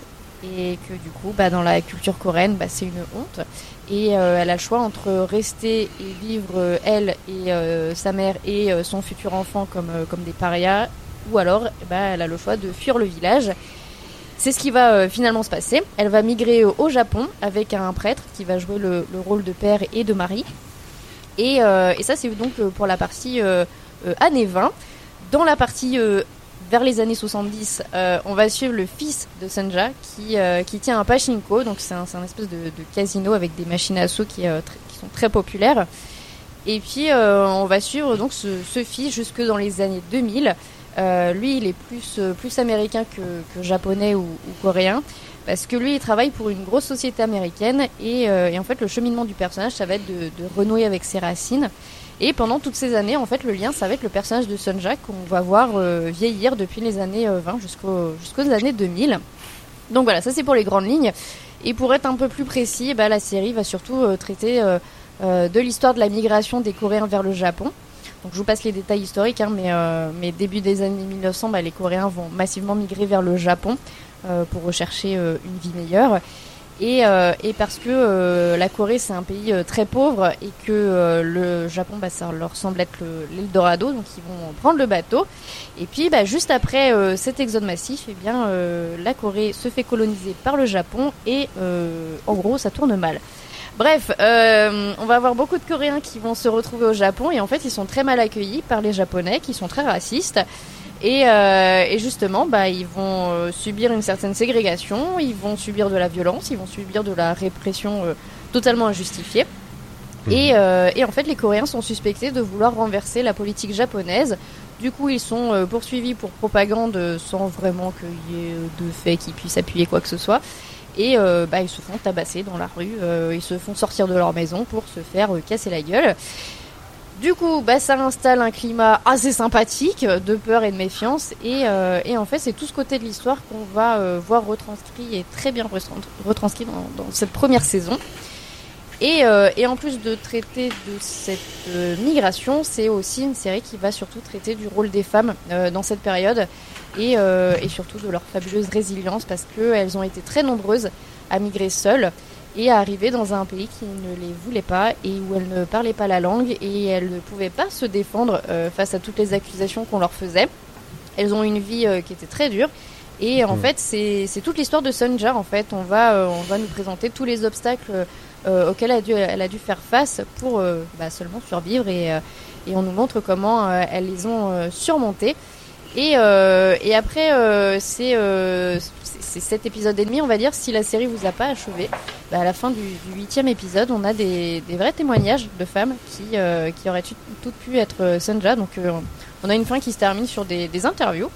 et que du coup, bah, dans la culture coréenne, bah, c'est une honte. Et euh, elle a le choix entre rester et vivre elle et sa mère et son futur enfant comme, des parias, ou alors ben, elle a le choix de fuir le village. C'est ce qui va finalement se passer. Elle va migrer au Japon avec un prêtre qui va jouer le rôle de père et de mari. Et, euh, et ça, c'est donc euh, pour la partie euh, années 20. Dans la partie vers les années 70, euh, on va suivre le fils de Sunja qui, qui tient un pachinko, donc c'est un, un espèce de, casino avec des machines à sous qui, sont très populaires. Et puis on va suivre donc ce, fils jusque dans les années 2000, lui, il est plus, plus américain que, japonais ou, coréen. Parce que lui, il travaille pour une grosse société américaine. Et, et en fait, le cheminement du personnage, ça va être de, renouer avec ses racines. Et pendant toutes ces années, en fait, le lien, ça va être le personnage de Sunja qu'on va voir euh, vieillir depuis les années 20 jusqu'aux jusqu'aux années 2000. Donc voilà, ça c'est pour les grandes lignes. Et pour être un peu plus précis, bah, la série va surtout euh, traiter euh, euh, de l'histoire de la migration des Coréens vers le Japon. Donc je vous passe les détails historiques, hein, mais, mais début des années 1900, bah, les Coréens vont massivement migrer vers le Japon pour rechercher une vie meilleure. Et, euh, et, parce que euh, la Corée c'est un pays euh, très pauvre et que le Japon bah, ça leur semble être l'Eldorado donc ils vont prendre le bateau et puis bah, juste après cet exode massif eh bien la Corée se fait coloniser par le Japon et en gros ça tourne mal. Bref, on va avoir beaucoup de Coréens qui vont se retrouver au Japon et en fait ils sont très mal accueillis par les Japonais qui sont très racistes et, euh, et, justement, bah, ils vont euh, subir une certaine ségrégation, ils vont subir de la violence, ils vont subir de la répression euh, totalement injustifiée. Mhm. Et, euh, et, en fait, les Coréens sont suspectés de vouloir renverser la politique japonaise. Du coup, ils sont euh, poursuivis pour propagande sans vraiment qu'il y ait de fait qui puissent appuyer quoi que ce soit. Et bah, ils se font tabasser dans la rue, ils se font sortir de leur maison pour se faire casser la gueule. Du coup, bah, ça installe un climat assez sympathique de peur et de méfiance. Et, euh, et en fait, c'est tout ce côté de l'histoire qu'on va euh, voir retranscrit et très bien retranscrit dans, cette première saison. Et, euh, en plus de traiter de cette euh, migration, c'est aussi une série qui va surtout traiter du rôle des femmes euh, dans cette période et, surtout de leur fabuleuse résilience parce qu'elles ont été très nombreuses à migrer seules et à arriver dans un pays qui ne les voulait pas et où elles ne parlaient pas la langue et elles ne pouvaient pas se défendre euh, face à toutes les accusations qu'on leur faisait. Elles ont une vie euh, qui était très dure et en fait c'est toute l'histoire de Sunja en fait. On va, euh, on va nous présenter tous les obstacles auxquels elle a, dû, elle a dû faire face pour bah, seulement survivre et, et on nous montre comment elles les ont surmontés. Et, euh, et après, euh, c'est euh, c'est sept épisodes et demi, on va dire. Si la série vous a pas achevé, bah, à la fin du huitième épisode, on a des, vrais témoignages de femmes qui, euh, qui auraient toutes pu être euh, Sunja. Donc, euh, on a une fin qui se termine sur des, interviews.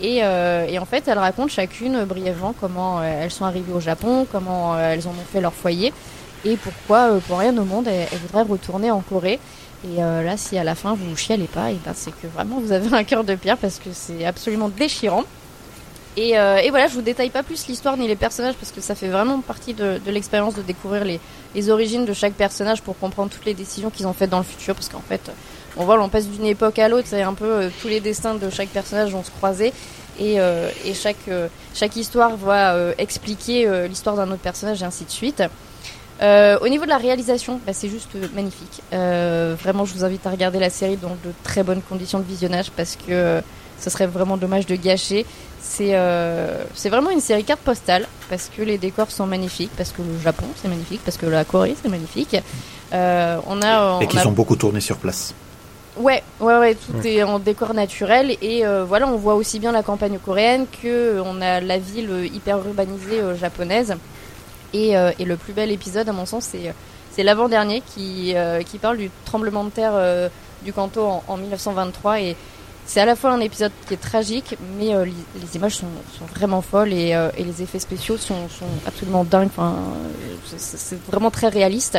Et, en fait, elles racontent chacune brièvement comment elles sont arrivées au Japon, comment elles en ont fait leur foyer, et pourquoi, pour rien au monde, elles, voudraient retourner en Corée. Et là, si à la fin vous chialez pas, et ben c'est que vraiment vous avez un cœur de pierre parce que c'est absolument déchirant. Et, euh, et voilà, je vous détaille pas plus l'histoire ni les personnages parce que ça fait vraiment partie de, de l'expérience de découvrir les, les origines de chaque personnage pour comprendre toutes les décisions qu'ils ont faites dans le futur. Parce qu'en fait, on voit, on passe d'une époque à l'autre, c'est un peu euh, tous les destins de chaque personnage vont se croiser. Et, euh, et chaque, euh, chaque histoire va euh, expliquer euh, l'histoire d'un autre personnage et ainsi de suite. Au niveau de la réalisation, bah, c'est juste magnifique. Vraiment, je vous invite à regarder la série dans de très bonnes conditions de visionnage parce que ce serait vraiment dommage de gâcher. C'est euh, c'est vraiment une série carte postale parce que les décors sont magnifiques, parce que le Japon c'est magnifique, parce que la Corée c'est magnifique. Euh, on a, Et on qu'ils a ont beaucoup tourné sur place. Ouais, ouais, ouais, tout est en décor naturel et euh, voilà, on voit aussi bien la campagne coréenne que euh, on a la ville hyper urbanisée euh, japonaise. Et, euh, et le plus bel épisode, à mon sens, c'est c'est l'avant-dernier qui euh, qui parle du tremblement de terre euh, du Kanto en, en 1923 et c'est à la fois un épisode qui est tragique, mais euh, les, images sont, vraiment folles et, euh, et les effets spéciaux sont, absolument dingues. Euh, c'est vraiment très réaliste.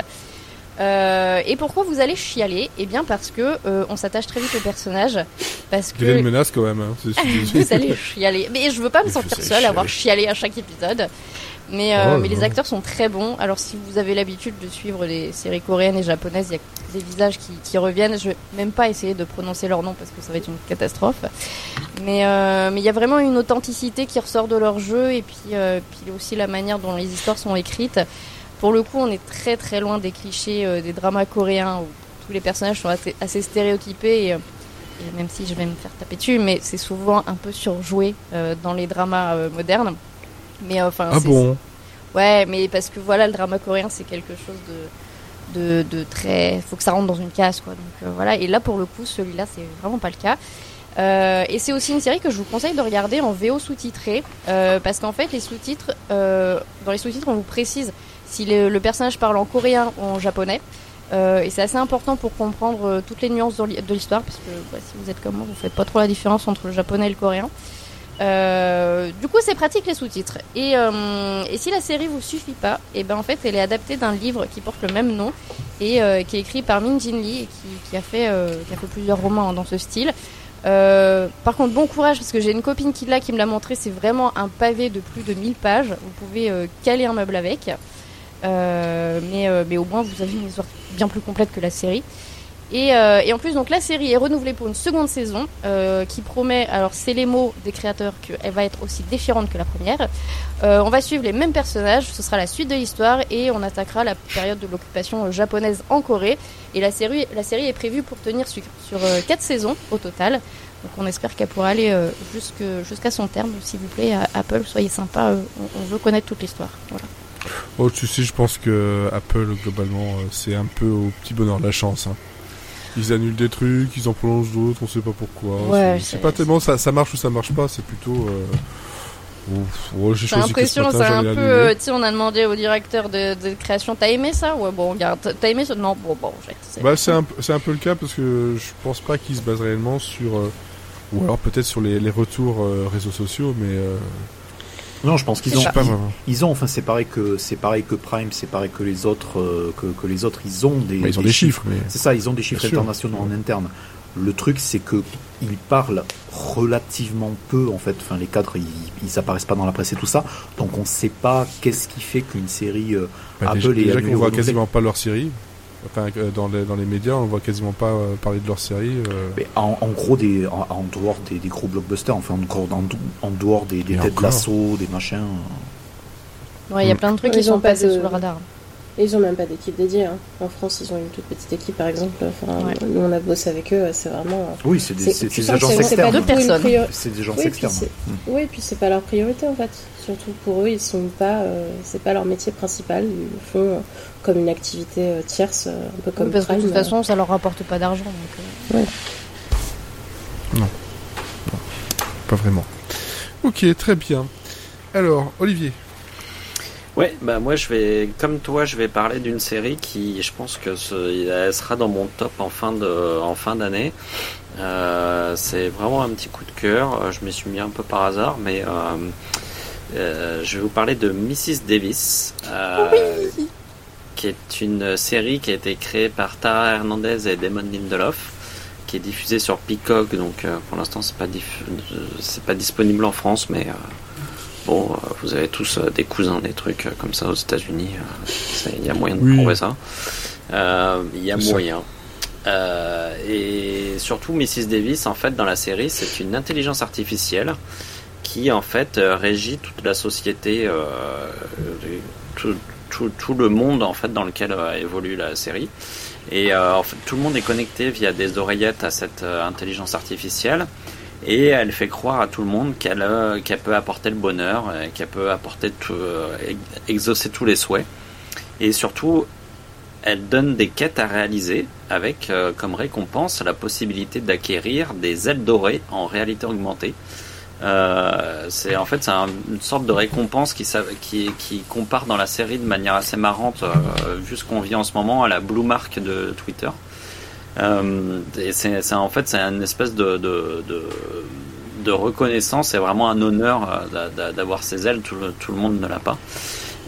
Euh, et pourquoi vous allez chialer Eh bien parce que euh, on s'attache très vite au personnage, parce que une menace quand même. Hein. C'est- c'est- [laughs] vous allez chialer. Mais je veux pas me Vous sentir seule à avoir chialé à chaque épisode. Mais, euh, Oh, mais les acteurs sont très bons. Alors si vous avez l'habitude de suivre les séries coréennes et japonaises, il y a des visages qui, qui reviennent. Je vais même pas essayer de prononcer leur nom parce que ça va être une catastrophe. Mais euh, mais il y a vraiment une authenticité qui ressort de leur jeu et puis euh, puis aussi la manière dont les histoires sont écrites. Pour le coup, on est très très loin des clichés euh, des dramas coréens où tous les personnages sont assez, assez stéréotypés et, euh, et même si je vais me faire taper dessus, mais c'est souvent un peu surjoué euh, dans les dramas modernes. Mais enfin, Ah bon? Ouais, mais parce que voilà, le drama coréen, c'est quelque chose de, de, de très. faut que ça rentre dans une case, quoi. Donc euh, voilà, et là, pour le coup, celui-là, c'est vraiment pas le cas. Euh, et c'est aussi une série que je vous conseille de regarder en VO sous-titré, euh, parce qu'en fait, les sous-titres, dans les sous-titres, on vous précise si le, le personnage parle en coréen ou en japonais. et c'est assez important pour comprendre toutes les nuances de l'histoire, parce que bah, si vous êtes comme moi, vous faites pas trop la différence entre le japonais et le coréen. Euh, du coup, c'est pratique les sous-titres. Et, euh, si la série vous suffit pas, et eh ben en fait, elle est adaptée d'un livre qui porte le même nom et euh, qui est écrit par Min Jin Lee, qui, a fait qui a fait plusieurs romans dans ce style. par contre, bon courage parce que j'ai une copine qui l'a, qui me l'a montré. C'est vraiment un pavé de plus de 1000 pages. Vous pouvez caler un meuble avec. Mais, mais au moins, vous avez une histoire bien plus complète que la série. Euh, et, en plus, donc la série est renouvelée pour une seconde saison euh, qui promet, alors c'est les mots des créateurs, qu'elle va être aussi différente que la première. Euh, on va suivre les mêmes personnages, ce sera la suite de l'histoire et on attaquera la période de l'occupation japonaise en Corée. Et la série, la série est prévue pour tenir sur, sur 4 saisons au total. Donc on espère qu'elle pourra aller jusqu'à son terme. S'il vous plaît, Apple, soyez sympa, on, veut connaître toute l'histoire. Voilà. Oh, tu sais, je pense que Apple, globalement, c'est un peu au petit bonheur de la chance. Hein ils annulent des trucs, ils en prolongent d'autres, on sait pas pourquoi. c'est pas tellement ça, ça marche ou ça marche pas, c'est plutôt. Euh... j'ai l'impression, c'est un peu. Euh, tu on a demandé au directeur de, de création, t'as aimé ça? Ouais, bon, regarde, t'as aimé ça? Non, bon, bon. Bah, c'est un, un, peu le cas parce que je pense pas qu'ils se basent réellement sur. Euh, ou alors peut-être sur les, les retours euh, réseaux sociaux, mais non, je pense qu'ils ont, ils, ont, enfin c'est pareil que c'est pareil que Prime, c'est pareil que les autres, euh, que, que, les autres, ils ont des, ils ont des, chiffres. Mais... C'est ça, ils ont des chiffres internationaux en interne. Le truc, c'est que ils parlent relativement peu en fait. Enfin, les cadres, ils, ils apparaissent pas dans la presse et tout ça, donc on sait pas qu'est-ce qui fait qu'une série euh, bah, Apple déjà, déjà qu'on voit quasiment pas leur série. Enfin, euh, dans les, dans les médias, on voit quasiment pas euh, parler de leur série. Euh. Mais en, en, gros, des, en, dehors des, des, gros blockbusters, enfin, en, en dehors des, des têtes d'assaut, des machins. Ouais, il y a plein de trucs qui sont passés sous le radar. Et ils ont même pas d'équipe dédiée. Hein. En France, ils ont une toute petite équipe, par exemple. Enfin, Nous, on a bossé avec eux. C'est vraiment. Oui, c'est des, des agents externes. Deux personnes. C'est des gens externes. Oui, et puis c'est pas leur priorité en fait. Surtout pour eux, ils sont pas. Euh, c'est pas leur métier principal. Ils le font comme une activité euh, tierce, euh, un peu comme. parce que de toute façon, ça leur rapporte pas d'argent. Ouais. Non. non. Pas vraiment. Ok, très bien. Alors, Olivier, Ouais, bah moi je vais, comme toi, je vais parler d'une série qui, je pense que ce, elle sera dans mon top en fin de, en fin d'année. Euh, c'est vraiment un petit coup de cœur. Je m'y suis mis un peu par hasard, mais euh, euh, je vais vous parler de Mrs Davis, qui est une série qui a été créée par Tara Hernandez et Damon Lindelof, qui est diffusée sur Peacock. Donc pour l'instant c'est pas c'est pas disponible en France, mais Bon, euh, vous avez tous euh, des cousins, des trucs euh, comme ça aux États-Unis. Il y a moyen de trouver ça. Il y a moyen. et surtout, Mrs. Davis, en fait, dans la série, c'est une intelligence artificielle qui, en fait, régit toute la société, tout, tout, le monde, en fait, dans lequel évolue la série. Et en fait, tout le monde est connecté via des oreillettes à cette intelligence artificielle et elle fait croire à tout le monde qu'elle euh, peut apporter le bonheur, euh, qu'elle peut apporter tout, euh, exaucer tous les souhaits. Et surtout, elle donne des quêtes à réaliser avec comme récompense la possibilité d'acquérir des ailes dorées en réalité augmentée. C'est en fait une sorte de récompense qui, compare dans la série de manière assez marrante, vu ce qu'on vit en ce moment, à la blue mark de Twitter. Euh, c'est en fait c'est une espèce de, reconnaissance, c'est vraiment un honneur euh, d'avoir ces ailes, tout le, monde ne l'a pas.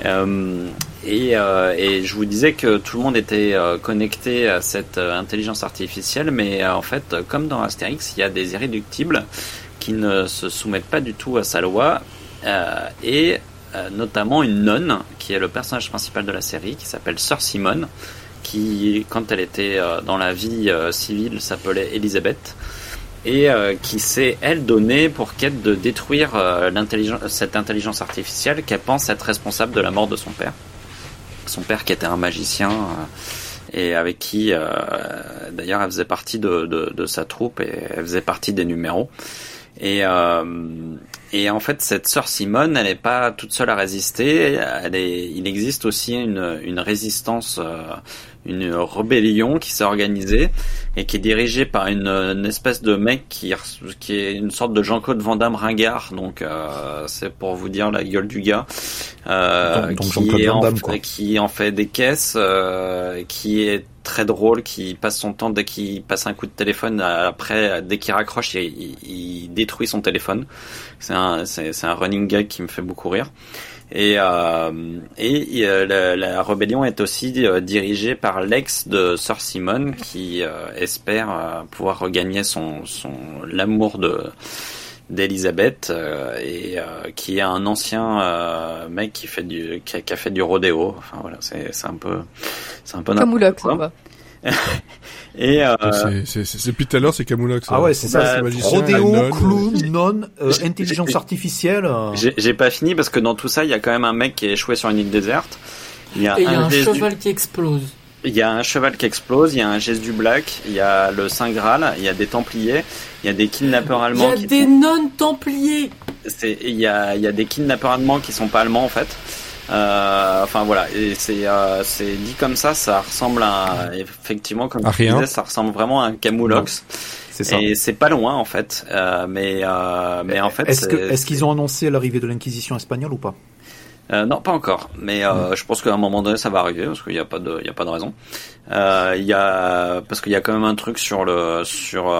Euh, et, euh, et, je vous disais que tout le monde était euh, connecté à cette intelligence artificielle, mais en fait, comme dans Astérix, il y a des irréductibles qui ne se soumettent pas du tout à sa loi, et notamment une nonne, qui est le personnage principal de la série, qui s'appelle Sœur Simone, qui, quand elle était euh, dans la vie euh, civile, s'appelait Elisabeth, et euh, qui s'est, elle, donnée pour quête de détruire cette intelligence artificielle qu'elle pense être responsable de la mort de son père. Son père qui était un magicien et avec qui, d'ailleurs, elle faisait partie de, de, sa troupe et elle faisait partie des numéros. Et, et en fait, cette sœur Simone, elle n'est pas toute seule à résister. Elle est, il existe aussi une, une résistance une rébellion qui s'est organisée et qui est dirigée par une, espèce de mec qui, qui est une sorte de Jean-Claude Van Damme ringard, donc euh, c'est pour vous dire la gueule du gars, euh, qui, en, qui en fait des caisses, euh, qui est très drôle, qui passe son temps dès qu'il passe un coup de téléphone, après dès qu'il raccroche, il, il, détruit son téléphone. C'est un, c'est, un running gag qui me fait beaucoup rire. Et, euh, et euh, la, la, rébellion est aussi euh, dirigée par l'ex de Sir Simon qui euh, espère pouvoir regagner son, son l'amour de d'Elisabeth et qui est un ancien mec qui fait du qui a, qui a, fait du rodéo. Enfin voilà, c'est c'est un peu c'est un peu Camoulox, quoi. Et euh... c'est depuis tout à l'heure, c'est Camoulox. Ah ouais, c'est ça. Bah, Rodéo, clown, non, euh, intelligence artificielle. Euh. J'ai pas fini parce que dans tout ça, il y a quand même un mec qui est échoué sur une île déserte. Il y a, Et un, y a un cheval qui explose. Il y a un cheval qui explose, il y a un geste du Black, il y a le Saint Graal, il y a des Templiers, il y a des kidnappeurs allemands. Il y a des non-Templiers. Il y a, il y a des kidnappeurs allemands qui sont pas allemands en fait. Euh, enfin voilà, et c'est euh, c'est dit comme ça, ça ressemble à effectivement comme tu disais, ça ressemble vraiment à un Camoulox. C'est ça. Et c'est pas loin en fait, euh, mais euh, mais en fait. Est-ce que est-ce qu'ils ont annoncé l'arrivée de l'inquisition espagnole ou pas? Euh, non, pas encore, mais euh, je pense qu'à un moment donné ça va arriver parce qu'il n'y a pas de, il y a pas de raison. Euh, il y a parce qu'il y a quand même un truc sur le sur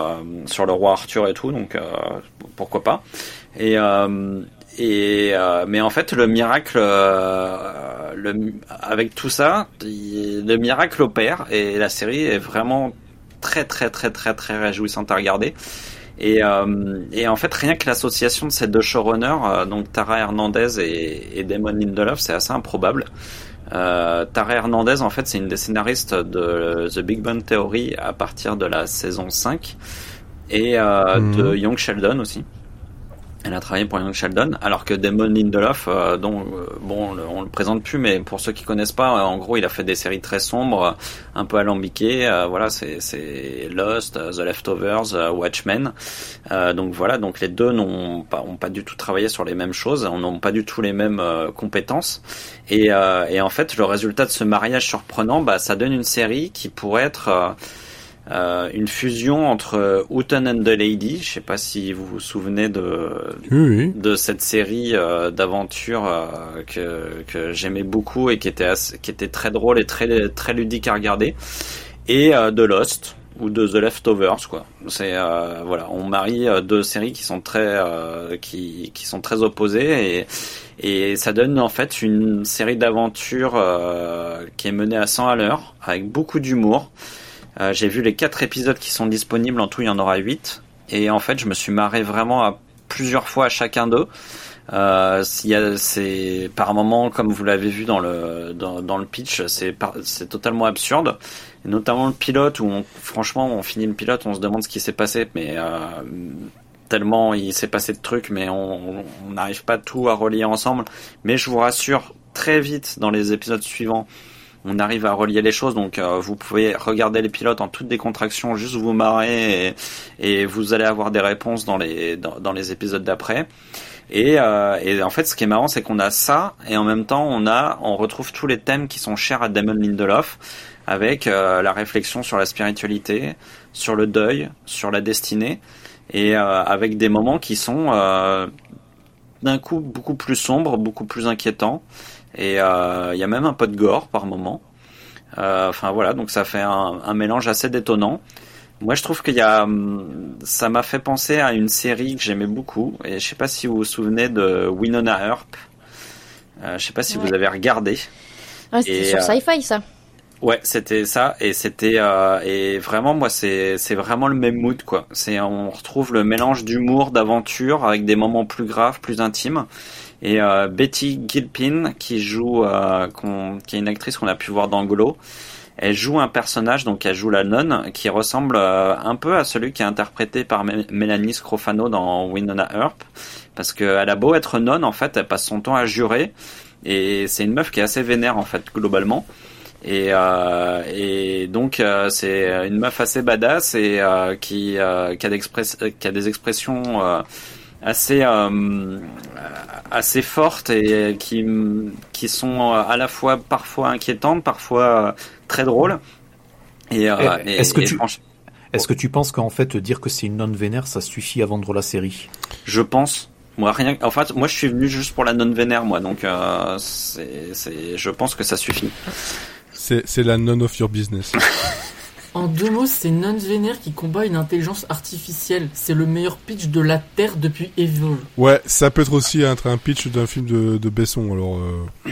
sur le roi Arthur et tout, donc pourquoi pas. Et et euh, mais en fait, le miracle, euh, le, avec tout ça, le miracle opère et la série est vraiment très très très très très réjouissante à regarder. Et, euh, et en fait, rien que l'association de ces deux showrunners, donc Tara Hernandez et, et Damon Lindelof, c'est assez improbable. Tara Hernandez, en fait, c'est une des scénaristes de The Big Bang Theory à partir de la saison 5 et de mhm. Young Sheldon aussi. Elle a travaillé pour Young Sheldon, alors que Damon Lindelof, euh, dont euh, bon, on le présente plus, mais pour ceux qui connaissent pas, euh, en gros, il a fait des séries très sombres, un peu alambiquées. voilà, c'est Lost, The Leftovers, Watchmen. donc voilà, donc les deux n'ont pas, ont pas du tout travaillé sur les mêmes choses, n'ont pas du tout les mêmes compétences. Et, et, en fait, le résultat de ce mariage surprenant, bah, ça donne une série qui pourrait être euh, une fusion entre Houghton and the Lady. Je sais pas si vous vous souvenez de de cette série euh, d'aventures euh, que que j'aimais beaucoup et qui était qui était très drôle et très très ludique à regarder. Et de Lost ou de The Leftovers quoi. C'est voilà, on marie deux séries qui sont très qui qui sont très opposées et et ça donne en fait une série d'aventures qui est menée à 100 à l'heure avec beaucoup d'humour. Euh, j'ai vu les quatre épisodes qui sont disponibles. En tout, il y en aura huit. Et en fait, je me suis marré vraiment à plusieurs fois à chacun d'eux. Euh, c'est par moment, comme vous l'avez vu dans le dans, le pitch, c'est c'est totalement absurde. Notamment le pilote où, on, franchement, on finit le pilote, on se demande ce qui s'est passé, mais euh, tellement il s'est passé de trucs, mais on n'arrive pas tout à relier ensemble. Mais je vous rassure, très vite dans les épisodes suivants, on arrive à relier les choses. Donc euh, vous pouvez regarder les pilotes en toute décontraction, juste vous marrer et, vous allez avoir des réponses dans les épisodes d'après. Et, euh, et, en fait, ce qui est marrant, c'est qu'on a ça et en même temps, on retrouve tous les thèmes qui sont chers à Damon Lindelof, avec euh, la réflexion sur la spiritualité, sur le deuil, sur la destinée, et avec des moments qui sont d'un coup beaucoup plus sombres, beaucoup plus inquiétants. Et euh, il y a même un peu de gore par moment. Euh, enfin voilà, donc ça fait un, mélange assez détonnant. Moi, je trouve qu'il y a, hum, ça m'a fait penser à une série que j'aimais beaucoup, et je sais pas si vous vous souvenez de Winona Earp. Euh, je sais pas si vous avez regardé. c'était sur Sci-Fi, ça. Ouais, c'était ça, et c'était et vraiment moi c'est c'est vraiment le même mood quoi. C'est on retrouve le mélange d'humour, d'aventure avec des moments plus graves, plus intimes. Et euh, Betty Gilpin, qui joue, euh, qui est une actrice qu'on a pu voir dans Glow, elle joue un personnage, donc elle joue la nonne, qui ressemble euh, un peu à celui qui est interprété par Mélanie Scrofano dans Winona Earp, parce qu'elle a beau être nonne, en fait, elle passe son temps à jurer, et c'est une meuf qui est assez vénère, en fait, globalement. Et, euh, et donc c'est une meuf assez badass et qui, qui, a qui, a des expressions assez euh, assez fortes et qui qui sont à la fois parfois inquiétantes, parfois euh, très drôles. Et, euh, est-ce que tu est-ce que tu penses qu'en fait dire que c'est une non vénère ça suffit à vendre la série? Je pense. Moi rien. En fait, moi je suis venu juste pour la non vénère moi, donc c'est c'est je pense que ça suffit. C'est c'est la none of your business. [laughs] En deux mots, c'est Nuns Vénère qui combat une intelligence artificielle. C'est le meilleur pitch de la Terre depuis Evil. ouais, ça peut être aussi être un pitch d'un film de, de Besson. Alors, euh,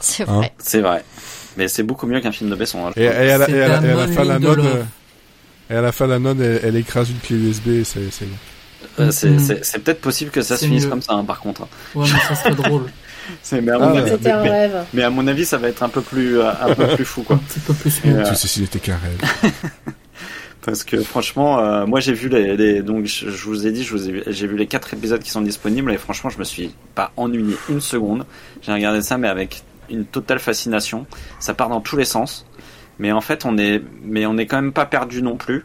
C'est Hein vrai. C'est vrai. Mais c'est beaucoup mieux qu'un film de Besson. hein, et, à la, C'est et à la- un et à la fin, la nonne, euh, et à la fin, la nonne, elle, elle écrase une clé USB. et C'est. Euh, c'est Mm. c'est- peut-être possible que ça se finisse mieux. comme ça, hein, par contre. Ouais, mais ça serait [laughs] drôle. [laughs] C'est mais à Ah, mon ouais. avis, C'était un mais, rêve. mais à mon avis, ça va être un peu plus euh, un peu plus fou [laughs] Un quoi. petit peu plus smooth. euh, Tout ceci n'était qu'un rêve. [laughs] Parce que franchement, euh, moi j'ai vu les, les- donc je, je vous ai dit, je vous ai vu- j'ai vu les quatre épisodes qui sont disponibles et franchement, je me suis pas ennuyé une seconde. J'ai regardé ça mais avec une totale fascination. Ça part dans tous les sens, mais en fait on est, mais on est quand même pas perdu non plus.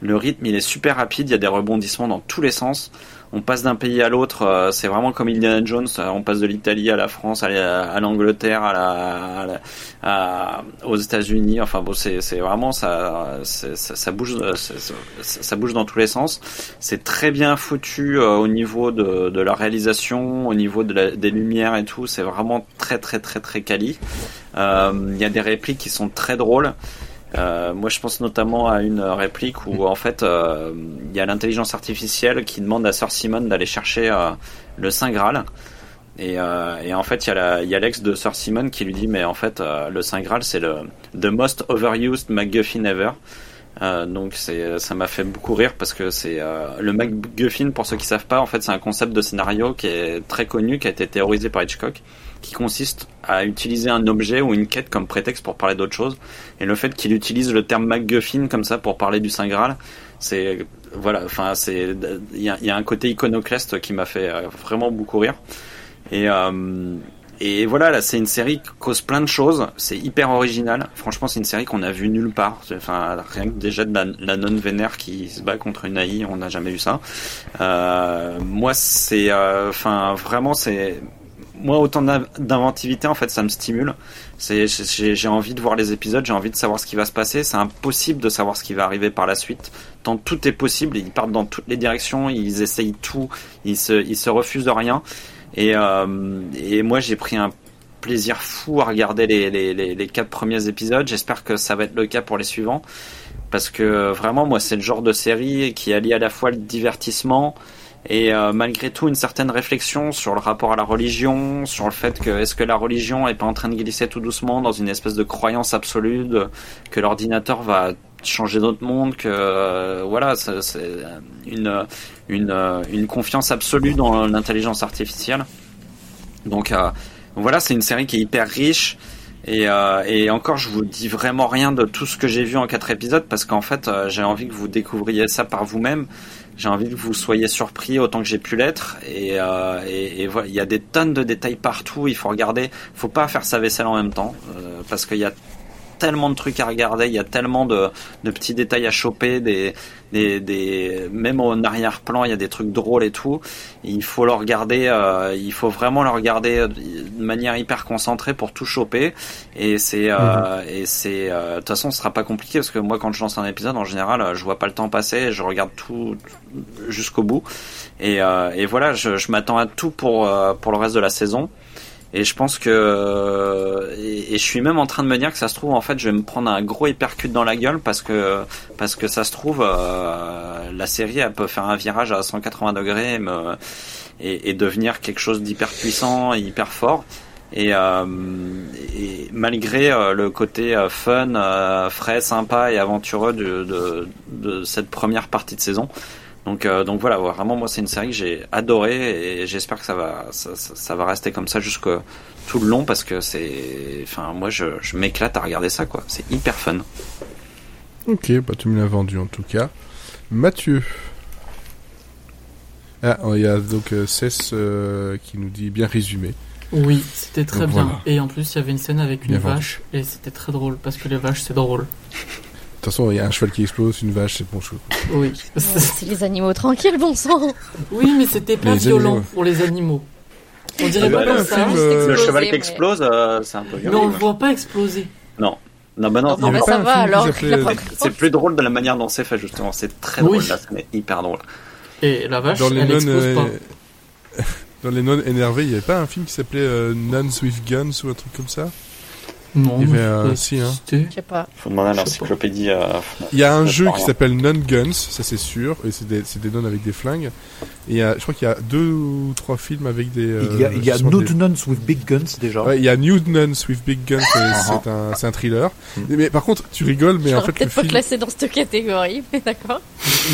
Le rythme il est super rapide, il y a des rebondissements dans tous les sens. On passe d'un pays à l'autre, euh, c'est vraiment comme Indiana Jones. euh, On passe de l'Italie à la France, à la- à l'Angleterre, à la, à aux États-Unis. Enfin bon, c'est vraiment ça, ça, bouge, euh, ça bouge dans tous les sens. C'est très bien foutu euh, au niveau de, la réalisation, au niveau de la- des lumières et tout. C'est vraiment très très très très quali. Il y a des répliques qui sont très drôles. Euh, moi, je pense notamment à une réplique où en fait, euh, il y a l'intelligence artificielle qui demande à Sir Simon d'aller chercher euh, le Saint Graal. Et, en fait, il y a l'ex de Sir Simon qui lui dit, mais en fait, le Saint Graal, c'est le the most overused MacGuffin ever. Donc ça m'a fait beaucoup rire parce que c'est le MacGuffin. Pour ceux qui savent pas, en fait, c'est un concept de scénario qui est très connu, qui a été théorisé par Hitchcock, qui consiste à utiliser un objet ou une quête comme prétexte pour parler d'autre chose. Et le fait qu'il utilise le terme MacGuffin comme ça pour parler du Saint Graal, c'est voilà, enfin c'est il y y a un côté iconoclaste qui m'a fait euh, vraiment beaucoup rire. Et euh, et voilà, là, c'est une série qui cause plein de choses. C'est hyper original. Franchement, c'est une série qu'on a vue nulle part. Enfin, rien que déjà de la, la nonne vénère qui se bat contre une AI, on n'a jamais vu ça. Euh, moi, c'est, euh, enfin, vraiment, c'est, moi, autant d'inventivité, en fait, ça me stimule. J'ai envie de voir les épisodes, j'ai envie de savoir ce qui va se passer. C'est impossible de savoir ce qui va arriver par la suite. Tant tout est possible, ils partent dans toutes les directions, ils essayent tout, ils se, refusent de rien. Et, euh, et moi, j'ai pris un plaisir fou à regarder les, les, les quatre premiers épisodes. J'espère que ça va être le cas pour les suivants. Parce que vraiment, moi, c'est le genre de série qui allie à la fois le divertissement et euh, malgré tout une certaine réflexion sur le rapport à la religion, sur le fait que est-ce que la religion est pas en train de glisser tout doucement dans une espèce de croyance absolue de, que l'ordinateur va changer notre monde, que euh, voilà, c'est une, une, euh, une confiance absolue dans l'intelligence artificielle. Donc euh, voilà, c'est une série qui est hyper riche. Et, euh, et encore, je vous dis vraiment rien de tout ce que j'ai vu en quatre épisodes parce qu'en fait, euh, j'ai envie que vous découvriez ça par vous-même. J'ai envie que vous soyez surpris autant que j'ai pu l'être. Et, euh, et, il y a des tonnes de détails partout. Il faut regarder. Faut pas faire sa vaisselle en même temps euh, parce qu'il y a tellement de trucs à regarder, il y a tellement de, de petits détails à choper, des, des, des même en arrière-plan, il y a des trucs drôles et tout. Il faut le regarder, euh, il faut vraiment le regarder de manière hyper concentrée pour tout choper. Et c'est, euh, et c'est, euh, de toute façon, ce sera pas compliqué parce que moi, quand je lance un épisode, en général, je vois pas le temps passer, je regarde tout jusqu'au bout. Et, euh, et voilà, je, je m'attends à tout pour euh, pour le reste de la saison. Et je pense que et, et, je suis même en train de me dire que ça se trouve en fait je vais me prendre un gros hypercut dans la gueule parce que parce que ça se trouve euh, la série elle peut faire un virage à 180 degrés et, me, et, et devenir quelque chose d'hyper puissant et hyper fort. Et, euh, malgré euh, le côté euh, fun, euh, frais, sympa et aventureux de, de, de cette première partie de saison, donc, euh, donc voilà, vraiment moi c'est une série que j'ai adorée et j'espère que ça va, ça, ça, ça, va rester comme ça jusque tout le long parce que c'est, enfin moi je, je m'éclate à regarder ça quoi, c'est hyper fun. Ok, bah tu me l'as vendu en tout cas. Mathieu. Ah, il y a donc euh, Cess euh, qui nous dit bien résumé. Oui, c'était très donc, bien. Voilà. Et en plus, il y avait une scène avec une Bien vache et c'était très drôle parce que les vaches c'est drôle. De toute façon, il y a un cheval qui explose, une vache, c'est bon chou. Oui. c'est les animaux tranquilles, bon sang. Oui, mais c'était pas Les violent animaux. pour les animaux. On dirait Ah pas bah, comme le ça. film, euh, Le Exploser, cheval qui mais- explose, euh, c'est un peu Mais violent. on le voit pas exploser. Non, non bah non, Non, avait bah, pas ça va alors. pas c'est plus drôle de la manière dont c'est fait justement. C'est très Oui. drôle là, c'est hyper drôle. Et la vache, Dans les elle non, explose euh, pas. [laughs] dans les non énervés, il y avait pas un film qui s'appelait euh, Nuns with Guns ou un truc comme ça? Non, Il y mais avait, euh, si, hein. existait. Je sais pas. Faut demander à l'encyclopédie. euh, Il y a un Je jeu qui s'appelle Non Guns, ça c'est sûr, et c'est des, c'est des nonnes avec des flingues. Et il y a, je crois qu'il y a deux ou trois films avec des. euh, Il y a, il y a justement Nude des- Nuns with Big Guns déjà. Ouais, il y a Nude Nuns with Big Guns, et c'est un, c'est un thriller. Mais par contre, tu rigoles, mais en fait le peut-être pas film. classé dans cette catégorie, [laughs] mais d'accord.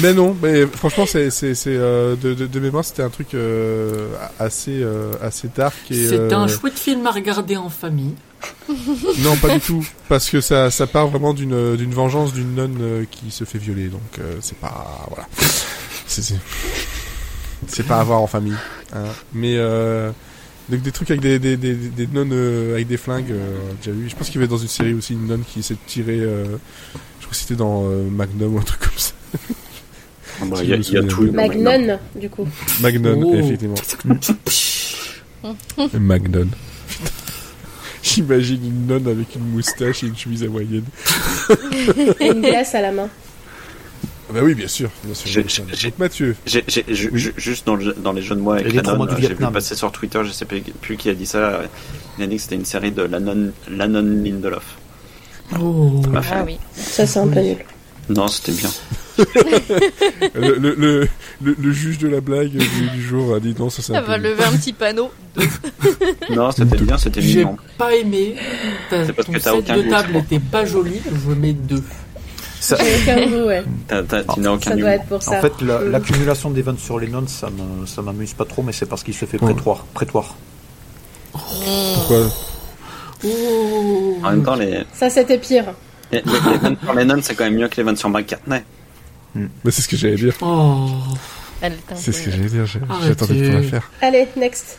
Mais non, mais franchement, c'est, c'est, c'est euh, de, de, de mémoire, c'était un truc euh, assez, euh, assez dark et. Euh, un chouette film à regarder en famille. [laughs] Non, pas du tout, parce que ça, ça part vraiment d'une, d'une vengeance d'une nonne euh, qui se fait violer, donc euh, c'est pas, voilà, c'est, c'est, c'est pas à voir en famille, hein. Mais euh, donc des trucs avec des, des, des, des nonnes euh, avec des flingues, euh, déjà vu. Je pense qu'il y avait dans une série aussi une nonne qui s'est tirée, euh, je crois que c'était dans euh, Magnum ou un truc comme ça. bah, Il y il y a tout. Magnon, du coup. Magnum, Oh. effectivement. [laughs] Magnum. J'imagine une nonne avec une moustache et une chemise hawaïenne. [laughs] Et une glace à la main. Ah Bah oui, bien sûr. Bien sûr J'ai- Mathieu, J'ai, j'ai- ju- ju- juste dans, le- dans les jeux de mots avec la nonne, j'ai vu passer sur Twitter, je sais plus, qui a dit ça. Il a dit que c'était une série de la nonne, la nonne Lindelof. Oh. Ah oui. Ça, c'est un peu nul. Non, c'était bien. [laughs] le, le, le, le- le juge de la blague du, du jour a dit non, ça c'est Ça peu va lever un petit panneau. [laughs] Non, c'était bien, c'était J'ai pas aimé. C'est parce ton que t'as aucun de goût, table je crois. était pas joli. Je mets deux. Ça- J'ai aucun goût, ouais. T'as, t'as- tu n'as aucun Ça doit être pour ça. en fait, la- l'accumulation des ventes sur les nonnes, ça me, ça m'amuse pas trop, mais c'est parce qu'il se fait prétoire. prétoire. Pourquoi Oh. En même temps, les, Ça, c'était pire. les, les, les vannes sur les nonnes, c'est quand même mieux que les vannes sur McCartney. Mais c'est ce que j'allais dire. Oh. C'est ce que j'allais dire. J'attendais pour la faire. Allez, next.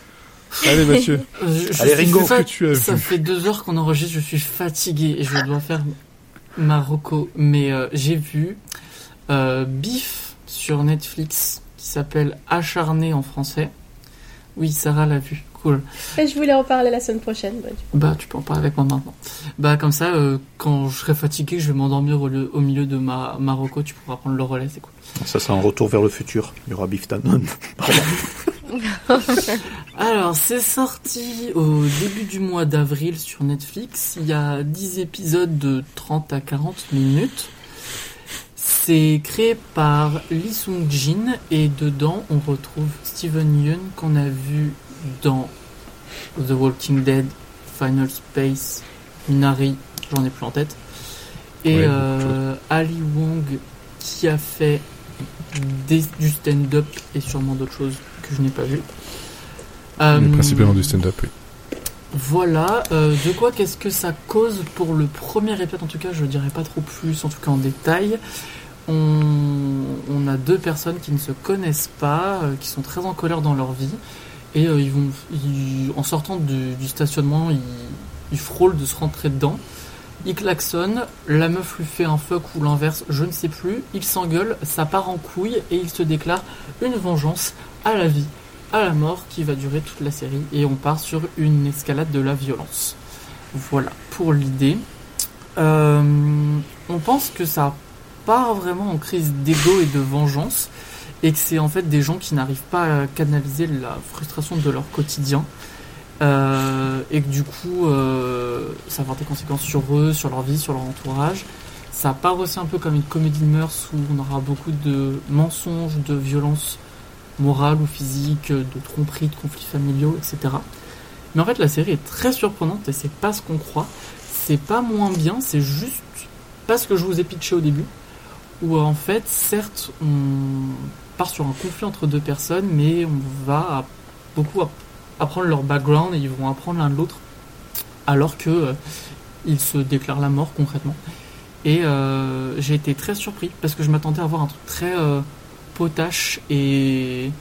Allez, Mathieu. [laughs] Je, je Allez, Ringo, fa- que tu as Ça vu fait deux heures qu'on enregistre, je suis fatigué et je dois faire Marocco. Mais euh, j'ai vu euh, Beef sur Netflix qui s'appelle Acharné en français. Oui, Sarah l'a vu. Cool. Et je voulais en parler la semaine prochaine. bah. Bah, tu peux en parler avec moi maintenant. Bah, comme ça, euh, quand je serai fatigué, je vais m'endormir au, lieu- au milieu de ma Marocco. Tu pourras prendre le relais, c'est cool. Ça, c'est un retour vers le futur. Il y aura Tannen. Pardon. [laughs] Alors, c'est sorti au début du mois d'avril sur Netflix. Il y a 10 épisodes de 30 à 40 minutes. C'est créé par Lee Sung-jin et dedans on retrouve Steven Yeun qu'on a vu dans The Walking Dead, Final Space, Minari, j'en ai plus en tête. Et Ouais, euh, Ali Wong qui a fait des- du stand-up et sûrement d'autres choses que je n'ai pas vues. Euh, Mais principalement du stand-up, oui. voilà, euh, de quoi qu'est-ce que ça cause pour le premier épisode? En tout cas, je dirais pas trop plus, en tout cas en détail. On, on a deux personnes qui ne se connaissent pas, euh, qui sont très en colère dans leur vie, et euh, ils vont, en sortant du, stationnement, ils, ils frôlent de se rentrer dedans. Ils klaxonnent, la meuf lui fait un fuck ou l'inverse, je ne sais plus. Ils s'engueulent, ça part en couille et ils se déclarent une vengeance à la vie à la mort qui va durer toute la série et on part sur une escalade de la violence. Voilà pour l'idée. Euh, on pense que ça part vraiment en crise d'ego et de vengeance et que c'est en fait des gens qui n'arrivent pas à canaliser la frustration de leur quotidien euh, et que du coup euh, ça va avoir des conséquences sur eux, sur leur vie, sur leur entourage. Ça part aussi un peu comme une comédie de mœurs où on aura beaucoup de mensonges, de violences morale ou physique, de tromperies, de conflits familiaux, etc. Mais en fait, la série est très surprenante et c'est pas ce qu'on croit. C'est pas moins bien, c'est juste pas ce que je vous ai pitché au début. Où en fait, certes, on part sur un conflit entre deux personnes, mais on va beaucoup app- apprendre leur background et ils vont apprendre l'un de l'autre, alors que euh, ils se déclarent la mort concrètement. Et euh, j'ai été très surpris parce que je m'attendais à voir un truc très euh, potache et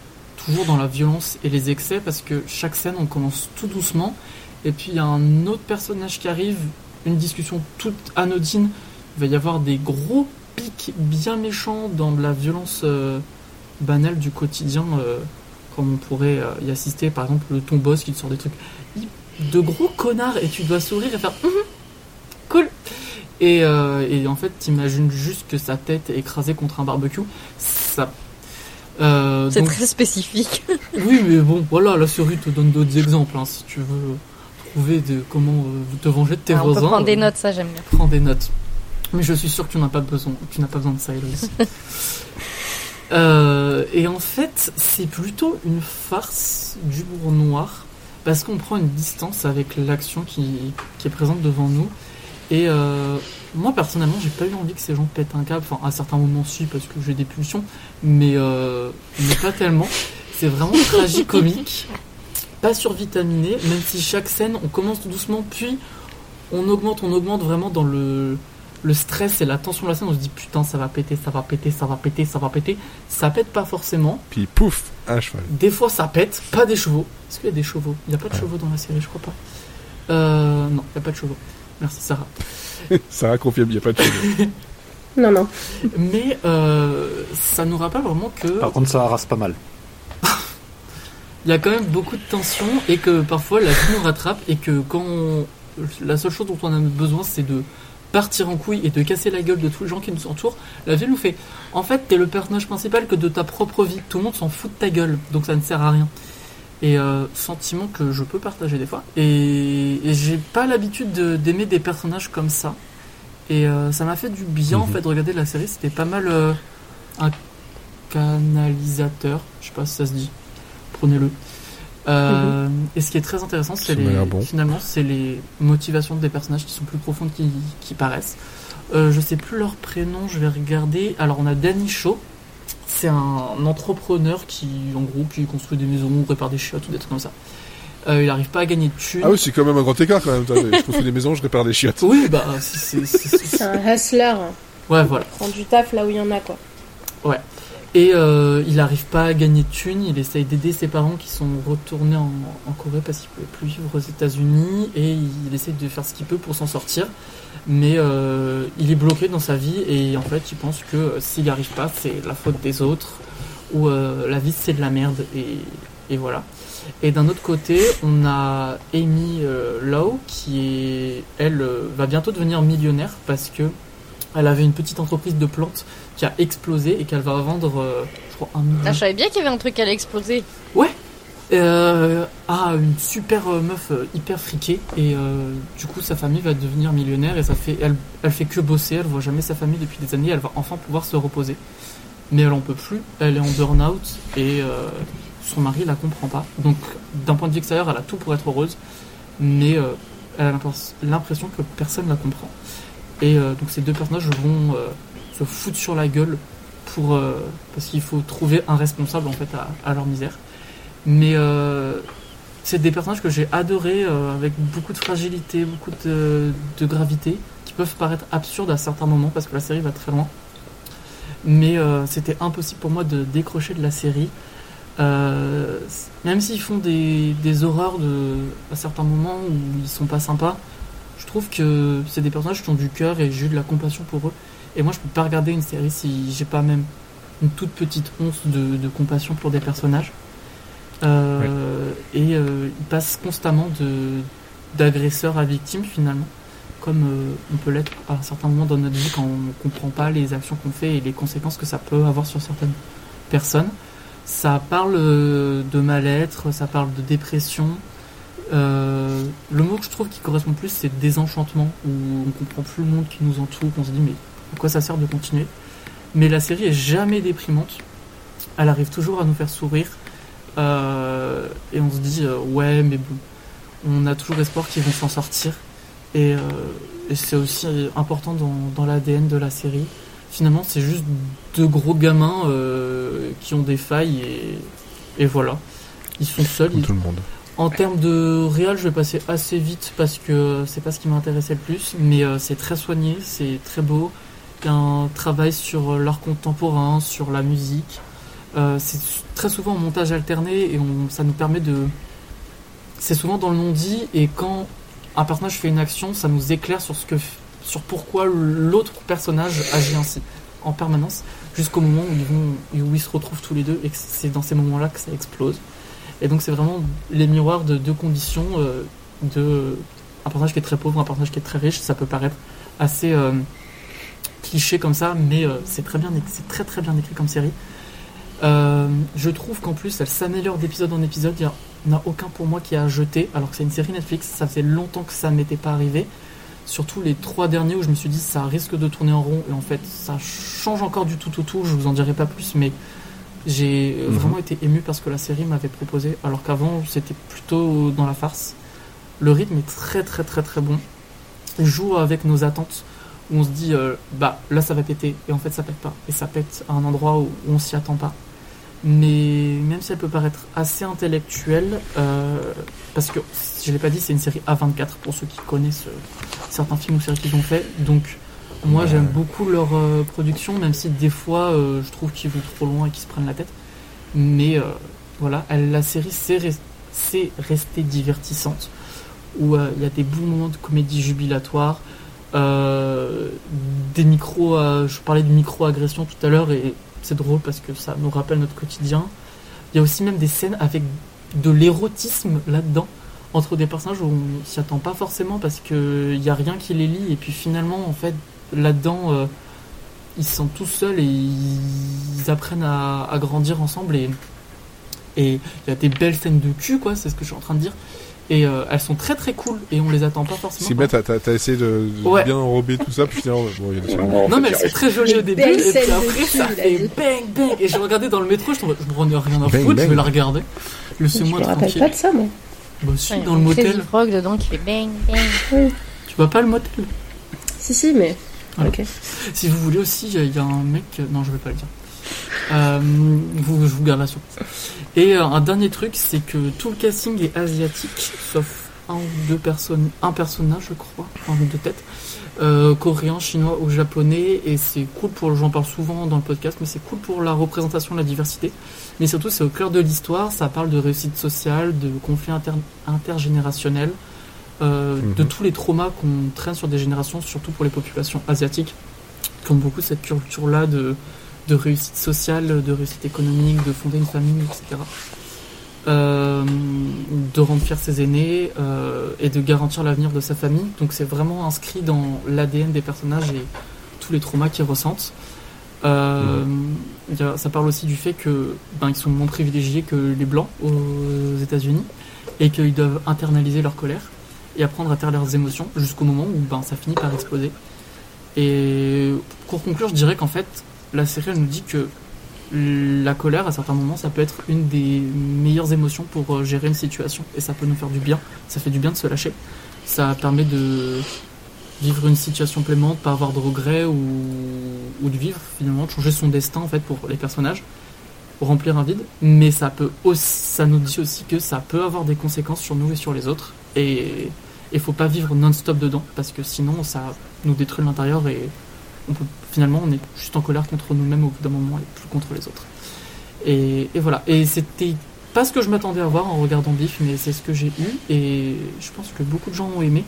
toujours dans la violence et les excès parce que chaque scène on commence tout doucement et puis il y a un autre personnage qui arrive, une discussion toute anodine, il va y avoir des gros pics bien méchants dans de la violence banale du quotidien euh, comme on pourrait euh, y assister par exemple le ton boss qui te sort des trucs de gros connards et tu dois sourire et faire Mhm, cool et, euh, et en fait t'imagines juste que sa tête est écrasée contre un barbecue ça C'est très spécifique. [laughs] oui, mais bon, voilà, la série te donne d'autres exemples, hein, si tu veux trouver de comment te venger de tes Ah, on voisins. peut prendre des notes, ça j'aime bien. Prends des notes. Mais je suis sûr que tu n'as pas besoin, tu n'as pas besoin de ça, Héloïse. [laughs] Euh, et en fait, c'est plutôt une farce d'humour noir parce qu'on prend une distance avec l'action qui, est présente devant nous. Et euh, moi, personnellement, j'ai pas eu envie que ces gens pètent un câble. Enfin, à certains moments, si, parce que j'ai des pulsions, mais, euh, pas tellement. C'est vraiment tragique-comique, pas survitaminé, même si chaque scène, on commence doucement, puis on augmente, on augmente vraiment dans le, le stress et la tension de la scène. On se dit putain, ça va péter, ça va péter, ça va péter, ça va péter. Ça pète pas forcément. Puis pouf, un cheval. Des fois, ça pète, pas des chevaux. Est-ce qu'il y a des chevaux? Il n'y a pas de chevaux dans la série, je crois pas. Euh, non, il n'y a pas de chevaux. Merci Sarah. [laughs] Sarah confirme, il n'y a pas de cheveux. [laughs] Non, non. Mais euh, ça nous rappelle vraiment que Par contre, ça rase pas mal. [laughs] il y a quand même beaucoup de tension et que parfois la vie nous rattrape et que quand on- la seule chose dont on a besoin c'est de partir en couille et de casser la gueule de tous les gens qui nous entourent, la vie nous fait en fait t'es le personnage principal que de ta propre vie, tout le monde s'en fout de ta gueule donc ça ne sert à rien. Et euh, sentiment que je peux partager des fois. Et, et j'ai pas l'habitude de- d'aimer des personnages comme ça. Et euh, ça m'a fait du bien en Mhm. fait de regarder la série. C'était pas mal euh, un canalisateur, je sais pas si ça se dit. Prenez-le. Euh, Et ce qui est très intéressant, c'est les, bon. finalement, c'est les motivations des personnages qui sont plus profondes qui, qui paraissent. Euh, je sais plus leur prénom, je vais regarder. Alors on a Danny Shaw, c'est un entrepreneur qui, en gros, qui construit des maisons, répare des chiottes ou des trucs comme ça. Euh, il n'arrive pas à gagner de thunes. Ah oui, c'est quand même un grand écart quand même. Je construis des maisons, je répare des chiottes. Oui, bah, c'est- un hustler. Ouais, voilà. Prend du taf là où il y en a, quoi. Et euh, il n'arrive pas à gagner de thunes, il essaye d'aider ses parents qui sont retournés en, Corée parce qu'il ne pouvait plus vivre aux États-Unis. Et il essaye de faire ce qu'il peut pour s'en sortir. Mais euh, il est bloqué dans sa vie. Et en fait il pense que s'il n'y arrive pas, c'est la faute des autres. Ou euh, la vie c'est de la merde. Et, voilà. Et d'un autre côté, on a Amy Lau qui elle, va bientôt devenir millionnaire parce que elle avait une petite entreprise de plantes qui a explosé et qu'elle va vendre, euh, je crois, un million. Ah, je savais bien qu'il y avait un truc qui allait exploser. Euh, à une super euh, meuf hyper friquée. Et euh, du coup sa famille va devenir millionnaire et ça fait elle, elle fait que bosser. Elle voit jamais sa famille depuis des années. Elle va enfin pouvoir se reposer. Mais elle en peut plus. Elle est en burn out et son mari la comprend pas. Donc d'un point de vue extérieur elle a tout pour être heureuse. Mais elle a l'impres- l'impression que personne la comprend et euh, donc ces deux personnages vont euh, se foutre sur la gueule euh, parce qu'il faut trouver un responsable en fait à, leur misère mais c'est des personnages que j'ai adorés avec beaucoup de fragilité, beaucoup de, gravité, qui peuvent paraître absurdes à certains moments parce que la série va très loin. Mais c'était impossible pour moi de décrocher de la série. Même s'ils font des, horreurs de, à certains moments où ils sont pas sympas, trouve que c'est des personnages qui ont du cœur et j'ai eu de la compassion pour eux. Et moi, je peux pas regarder une série si j'ai pas même une toute petite once de, de compassion pour des personnages. Euh, Et euh, ils passent constamment de d'agresseur à victime finalement, comme euh, on peut l'être à un certain moment dans notre vie quand on comprend pas les actions qu'on fait et les conséquences que ça peut avoir sur certaines personnes. Ça parle de mal-être, ça parle de dépression. Euh, le mot que je trouve qui correspond plus, c'est désenchantement, où on comprend plus le monde qui nous entoure, on se dit mais à quoi ça sert de continuer? Mais la série est jamais déprimante. Elle arrive toujours à nous faire sourire. Euh, et on se dit euh, ouais mais bon on a toujours espoir qu'ils vont s'en sortir et, et c'est aussi important dans, dans l'ADN de la série finalement c'est juste deux gros gamins qui ont des failles et, et voilà ils sont seuls Comme ils- tout le monde. En termes de réal, je vais passer assez vite parce que c'est pas ce qui m'intéressait le plus, mais euh, c'est très soigné, c'est très beau. Il y a un travail sur euh, l'art contemporain, sur la musique. Euh, c'est très souvent en montage alterné et ça nous permet de. C'est souvent dans le non-dit et quand un personnage fait une action, ça nous éclaire sur ce que, sur pourquoi l'autre personnage agit ainsi en permanence jusqu'au moment où ils où ils se retrouvent tous les deux et c'est dans ces moments-là que ça explose. Et donc c'est vraiment les miroirs de deux conditions, euh, de un personnage qui est très pauvre, un personnage qui est très riche. Ça peut paraître assez euh, cliché comme ça, mais euh, c'est très bien, c'est très bien écrit comme série. Je trouve qu'en plus elle s'améliore d'épisode en épisode. Il n'y en a aucun pour moi qui a jeté, alors que c'est une série Netflix. Ça faisait longtemps que ça m'était pas arrivé. Surtout les trois derniers où je me suis dit ça risque de tourner en rond et en fait ça change encore du tout au tout. Je vous en dirai pas plus, mais j'ai Mhm. vraiment été ému parce que la série m'avait proposé, alors qu'avant c'était plutôt dans la farce. Le rythme est très très très très bon. Il joue avec nos attentes où on se dit euh, bah là ça va péter et en fait ça pète pas et ça pète à un endroit où on s'y attend pas. Mais même si elle peut paraître assez intellectuelle, euh, parce que je l'ai pas dit, c'est une série A24 pour ceux qui connaissent euh, certains films ou séries qu'ils ont fait. Donc moi j'aime beaucoup leur euh, production, même si des fois euh, je trouve qu'ils vont trop loin et qu'ils se prennent la tête. Mais euh, voilà, la série c'est res- c'est restée divertissante, où il y a des bons moments de comédie jubilatoire, des micros, euh, je parlais de micro-agression tout à l'heure et c'est drôle parce que ça nous rappelle notre quotidien. Il y a aussi même des scènes avec de l'érotisme là-dedans entre des personnages où on s'y attend pas forcément parce que il y a rien qui les lie et puis finalement en fait là-dedans euh, ils se sentent tous seuls et ils apprennent à, à grandir ensemble et et il y a des belles scènes de cul quoi c'est ce que je suis en train de dire et euh, elles sont très très cool et on les attend pas forcément Si bien t'as, essayé de, de Ouais. bien enrober tout ça, puis finalement, bon, il y a des scènes. Non mais c'est très joli au début et puis après ça fait bang bang et je regardais dans le métro je, me- je me rendais rien à Bang, foutre je vais la regarder Je laissez-moi me rappelle tranquille pas de ça, moi. bah si Ouais, dans le il y a motel Frog dedans qui fait bang bang. tu vois pas le motel? Si, si, mais. Voilà. Ok. Si vous voulez aussi, il y a- un mec. Non, je vais pas le dire. Euh, vous, je vous garde la surprise. Et euh, un dernier truc, c'est que tout le casting est asiatique, sauf un ou deux personnes, un personnage, je crois, enfin deux têtes, euh, coréen, chinois ou japonais. Et c'est cool pour. J'en parle souvent dans le podcast, mais c'est cool pour la représentation de la diversité. Mais surtout, c'est au cœur de l'histoire. Ça parle de réussite sociale, de conflits inter- intergénérationnels, euh, de Mhm. tous les traumas qu'on traîne sur des générations, surtout pour les populations asiatiques, qui ont beaucoup cette culture-là de, de réussite sociale, de réussite économique, de fonder une famille, etc. Euh, de rendre fier ses aînés euh, et de garantir l'avenir de sa famille. Donc c'est vraiment inscrit dans l'ADN des personnages et tous les traumas qu'ils ressentent. Euh, a- ça parle aussi du fait que ben, ils sont moins privilégiés que les blancs aux États-Unis et qu'ils doivent internaliser leur colère et apprendre à taire leurs émotions jusqu'au moment où ben, ça finit par exploser. Et pour conclure, je dirais qu'en fait, la série nous dit que la colère, à certains moments, ça peut être une des meilleures émotions pour euh, gérer une situation et ça peut nous faire du bien. Ça fait du bien de se lâcher. Ça permet de vivre une situation plaisante, pas avoir de regrets ou, ou de vivre finalement, de changer son destin en fait pour les personnages, pour remplir un vide. Mais ça peut aussi, ça nous dit aussi que ça peut avoir des conséquences sur nous et sur les autres. Et il faut pas vivre non-stop dedans parce que sinon ça nous détruit l'intérieur et on peut, finalement on est juste en colère contre nous-mêmes au bout d'un moment et plus contre les autres. Et, et voilà. Et c'était pas ce que je m'attendais à voir en regardant Biff, mais c'est ce que j'ai eu et je pense que beaucoup de gens ont aimé.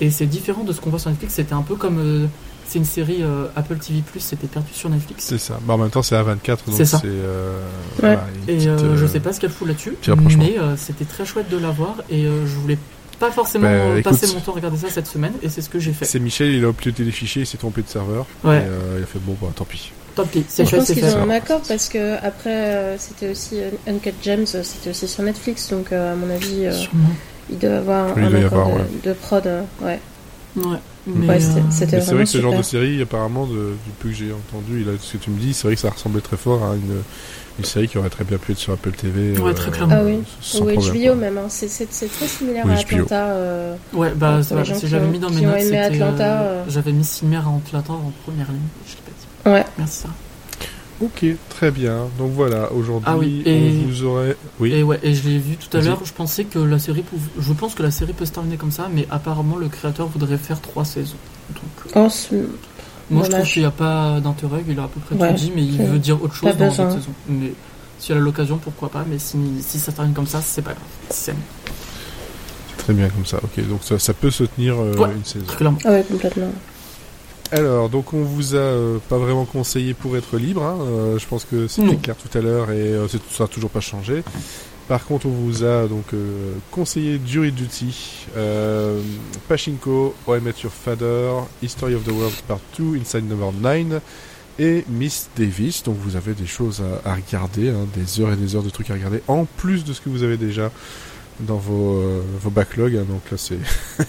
Et c'est différent de ce qu'on voit sur Netflix. C'était un peu comme euh, c'est une série euh, Apple TV+, c'était perdu sur Netflix. C'est ça. Bah, en même temps, c'est A24, donc C'est ça. c'est. Euh, Ouais. voilà, une Et petite, euh, je sais pas ce qu'elle fout là-dessus, mais euh, c'était très chouette de la voir et euh, je voulais pas forcément Bah, écoute. passer mon temps à regarder ça cette semaine et c'est ce que j'ai fait. C'est Michel, il a uploadé les fichiers, il s'est trompé de serveur. Ouais, Et, euh, il a fait bon, bah tant pis. tant pis, c'est Je pense qu'ils ont un accord parce que après euh, c'était aussi euh, Uncut Gems, c'était aussi sur Netflix, donc euh, à mon avis euh, Sûrement. il doit avoir Oui, il un doit accord avoir, de, de prod. euh, ouais. Ouais, mais, Ouais, c'est vrai que ce genre de série, apparemment, de- du peu que j'ai entendu, et là, ce que tu me dis, c'est vrai que ça ressemblait très fort à une, une série qui aurait très bien pu être sur Apple TV. Ouais, très clairement. Ah oui. Ou HBO même, hein. c'est c'est- c'est très similaire Oui, à. Atlanta. euh, Ouais, bah, ça j'avais mis dans mes notes, aimé c'était, Atlanta, euh, euh. j'avais mis Silmer à Atlanta en première ligne. Je l'ai pas dit. Ouais. Merci Sarah. Ok, très bien. Donc voilà, aujourd'hui, Ah oui, et- on vous aurait. Oui. Et ouais, et je l'ai vu tout à Vas-y. l'heure. Je pensais que la série pouvait, je pense que la série peut se terminer comme ça, mais apparemment le créateur voudrait faire trois saisons. Donc, euh, moi je trouve qu'il n'y a pas d'intérêt. Il a à peu près Ouais, tout dit, mais il veut dire autre chose dans besoin. cette saison. Mais si elle a l'occasion, pourquoi pas. Mais si, si ça termine comme ça, c'est pas grave. C'est Très bien comme ça. Ok, donc ça, ça peut se tenir euh, Ouais. une saison. clairement. ah ouais, complètement. Alors, donc on vous a euh, pas vraiment conseillé pour être libre. hein, euh, je pense que c'était clair tout à l'heure et euh, ça n'a toujours pas changé. Par contre, on vous a donc euh, conseillé Jury Duty, euh, Pachinko, I Met Your Father, History of the World Part 2, Inside Number 9, et Miss Davis. Donc vous avez des choses à, à regarder, hein, des heures et des heures de trucs à regarder, en plus de ce que vous avez déjà dans vos, euh, vos backlogs. hein. donc là, c'est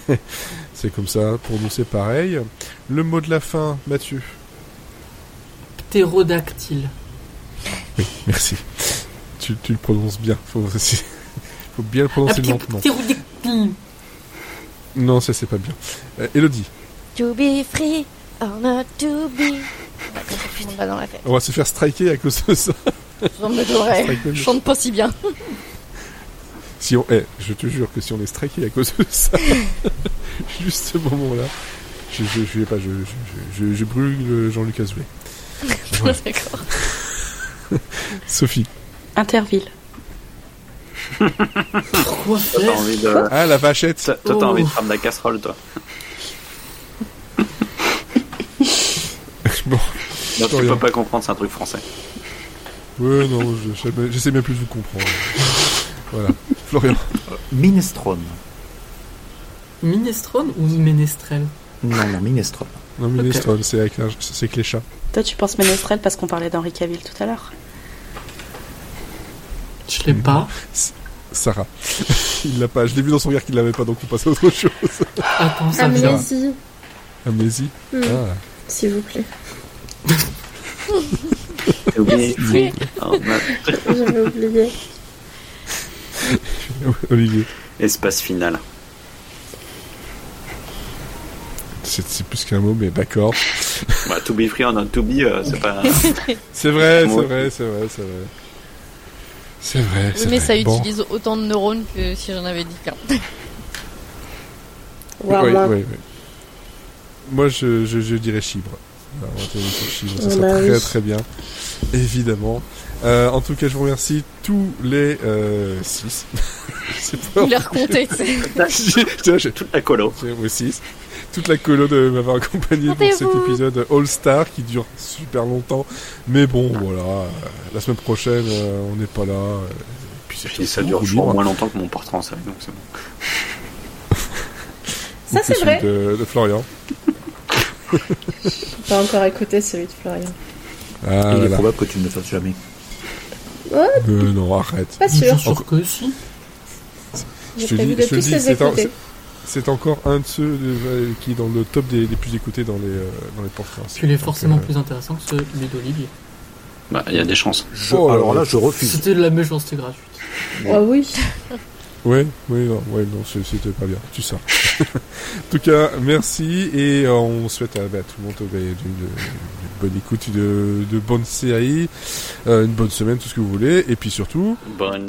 [laughs] c'est comme ça. Pour nous, c'est pareil. Le mot de la fin, Mathieu. Ptérodactyle. Oui, merci. Tu, tu le prononces bien. Faut, [laughs] aussi- faut bien le prononcer lentement. Non, ça c'est pas bien. Euh, Elodie, To be free or not to be. On va se faire striker à cause de ça. J'en me devrais. Strike Je chante pas si bien. Si on, eh, je te jure que si on est striké à cause de ça, [laughs] juste ce moment-là, je, je, je pas, je, je, je, je brûle Jean-Luc Azoulay. [laughs] Voilà. D'accord. Sophie. Interville. Pourquoi faire envie de, Ah, la vachette. toi, t'as Oh. envie de faire de la casserole, toi. [laughs] bon, Non, tu rien. peux pas comprendre, c'est un truc français. ouais, non, j'essaie même plus de vous comprendre. [laughs] Voilà. Florian. Minestrone. Minestrone ou ménestrel Non, non, minestrone. Non, minestrone, c'est avec, avec les chats. Toi, tu penses Ménestrel parce qu'on parlait d'Henri Cavill tout à l'heure. Je l'ai pas. Sarah. [laughs] Il l'a pas. Je l'ai vu dans son regard qu'il l'avait pas, donc on passe à autre chose. Attends, ça vient. Amnésie, Amnésie. Hmm. Ah. s'il vous plaît. T'as oublié. Oui. [laughs] Oh, J'avais oublié. [laughs] Olivier. Espace final. C'est plus qu'un mot, mais d'accord. Bah, to be free or not to be, euh, c'est pas. C'est vrai, c'est vrai, c'est vrai, c'est vrai. C'est vrai, Oui, mais vrai. ça Bon. utilise autant de neurones que si j'en avais dit qu'un. [laughs] Voire Oui, oui, oui. Moi, je, je, je dirais chibre. Voilà, on va terminer sur chibre, ça serait bah très très bien. Évidemment. Euh, en tout cas, je vous remercie tous les euh, six. [laughs] C'est pas Il a sais. J'ai- j'ai- j'ai- Toute la colo. j'ai- ouais, six. Toute la colo de m'avoir accompagné pour cet épisode All Star qui dure super longtemps. Mais bon, voilà. euh, la semaine prochaine, euh, on n'est pas là. euh, puis Et ça tout, dure toujours libre. moins longtemps que mon portrait en série, donc c'est bon. [laughs] Ça, c'est vrai. De, de Florian. [laughs] Pas encore écouté celui de Florian. Ah, Il est voilà. probable que tu ne le fasses jamais. Euh, non, arrête. Pas Je sûr. suis sûr que si. Je te dis, de je te tous dis, les c'est écouter. C'est encore un de ceux de- euh, qui est dans le top des, des plus écoutés dans les, euh, dans les podcasts. Tu l'es forcément Donc, euh, plus intéressant que celui d'Olivier. Bah, il y a des chances. Je- Oh alors là. je refuse. C'était de la méchanceté gratuite. Ah oui. [laughs] Ouais, oui, non, ouais, non, c'était pas bien. Tu sais. [laughs] en tout cas, merci et euh, on souhaite à, bah, tout le monde bah, d'une bonne écoute, de, de bonnes séries, euh, une bonne semaine, tout ce que vous voulez, et puis surtout, Bonne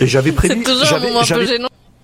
Et j'avais prévu. C'est toujours un j'avais- moment un peu j'avais- gênant.